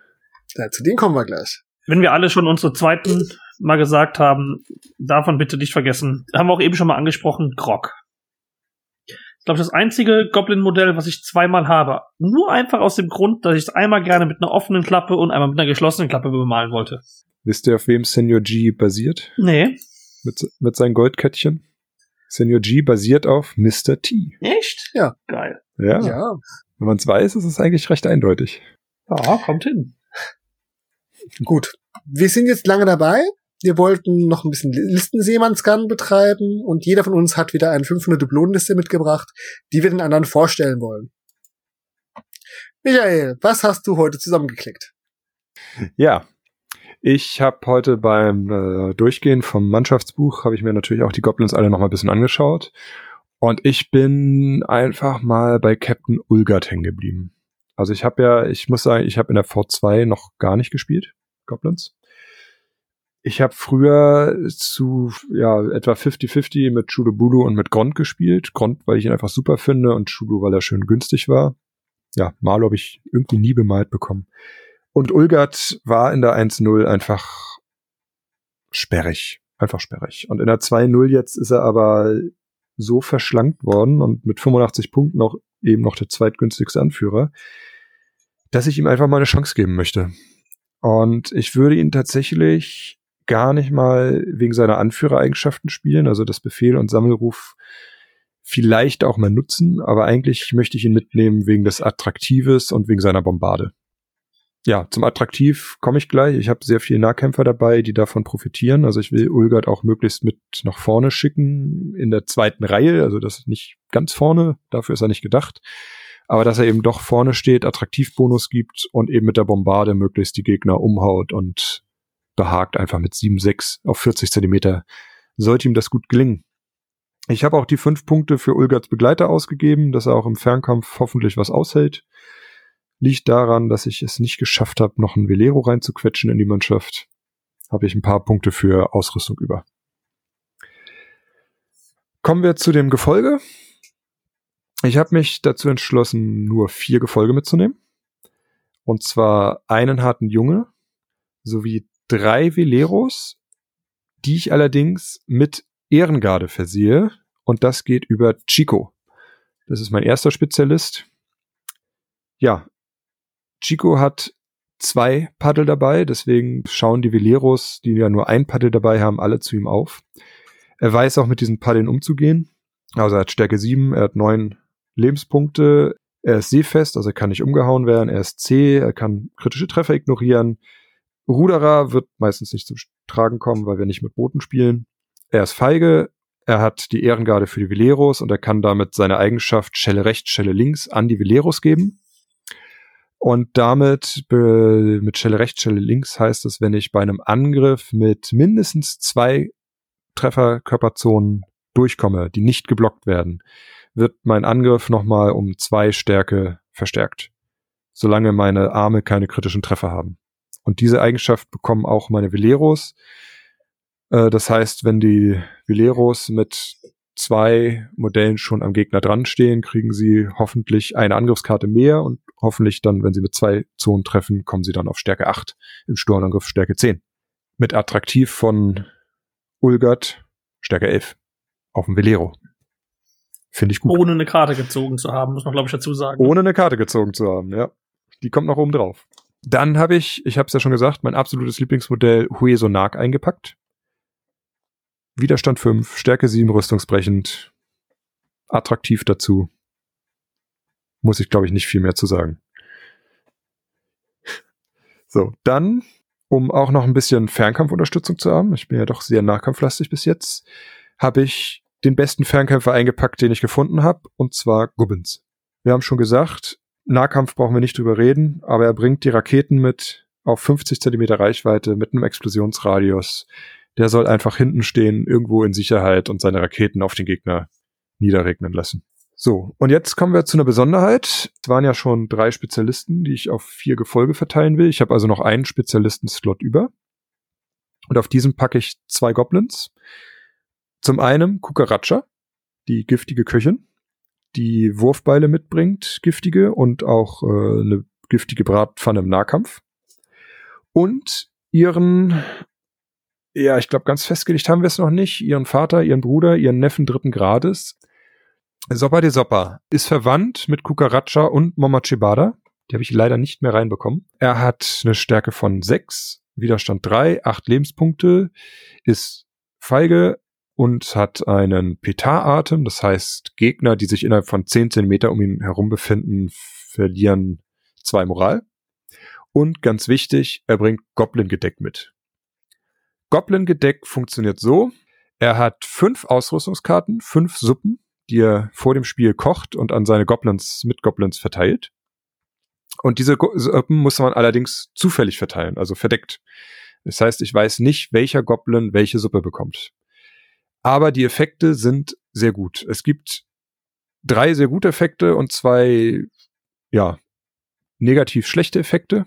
Ja, zu denen kommen wir gleich. Wenn wir alle schon unsere zweiten mal gesagt haben, davon bitte nicht vergessen. Haben wir auch eben schon mal angesprochen, Grog. Ich glaube, das einzige Goblin-Modell, was ich zweimal habe. Nur einfach aus dem Grund, dass ich es einmal gerne mit einer offenen Klappe und einmal mit einer geschlossenen Klappe bemalen wollte. Wisst ihr, auf wem Senior G basiert? Nee. Mit, mit seinen Goldkettchen? Senior G basiert auf Mr. T. Echt? Ja. Geil. Ja. Ja. Wenn man es weiß, ist es eigentlich recht eindeutig. Ja, kommt hin. Gut. Wir sind jetzt lange dabei. Wir wollten noch ein bisschen Listenseemannscan betreiben und jeder von uns hat wieder eine 500 Dublonenliste mitgebracht, die wir den anderen vorstellen wollen. Michael, was hast du heute zusammengeklickt? Ja. Ich habe heute beim äh, Durchgehen vom Mannschaftsbuch, habe ich mir natürlich auch die Goblins alle noch mal ein bisschen angeschaut. Und ich bin einfach mal bei Captain Ulgard hängen geblieben. Also ich habe ja, ich muss sagen, ich habe in der V2 noch gar nicht gespielt, Goblins. Ich habe früher zu ja etwa 50-50 mit Chudobulu und mit Grond gespielt. Grond, weil ich ihn einfach super finde und Chudu, weil er schön günstig war. Ja, Marlo habe ich irgendwie nie bemalt bekommen. Und Ulgard war in der 1-0 einfach sperrig. Einfach sperrig. Und in der 2-0 jetzt ist er aber so verschlankt worden und mit 85 Punkten auch eben noch der zweitgünstigste Anführer, dass ich ihm einfach mal eine Chance geben möchte. Und ich würde ihn tatsächlich gar nicht mal wegen seiner Anführereigenschaften spielen, also das Befehl und Sammelruf vielleicht auch mal nutzen, aber eigentlich möchte ich ihn mitnehmen wegen des Attraktives und wegen seiner Bombarde. Ja, zum Attraktiv komme ich gleich. Ich habe sehr viele Nahkämpfer dabei, die davon profitieren. Also ich will Ulgard auch möglichst mit nach vorne schicken in der zweiten Reihe. Also das nicht ganz vorne, dafür ist er nicht gedacht. Aber dass er eben doch vorne steht, Attraktivbonus gibt und eben mit der Bombarde möglichst die Gegner umhaut und behagt einfach mit 7,6 auf 40 Zentimeter, sollte ihm das gut gelingen. Ich habe auch die fünf Punkte für Ulgards Begleiter ausgegeben, dass er auch im Fernkampf hoffentlich was aushält. Liegt daran, dass ich es nicht geschafft habe, noch ein Velero reinzuquetschen in die Mannschaft. Habe ich ein paar Punkte für Ausrüstung über. Kommen wir zu dem Gefolge. Ich habe mich dazu entschlossen, nur vier Gefolge mitzunehmen. Und zwar einen harten Junge sowie drei Veleros, die ich allerdings mit Ehrengarde versehe. Und das geht über Chico. Das ist mein erster Spezialist. Ja, Chico hat zwei Paddel dabei, deswegen schauen die Veleros, die ja nur ein Paddel dabei haben, alle zu ihm auf. Er weiß auch mit diesen Paddeln umzugehen. Also er hat Stärke 7, er hat neun Lebenspunkte, er ist seefest, also er kann nicht umgehauen werden, er ist zäh, er kann kritische Treffer ignorieren. Ruderer wird meistens nicht zum Tragen kommen, weil wir nicht mit Booten spielen. Er ist feige, er hat die Ehrengarde für die Veleros und er kann damit seine Eigenschaft Schelle rechts, Schelle links an die Veleros geben. Und damit mit Schelle rechts, Schelle links heißt es, wenn ich bei einem Angriff mit mindestens zwei Trefferkörperzonen durchkomme, die nicht geblockt werden, wird mein Angriff nochmal um zwei Stärke verstärkt. Solange meine Arme keine kritischen Treffer haben. Und diese Eigenschaft bekommen auch meine Veleros. Äh, das heißt, wenn die Veleros mit zwei Modellen schon am Gegner dran stehen, kriegen sie hoffentlich eine Angriffskarte mehr und hoffentlich dann, wenn sie mit zwei Zonen treffen, kommen sie dann auf Stärke 8, im Sturmangriff Stärke 10. Mit attraktiv von Ulgert Stärke 11 auf dem Velero. Finde ich gut. Ohne eine Karte gezogen zu haben, muss man glaube ich dazu sagen. Ohne eine Karte gezogen zu haben, ja. Die kommt noch oben drauf. Dann habe ich, ich habe es ja schon gesagt, mein absolutes Lieblingsmodell Huesonak eingepackt. Widerstand 5, Stärke 7, rüstungsbrechend, attraktiv dazu. Muss ich, glaube ich, nicht viel mehr zu sagen. So, dann, um auch noch ein bisschen Fernkampfunterstützung zu haben, ich bin ja doch sehr nahkampflastig bis jetzt, habe ich den besten Fernkämpfer eingepackt, den ich gefunden habe, und zwar Gubbins. Wir haben schon gesagt, Nahkampf brauchen wir nicht drüber reden, aber er bringt die Raketen mit auf 50 Zentimeter Reichweite mit einem Explosionsradius der soll einfach hinten stehen, irgendwo in Sicherheit und seine Raketen auf den Gegner niederregnen lassen. So, und jetzt kommen wir zu einer Besonderheit. Es waren ja schon drei Spezialisten, die ich auf vier Gefolge verteilen will. Ich habe also noch einen Spezialisten-Slot über. Und auf diesem packe ich zwei Goblins. Zum einen Kukaracha, die giftige Köchin, die Wurfbeile mitbringt, giftige und auch äh, eine giftige Bratpfanne im Nahkampf. Und ihren ja, ich glaube, ganz festgelegt haben wir es noch nicht. Ihren Vater, ihren Bruder, ihren Neffen dritten Grades. Soppa de Soppa ist verwandt mit Kukaracha und Momachibada. Die habe ich leider nicht mehr reinbekommen. Er hat eine Stärke von 6, Widerstand 3, 8 Lebenspunkte, ist feige und hat einen Petar-Atem. Das heißt, Gegner, die sich innerhalb von 10 Zentimeter um ihn herum befinden, verlieren zwei Moral. Und ganz wichtig, er bringt Goblin-Gedeck mit. Goblin-Gedeck funktioniert so. Er hat fünf Ausrüstungskarten, fünf Suppen, die er vor dem Spiel kocht und an seine Goblins, mit Goblins verteilt. Und diese Suppen muss man allerdings zufällig verteilen, also verdeckt. Das heißt, ich weiß nicht, welcher Goblin welche Suppe bekommt. Aber die Effekte sind sehr gut. Es gibt drei sehr gute Effekte und zwei, ja, negativ schlechte Effekte.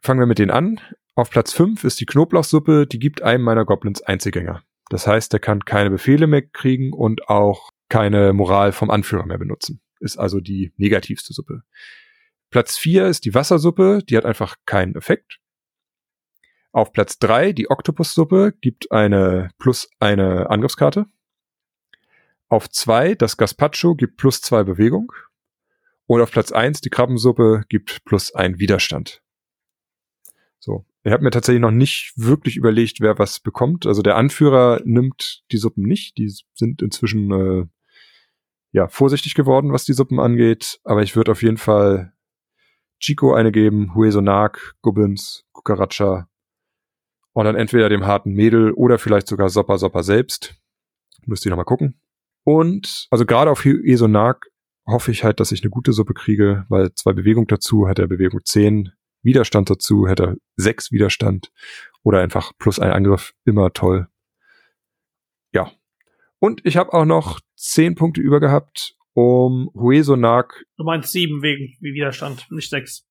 Fangen wir mit denen an. Auf Platz 5 ist die Knoblauchsuppe, die gibt einem meiner Goblins Einzelgänger. Das heißt, er kann keine Befehle mehr kriegen und auch keine Moral vom Anführer mehr benutzen. Ist also die negativste Suppe. Platz vier ist die Wassersuppe, die hat einfach keinen Effekt. Auf Platz drei die Oktopussuppe gibt eine plus eine Angriffskarte. Auf zwei das Gazpacho gibt plus zwei Bewegung. Und auf Platz eins die Krabbensuppe gibt plus ein Widerstand. So. Ich habe mir tatsächlich noch nicht wirklich überlegt, wer was bekommt. Also der Anführer nimmt die Suppen nicht. Die sind inzwischen äh, ja vorsichtig geworden, was die Suppen angeht. Aber ich würde auf jeden Fall Chico eine geben, Huesonak, Gubbins, Cucaracha und dann entweder dem harten Mädel oder vielleicht sogar Soppa Soppa selbst. Müsst ihr nochmal gucken. Und also gerade auf Huesonak hoffe ich halt, dass ich eine gute Suppe kriege, weil zwei Bewegung dazu hat er Bewegung 10, Widerstand dazu hätte er sechs Widerstand oder einfach plus ein Angriff, immer toll. Ja. Und ich habe auch noch zehn Punkte über gehabt, um Huesonak. Du meinst sieben wegen Widerstand, nicht sechs.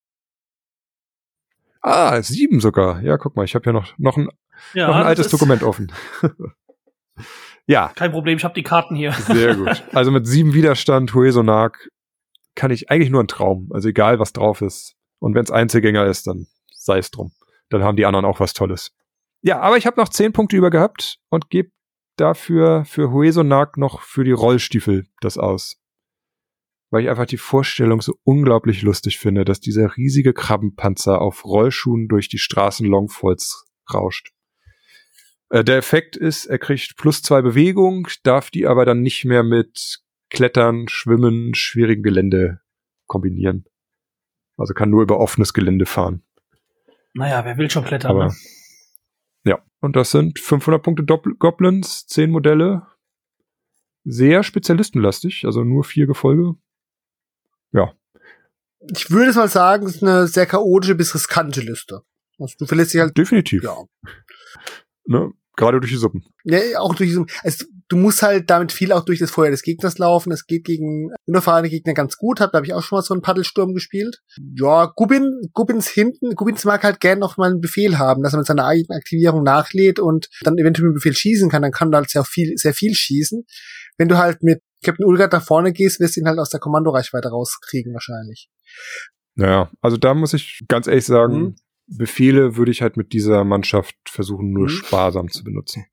Ah, sieben sogar. Ja, guck mal, ich habe ja noch, noch ein, ja, noch ein altes Dokument offen. ja. Kein Problem, ich habe die Karten hier. Sehr gut. Also mit sieben Widerstand, Huesonak, kann ich eigentlich nur ein Traum. Also egal, was drauf ist. Und wenn es Einzelgänger ist, dann sei es drum. Dann haben die anderen auch was Tolles. Ja, aber ich habe noch zehn Punkte über gehabt und gebe dafür für Huesonak noch für die Rollstiefel das aus. Weil ich einfach die Vorstellung so unglaublich lustig finde, dass dieser riesige Krabbenpanzer auf Rollschuhen durch die Straßen Longfolds rauscht. Äh, der Effekt ist, er kriegt plus zwei Bewegung, darf die aber dann nicht mehr mit Klettern, Schwimmen, schwierigen Gelände kombinieren. Also kann nur über offenes Gelände fahren. Naja, wer will schon klettern? Aber, ne? Ja, und das sind 500 Punkte Doppel Goblins, 10 Modelle. Sehr spezialistenlastig, also nur vier Gefolge. Ja. Ich würde es mal sagen, es ist eine sehr chaotische bis riskante Liste. Also du verlässt dich halt. Definitiv. Ja. Ne? Gerade durch die Suppen. Ja, auch durch die Suppen. Also, du musst halt damit viel auch durch das Feuer des Gegners laufen. Es geht gegen unerfahrene Gegner ganz gut. Hab, da habe ich auch schon mal so einen Paddelsturm gespielt. Ja, Gubbin, Gubbins hinten, Gubbins mag halt gern noch mal einen Befehl haben, dass er mit seiner eigenen Aktivierung nachlädt und dann eventuell mit dem Befehl schießen kann. Dann kann er halt sehr viel, sehr viel schießen. Wenn du halt mit Captain Ulgard nach vorne gehst, wirst du ihn halt aus der Kommandoreichweite rauskriegen wahrscheinlich. Naja, also da muss ich ganz ehrlich sagen, mhm. Befehle würde ich halt mit dieser Mannschaft versuchen, nur mhm. sparsam zu benutzen.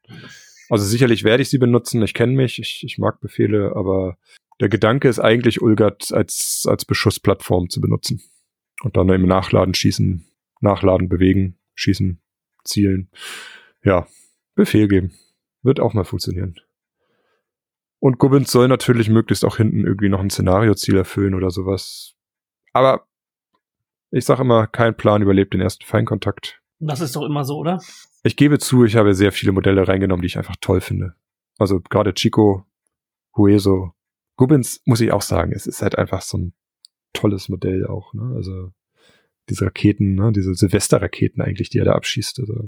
Also sicherlich werde ich sie benutzen, ich kenne mich, ich, ich mag Befehle, aber der Gedanke ist eigentlich, Ulgat als, als Beschussplattform zu benutzen. Und dann im Nachladen schießen, nachladen, bewegen, schießen, zielen. Ja, Befehl geben. Wird auch mal funktionieren. Und Gubbins soll natürlich möglichst auch hinten irgendwie noch ein Szenarioziel erfüllen oder sowas. Aber ich sag immer, kein Plan überlebt den ersten Feinkontakt. Das ist doch immer so, oder? Ich gebe zu, ich habe sehr viele Modelle reingenommen, die ich einfach toll finde. Also gerade Chico, Hueso, Gubbins muss ich auch sagen, es ist halt einfach so ein tolles Modell auch, ne? Also diese Raketen, ne? diese Silvesterraketen eigentlich, die er da abschießt. Also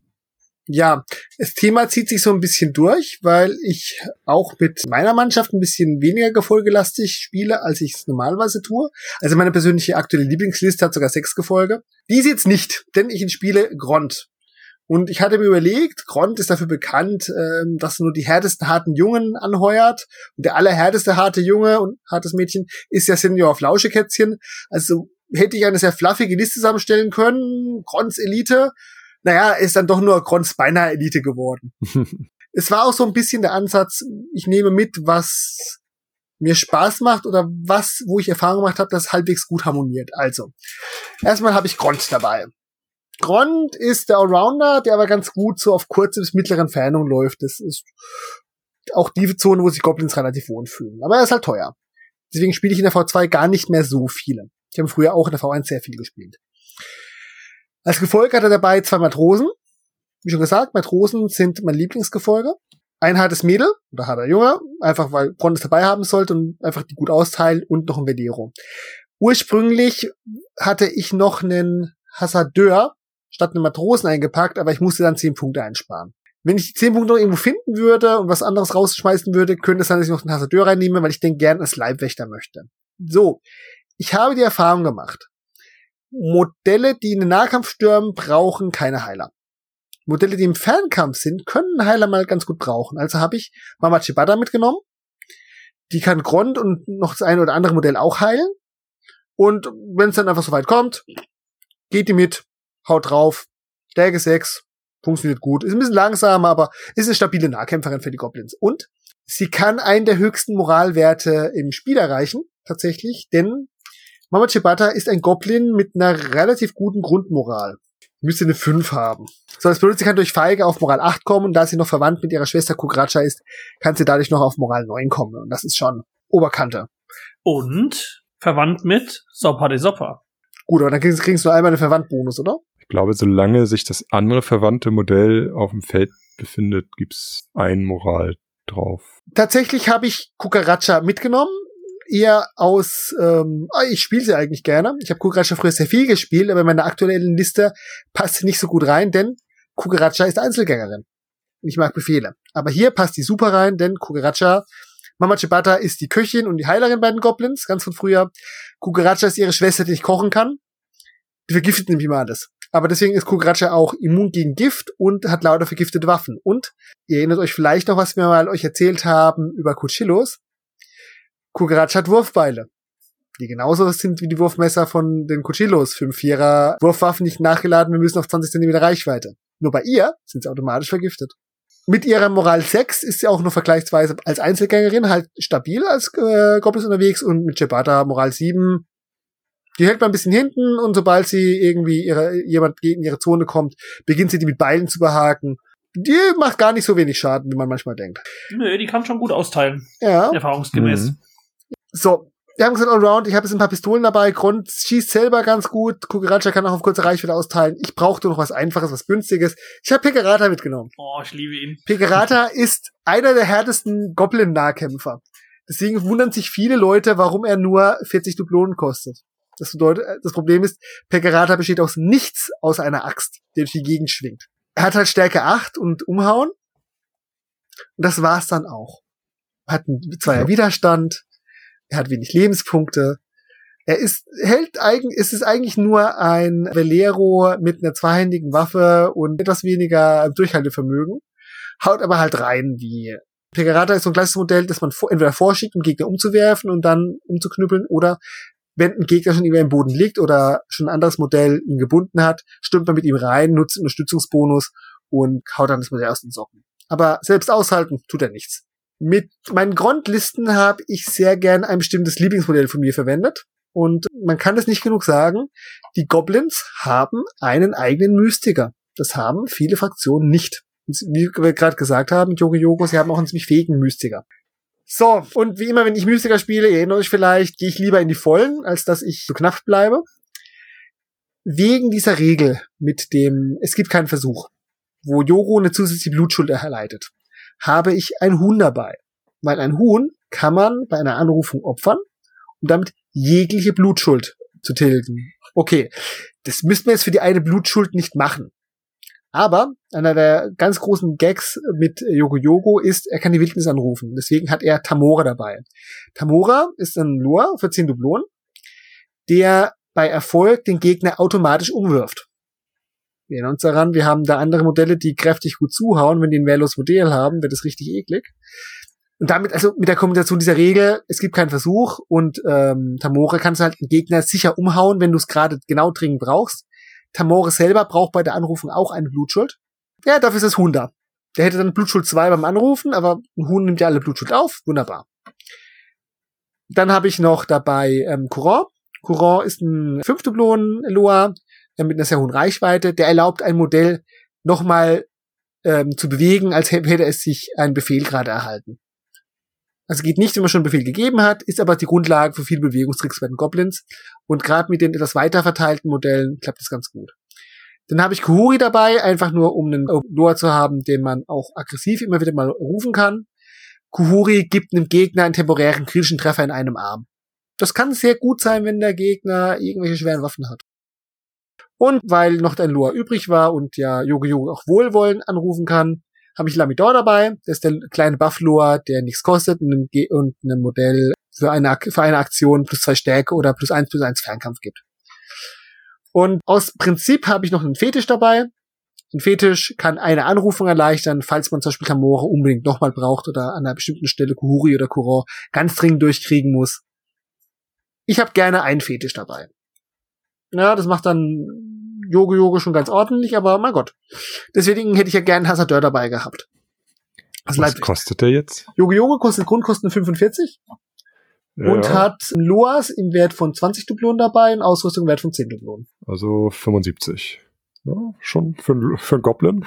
ja, das Thema zieht sich so ein bisschen durch, weil ich auch mit meiner Mannschaft ein bisschen weniger gefolgelastig spiele, als ich es normalerweise tue. Also meine persönliche aktuelle Lieblingsliste hat sogar sechs Gefolge. Dies jetzt nicht, denn ich spiele Grond. Und ich hatte mir überlegt, Grond ist dafür bekannt, ähm, dass nur die härtesten harten Jungen anheuert. Und der allerhärteste harte Junge und hartes Mädchen ist ja Senior Flauschekätzchen. Also hätte ich eine sehr fluffige Liste zusammenstellen können. Gronds Elite naja, ist dann doch nur Grons beinahe Elite geworden. es war auch so ein bisschen der Ansatz, ich nehme mit, was mir Spaß macht oder was, wo ich Erfahrung gemacht habe, das halbwegs gut harmoniert. Also, erstmal habe ich Grond dabei. Grond ist der Allrounder, der aber ganz gut so auf kurze bis mittlere Entfernung läuft. Das ist auch die Zone, wo sich Goblins relativ wohl fühlen. Aber er ist halt teuer. Deswegen spiele ich in der V2 gar nicht mehr so viele. Ich habe früher auch in der V1 sehr viel gespielt. Als Gefolge hat er dabei zwei Matrosen. Wie schon gesagt, Matrosen sind mein Lieblingsgefolge. Ein hartes Mädel oder harter Junge, einfach weil Bron es dabei haben sollte und einfach die gut austeilen und noch ein Velero. Ursprünglich hatte ich noch einen Hassadeur statt einen Matrosen eingepackt, aber ich musste dann zehn Punkte einsparen. Wenn ich die zehn Punkte noch irgendwo finden würde und was anderes rausschmeißen würde, könnte es sein, dass ich noch einen Hassadeur reinnehme, weil ich den gern als Leibwächter möchte. So. Ich habe die Erfahrung gemacht. Modelle, die in den Nahkampf stürmen, brauchen keine Heiler. Modelle, die im Fernkampf sind, können Heiler mal ganz gut brauchen. Also habe ich Mama Chibata mitgenommen. Die kann Grond und noch das eine oder andere Modell auch heilen. Und wenn es dann einfach so weit kommt, geht die mit, haut drauf, Stärke 6, funktioniert gut. Ist ein bisschen langsamer, aber ist eine stabile Nahkämpferin für die Goblins. Und sie kann einen der höchsten Moralwerte im Spiel erreichen, tatsächlich, denn Mama Chibata ist ein Goblin mit einer relativ guten Grundmoral. Müsste eine 5 haben. So, das bedeutet, sie kann durch Feige auf Moral 8 kommen und da sie noch verwandt mit ihrer Schwester Kukracha ist, kann sie dadurch noch auf Moral 9 kommen. Und das ist schon Oberkante. Und verwandt mit Soppa de Soppa. Gut, aber dann kriegst, kriegst du nur einmal einen Verwandtbonus, oder? Ich glaube, solange sich das andere verwandte Modell auf dem Feld befindet, gibt's ein Moral drauf. Tatsächlich habe ich Kukaracha mitgenommen. Eher aus, ähm, ah, ich spiele sie eigentlich gerne. Ich habe Kukaracha früher sehr viel gespielt, aber in meiner aktuellen Liste passt sie nicht so gut rein, denn Kukaracha ist Einzelgängerin. Ich mag Befehle. Aber hier passt die super rein, denn Kukaracha, Mama Chibata ist die Köchin und die Heilerin bei den Goblins, ganz von früher. Kukaracha ist ihre Schwester, die nicht kochen kann. Die vergiftet nämlich immer alles. Aber deswegen ist Kukaracha auch immun gegen Gift und hat lauter vergiftete Waffen. Und ihr erinnert euch vielleicht noch, was wir mal euch erzählt haben über Kuchillos. Kukaracha hat Wurfbeile, die genauso sind wie die Wurfmesser von den Kuchillos. Fünf Vierer Wurfwaffen nicht nachgeladen, wir müssen auf 20 cm Reichweite. Nur bei ihr sind sie automatisch vergiftet. Mit ihrer Moral 6 ist sie auch nur vergleichsweise als Einzelgängerin halt stabil als äh, Goblins unterwegs und mit Chebata Moral 7 die hält man ein bisschen hinten und sobald sie irgendwie ihre, jemand in ihre Zone kommt, beginnt sie die mit Beilen zu behaken. Die macht gar nicht so wenig Schaden, wie man manchmal denkt. Nö, die kann schon gut austeilen. Ja. Erfahrungsgemäß. Mhm. So, wir haben gesagt Allround, ich habe jetzt ein paar Pistolen dabei, Grund schießt selber ganz gut, Kukuracha kann auch auf kurze Reichweite austeilen. Ich brauchte noch was Einfaches, was Günstiges. Ich habe Pekarata mitgenommen. Oh, ich liebe ihn. Pekarata ist einer der härtesten Goblin-Nahkämpfer. Deswegen wundern sich viele Leute, warum er nur 40 Dublonen kostet. Das bedeutet, das Problem ist, Pekarata besteht aus nichts außer einer Axt, die durch die Gegend schwingt. Er hat halt Stärke 8 und Umhauen. Und das war's dann auch. Hat einen zweier Widerstand. Er hat wenig Lebenspunkte. Er ist, hält eigentlich, ist es eigentlich nur ein Velero mit einer zweihändigen Waffe und etwas weniger Durchhaltevermögen. Haut aber halt rein wie Pekarata ist so ein klassisches Modell, das man entweder vorschickt, um Gegner umzuwerfen und dann umzuknüppeln, oder wenn ein Gegner schon irgendwer im Boden liegt oder schon ein anderes Modell ihn gebunden hat, stürmt man mit ihm rein, nutzt einen Unterstützungsbonus und haut dann das Modell aus den Socken. Aber selbst aushalten tut er nichts. Mit meinen Grundlisten habe ich sehr gern ein bestimmtes Lieblingsmodell von mir verwendet. Und man kann es nicht genug sagen, die Goblins haben einen eigenen Mystiker. Das haben viele Fraktionen nicht. Wie wir gerade gesagt haben, Yogi Yogo, sie haben auch einen ziemlich fähigen Mystiker. So, und wie immer, wenn ich Mystiker spiele, ihr erinnert euch vielleicht, gehe ich lieber in die Vollen, als dass ich so knapp bleibe. Wegen dieser Regel mit dem, es gibt keinen Versuch, wo Joro eine zusätzliche Blutschuld erleidet, habe ich ein Huhn dabei. Weil ein Huhn kann man bei einer Anrufung opfern, um damit jegliche Blutschuld zu tilgen. Okay, das müssten wir jetzt für die eine Blutschuld nicht machen. Aber einer der ganz großen Gags mit Yogo Yogo ist, er kann die Wildnis anrufen. Deswegen hat er Tamora dabei. Tamora ist ein Lure für 10 Dublonen, der bei Erfolg den Gegner automatisch umwirft. Wir erinnern uns daran, wir haben da andere Modelle, die kräftig gut zuhauen. Wenn die ein wehrloses Modell haben, wird es richtig eklig. Und damit, also mit der Kombination dieser Regel, es gibt keinen Versuch und ähm, Tamora kannst du halt den Gegner sicher umhauen, wenn du es gerade genau dringend brauchst. Tamore selber braucht bei der Anrufung auch eine Blutschuld. Ja, dafür ist das Huhn da. Der hätte dann Blutschuld 2 beim Anrufen, aber ein Huhn nimmt ja alle Blutschuld auf. Wunderbar. Dann habe ich noch dabei ähm, Courant. Courant ist ein Fünfdublonen-Loa äh, mit einer sehr hohen Reichweite. Der erlaubt ein Modell nochmal ähm, zu bewegen, als hätte es sich einen Befehl gerade erhalten. Also geht nicht, wenn man schon einen Befehl gegeben hat, ist aber die Grundlage für viele Bewegungstricks bei den Goblins. Und gerade mit den etwas weiter verteilten Modellen klappt das ganz gut. Dann habe ich Kuhuri dabei, einfach nur um einen Loa zu haben, den man auch aggressiv immer wieder mal rufen kann. Kuhuri gibt einem Gegner einen temporären kritischen Treffer in einem Arm. Das kann sehr gut sein, wenn der Gegner irgendwelche schweren Waffen hat. Und weil noch ein Loa übrig war und ja Yogi Yogi auch Wohlwollen anrufen kann, habe ich Lamidor dabei. Das ist der kleine Buffaloer, der nichts kostet und ein Modell für eine, für eine Aktion plus zwei Stärke oder plus eins plus eins Fernkampf gibt. Und aus Prinzip habe ich noch einen Fetisch dabei. Ein Fetisch kann eine Anrufung erleichtern, falls man zum Beispiel Kamore unbedingt nochmal braucht oder an einer bestimmten Stelle Kuhuri oder Kuron ganz dringend durchkriegen muss. Ich habe gerne einen Fetisch dabei. Ja, das macht dann Yoga Yoga schon ganz ordentlich, aber mein Gott. Deswegen hätte ich ja gerne einen Hassadeur dabei gehabt. Das Was kostet der jetzt? Yoga Yoga kostet Grundkosten 45 ja, und hat Loas im Wert von 20 Dublonen dabei und Ausrüstung im Wert von 10 Dublonen. Also 75. Ja, schon für, für einen Goblin.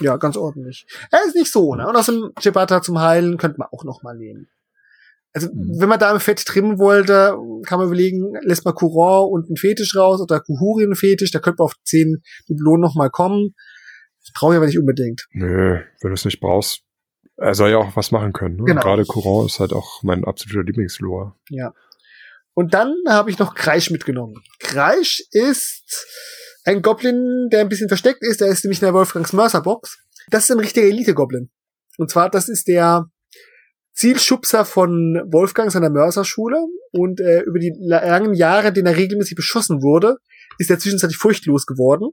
Ja, ganz ordentlich. Er ist nicht so, ne? Und aus dem Chibata zum Heilen könnte man auch noch mal nehmen. Also, mhm. wenn man da im Fett trimmen wollte, kann man überlegen, lässt man Courant und einen Fetisch raus oder Kuhuri einen Fetisch, da könnte man auf 10 Dublonen noch mal kommen. Brauche ich aber nicht unbedingt. Nö, wenn du es nicht brauchst, er soll ja auch was machen können. Ne? Genau. Gerade Courant ist halt auch mein absoluter Lieblingslore. Ja. Und dann habe ich noch Kreisch mitgenommen. Kreisch ist ein Goblin, der ein bisschen versteckt ist. Der ist nämlich in der Wolfgangs Mercer-Box. Das ist ein richtiger Elite-Goblin. Und zwar, das ist der Zielschubser von Wolfgang seiner Mörserschule und äh, über die langen Jahre, den er regelmäßig beschossen wurde, ist er zwischenzeitlich furchtlos geworden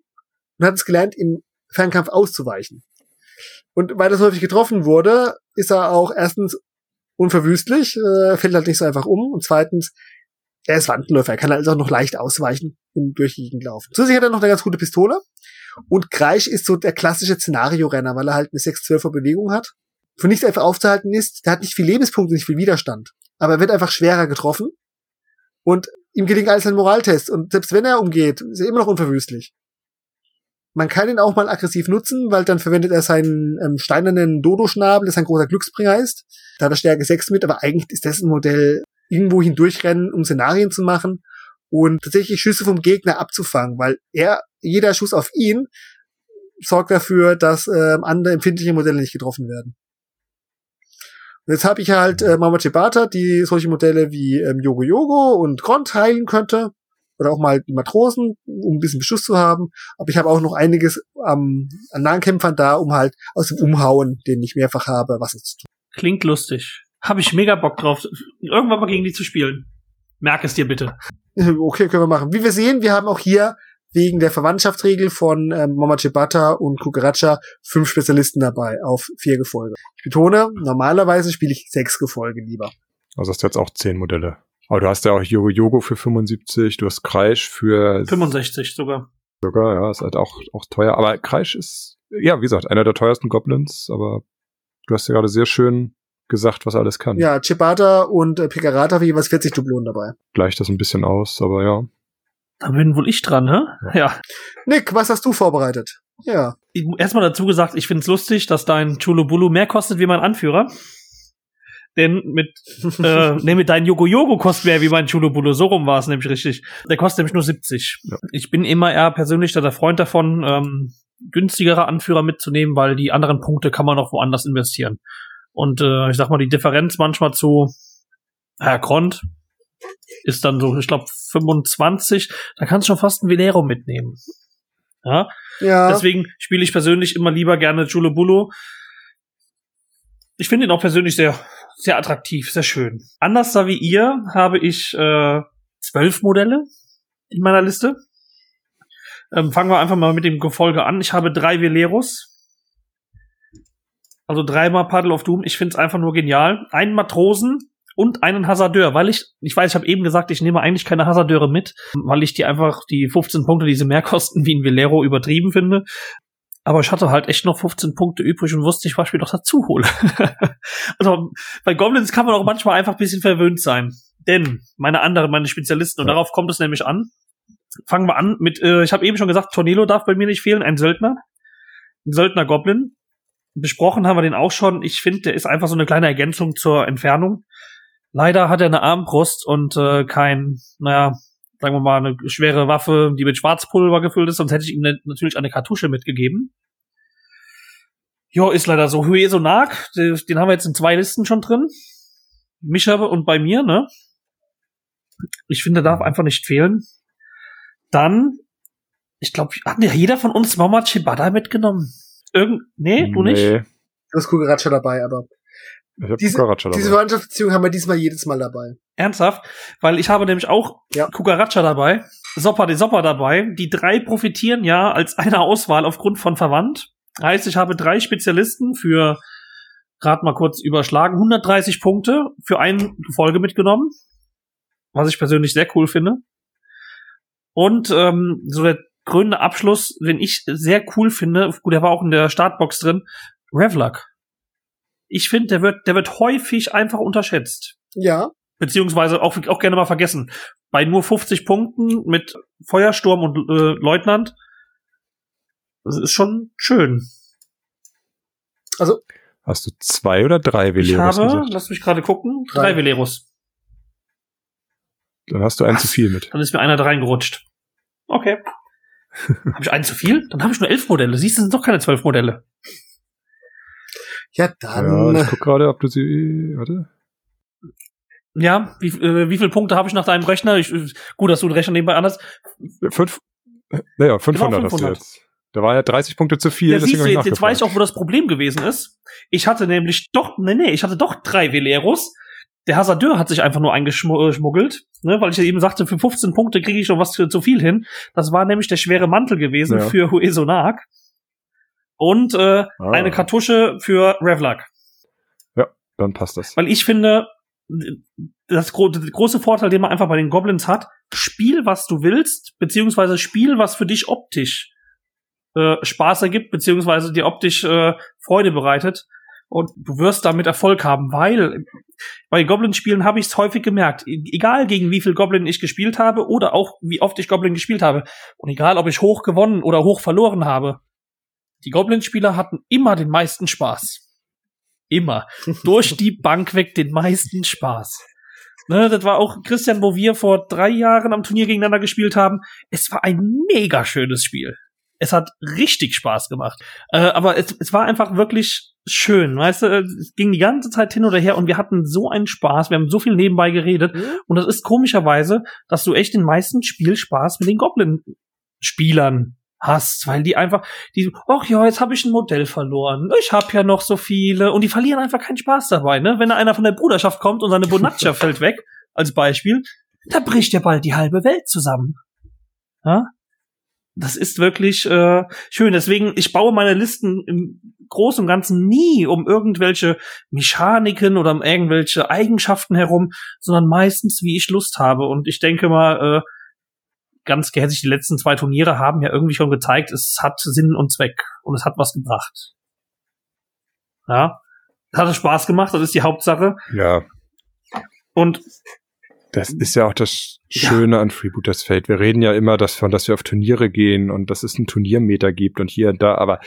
und hat es gelernt, im Fernkampf auszuweichen. Und weil das häufig getroffen wurde, ist er auch erstens unverwüstlich, äh, fällt halt nicht so einfach um und zweitens, er ist Wandenläufer, er kann also auch noch leicht ausweichen und durch die Gegend laufen. Zusätzlich hat er noch eine ganz gute Pistole und Kreisch ist so der klassische Szenario-Renner, weil er halt eine 6-12er Bewegung hat für nichts einfach aufzuhalten ist, der hat nicht viel Lebenspunkte, nicht viel Widerstand. Aber er wird einfach schwerer getroffen. Und ihm gelingt alles ein Moraltest. Und selbst wenn er umgeht, ist er immer noch unverwüstlich. Man kann ihn auch mal aggressiv nutzen, weil dann verwendet er seinen ähm, steinernen Dodo-Schnabel, der sein großer Glücksbringer ist. Da hat er Stärke 6 mit, aber eigentlich ist das ein Modell, irgendwo hindurchrennen, um Szenarien zu machen und tatsächlich Schüsse vom Gegner abzufangen, weil er, jeder Schuss auf ihn sorgt dafür, dass ähm, andere empfindliche Modelle nicht getroffen werden. Jetzt habe ich halt äh, Mama Chibata, die solche Modelle wie ähm, Yogo Yogo und Grond heilen könnte. Oder auch mal die Matrosen, um ein bisschen Beschuss zu haben. Aber ich habe auch noch einiges ähm, an Nahkämpfern da, um halt aus dem Umhauen, den ich mehrfach habe, was zu tun. Klingt lustig. Habe ich mega Bock drauf, irgendwann mal gegen die zu spielen. Merk es dir bitte. Okay, können wir machen. Wie wir sehen, wir haben auch hier wegen der Verwandtschaftsregel von ähm, Mama Chibata und Kukaracha fünf Spezialisten dabei auf vier Gefolge. Ich betone, normalerweise spiele ich sechs Gefolge lieber. Also hast du jetzt auch zehn Modelle. Aber du hast ja auch Yogo Yogo für 75, du hast Kreisch für 65 sogar. Sogar, ja, ist halt auch, auch teuer. Aber Kreisch ist, ja, wie gesagt, einer der teuersten Goblins, aber du hast ja gerade sehr schön gesagt, was alles kann. Ja, Chibata und äh, Picarata haben jeweils 40 Dublonen dabei. Gleicht das ein bisschen aus, aber ja. Da bin wohl ich dran, hä? Ja. ja. Nick, was hast du vorbereitet? Ja. Erstmal dazu gesagt, ich find's lustig, dass dein Chulubulu mehr kostet wie mein Anführer. Denn mit, äh, nee, mit deinem Yogo Yogo kostet mehr wie mein Chulubulu. So rum war es nämlich richtig. Der kostet nämlich nur 70. Ja. Ich bin immer eher persönlich der Freund davon, ähm, günstigere Anführer mitzunehmen, weil die anderen Punkte kann man auch woanders investieren. Und äh, ich sag mal, die Differenz manchmal zu Herr Grond ist dann so, ich glaube, 25. Da kannst du schon fast ein Velero mitnehmen. Ja. ja. Deswegen spiele ich persönlich immer lieber gerne Julebulu. Ich finde ihn auch persönlich sehr, sehr attraktiv, sehr schön. Anders da wie ihr habe ich äh, zwölf Modelle in meiner Liste. Ähm, fangen wir einfach mal mit dem Gefolge an. Ich habe drei Veleros. Also dreimal Paddle of Doom. Ich finde es einfach nur genial. Einen Matrosen, und einen Hasardeur, weil ich, ich weiß, ich habe eben gesagt, ich nehme eigentlich keine Hasardeure mit, weil ich die einfach die 15 Punkte, die sie mehr kosten, wie ein Velero übertrieben finde. Aber ich hatte halt echt noch 15 Punkte übrig und wusste ich, was ich mir doch dazu hole. also bei Goblins kann man auch manchmal einfach ein bisschen verwöhnt sein. Denn meine anderen, meine Spezialisten, und ja. darauf kommt es nämlich an. Fangen wir an mit, äh, ich habe eben schon gesagt, Tornillo darf bei mir nicht fehlen, ein Söldner. Ein Söldner-Goblin. Besprochen haben wir den auch schon. Ich finde, der ist einfach so eine kleine Ergänzung zur Entfernung. Leider hat er eine Armbrust und äh, kein, naja, sagen wir mal, eine schwere Waffe, die mit Schwarzpulver gefüllt ist, sonst hätte ich ihm natürlich eine Kartusche mitgegeben. Jo, ist leider so. Hue Sonak, den haben wir jetzt in zwei Listen schon drin. Mischa und bei mir, ne? Ich finde, darf einfach nicht fehlen. Dann, ich glaube, hat jeder von uns Mama Chibada mitgenommen? Irgend, nee, du nicht? Nee. Du hast Kugaracha dabei, aber diese, Kukaracha dabei. diese Verwandtschaftsbeziehung haben wir diesmal jedes Mal dabei. Ernsthaft? Weil ich habe nämlich auch ja. Kukaracha dabei, Soppa de Soppa dabei. Die drei profitieren ja als eine Auswahl aufgrund von Verwandt. Heißt, ich habe drei Spezialisten für, gerade mal kurz überschlagen, 130 Punkte für eine Folge mitgenommen. was ich persönlich sehr cool finde. Und ähm, so der krönende Abschluss, den ich sehr cool finde, gut, der war auch in der Startbox drin, Revlok. Ich finde, der wird, der wird häufig einfach unterschätzt. Ja. Beziehungsweise auch, auch gerne mal vergessen. Bei nur 50 Punkten mit Feuersturm und äh, Leutnant. Das ist schon schön. Also, Hast du zwei oder drei Veleros ich habe, gesagt? lass mich gerade gucken, Drei. drei Veleros. Dann hast du einen Was? zu viel mit. Dann ist mir einer da reingerutscht. Okay. habe ich einen zu viel? Dann habe ich nur elf Modelle. Siehst du, sind doch keine zwölf Modelle. Ja, Ja, dann. ich guck gerade, ob du sie. Warte. Ja, wie, äh, wie viele Punkte habe ich nach deinem Rechner? Ich, gut, dass du den Rechner nebenbei anders. Fünf. Naja, 500, hast du 500. jetzt. Da waren ja 30 Punkte zu viel. Ja, deswegen siehst du, jetzt, jetzt weiß ich auch, wo das Problem gewesen ist. Ich hatte nämlich doch, nee, nee, ich hatte doch drei Veleros. Der Hasardeur hat sich einfach nur eingeschmuggelt, ne, weil ich ja eben sagte, für 15 Punkte kriege ich schon was für zu viel hin. Das war nämlich der schwere Mantel gewesen Ja. für Huesonak. Und äh, Ah. eine Kartusche für Revlak. Dann passt das. Weil ich finde, das gro der große Vorteil, den man einfach bei den Goblins hat, spiel, was du willst, beziehungsweise spiel, was für dich optisch äh, Spaß ergibt, beziehungsweise dir optisch äh, Freude bereitet. Und du wirst damit Erfolg haben, weil bei Goblin-Spielen habe ich es häufig gemerkt, e- egal gegen wie viel Goblin ich gespielt habe oder auch wie oft ich Goblin gespielt habe und egal ob ich hoch gewonnen oder hoch verloren habe, die Goblin-Spieler hatten immer den meisten Spaß. Immer. Durch die Bank weg den meisten Spaß. Ne, das war auch Christian, wo wir vor drei Jahren am Turnier gegeneinander gespielt haben. Es war ein mega schönes Spiel. Es hat richtig Spaß gemacht. Äh, aber es, es war einfach wirklich schön. Weißt du, es ging die ganze Zeit hin oder her und wir hatten so einen Spaß. Wir haben so viel nebenbei geredet. Hm? Und das ist komischerweise, dass du echt den meisten Spielspaß mit den Goblin-Spielern hast, weil die einfach, die, ach ja, jetzt habe ich ein Modell verloren. Ich habe ja noch so viele und die verlieren einfach keinen Spaß dabei, ne? Wenn da einer von der Bruderschaft kommt und seine Bonaccia fällt weg, als Beispiel, da bricht ja bald die halbe Welt zusammen. Ja? Das ist wirklich äh, schön. Deswegen, ich baue meine Listen im Großen und Ganzen nie um irgendwelche Mechaniken oder um irgendwelche Eigenschaften herum, sondern meistens, wie ich Lust habe. Und ich denke mal, äh, ganz gehässig, die letzten zwei Turniere haben ja irgendwie schon gezeigt, es hat Sinn und Zweck und es hat was gebracht. Ja. Es hat Spaß gemacht, das ist die Hauptsache. Ja, Und das ist ja auch das Schöne an Freebooters Fate. Wir reden ja immer davon, dass wir auf Turniere gehen und dass es einen Turniermeter gibt und hier und da, aber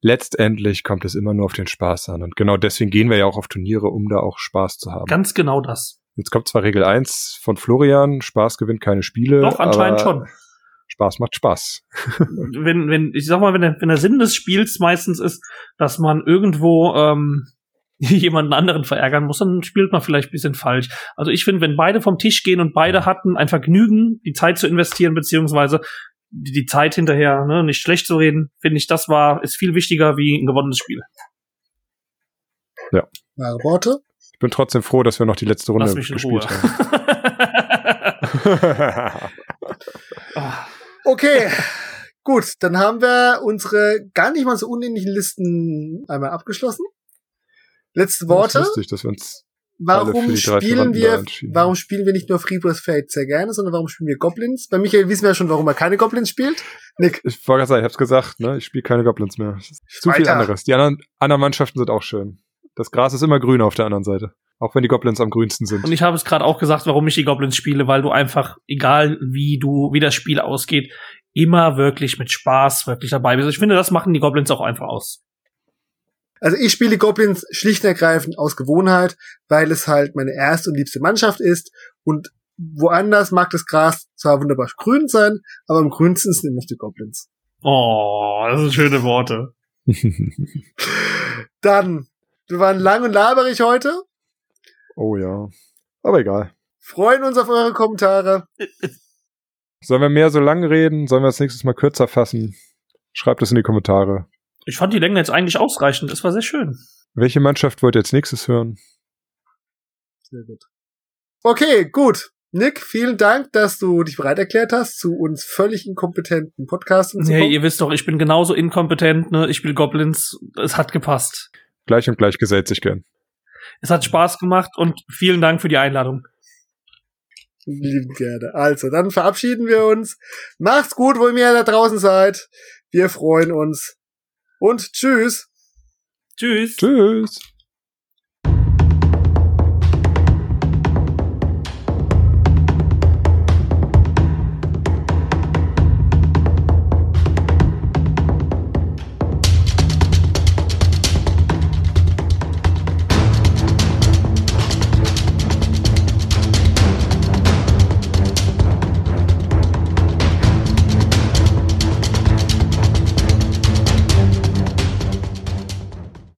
letztendlich kommt es immer nur auf den Spaß an. Und genau deswegen gehen wir ja auch auf Turniere, um da auch Spaß zu haben. ganz genau das. Jetzt kommt zwar Regel 1 von Florian, Spaß gewinnt keine Spiele. Doch, anscheinend aber schon. Spaß macht Spaß. wenn, wenn, ich sag mal, wenn der, wenn der Sinn des Spiels meistens ist, dass man irgendwo ähm, jemanden anderen verärgern muss, dann spielt man vielleicht ein bisschen falsch. Also ich finde, wenn beide vom Tisch gehen und beide hatten ein Vergnügen, die Zeit zu investieren, beziehungsweise die, die Zeit hinterher ne, nicht schlecht zu reden, finde ich, das war, ist viel wichtiger wie ein gewonnenes Spiel. Wahre Worte. Ich bin trotzdem froh, dass wir noch die letzte Runde in Ruhe. gespielt haben. Okay. Gut, dann haben wir unsere gar nicht mal so unähnlichen Listen einmal abgeschlossen. Letzte Das ist Worte. lustig, dass wir uns Warum spielen wir, warum spielen wir nicht nur Freebooters Fate sehr gerne, sondern warum spielen wir Goblins? Bei Michael wissen wir ja schon, warum er keine Goblins spielt. Nick, Ich wollte gerade sagen, ich hab's gesagt, ne? Ich spiele keine Goblins mehr. Zu viel Weiter. anderes. Die anderen, anderen Mannschaften sind auch schön. Das Gras ist immer grüner auf der anderen Seite. Auch wenn die Goblins am grünsten sind. Und ich habe es gerade auch gesagt, warum ich die Goblins spiele, weil du einfach, egal wie du, wie das Spiel ausgeht, immer wirklich mit Spaß wirklich dabei bist. Ich finde, das machen die Goblins auch einfach aus. Also ich spiele Goblins schlicht und ergreifend aus Gewohnheit, weil es halt meine erste und liebste Mannschaft ist und woanders mag das Gras zwar wunderbar grün sein, aber am grünsten sind immer noch die Goblins. Oh, das sind schöne Worte. Dann, wir waren lang und laberig heute, oh ja. Aber egal. freuen uns auf eure Kommentare. Sollen wir mehr so lang reden? Sollen wir das nächstes Mal kürzer fassen? Schreibt es in die Kommentare. Ich fand die Länge jetzt eigentlich ausreichend. Das war sehr schön. Welche Mannschaft wollt ihr als nächstes hören? Sehr gut. Okay, gut. Nick, vielen Dank, dass du dich bereit erklärt hast, zu uns völlig inkompetenten Podcasten zu Nee, kommen. ihr wisst doch, ich bin genauso inkompetent, ne? Ich spiele Goblins. Es hat gepasst. Gleich und gleich gesellt sich gern. Es hat Spaß gemacht und vielen Dank für die Einladung. Lieben gerne. Also, dann verabschieden wir uns. Macht's gut, wo ihr da draußen seid. Wir freuen uns. Und tschüss. Tschüss. Tschüss.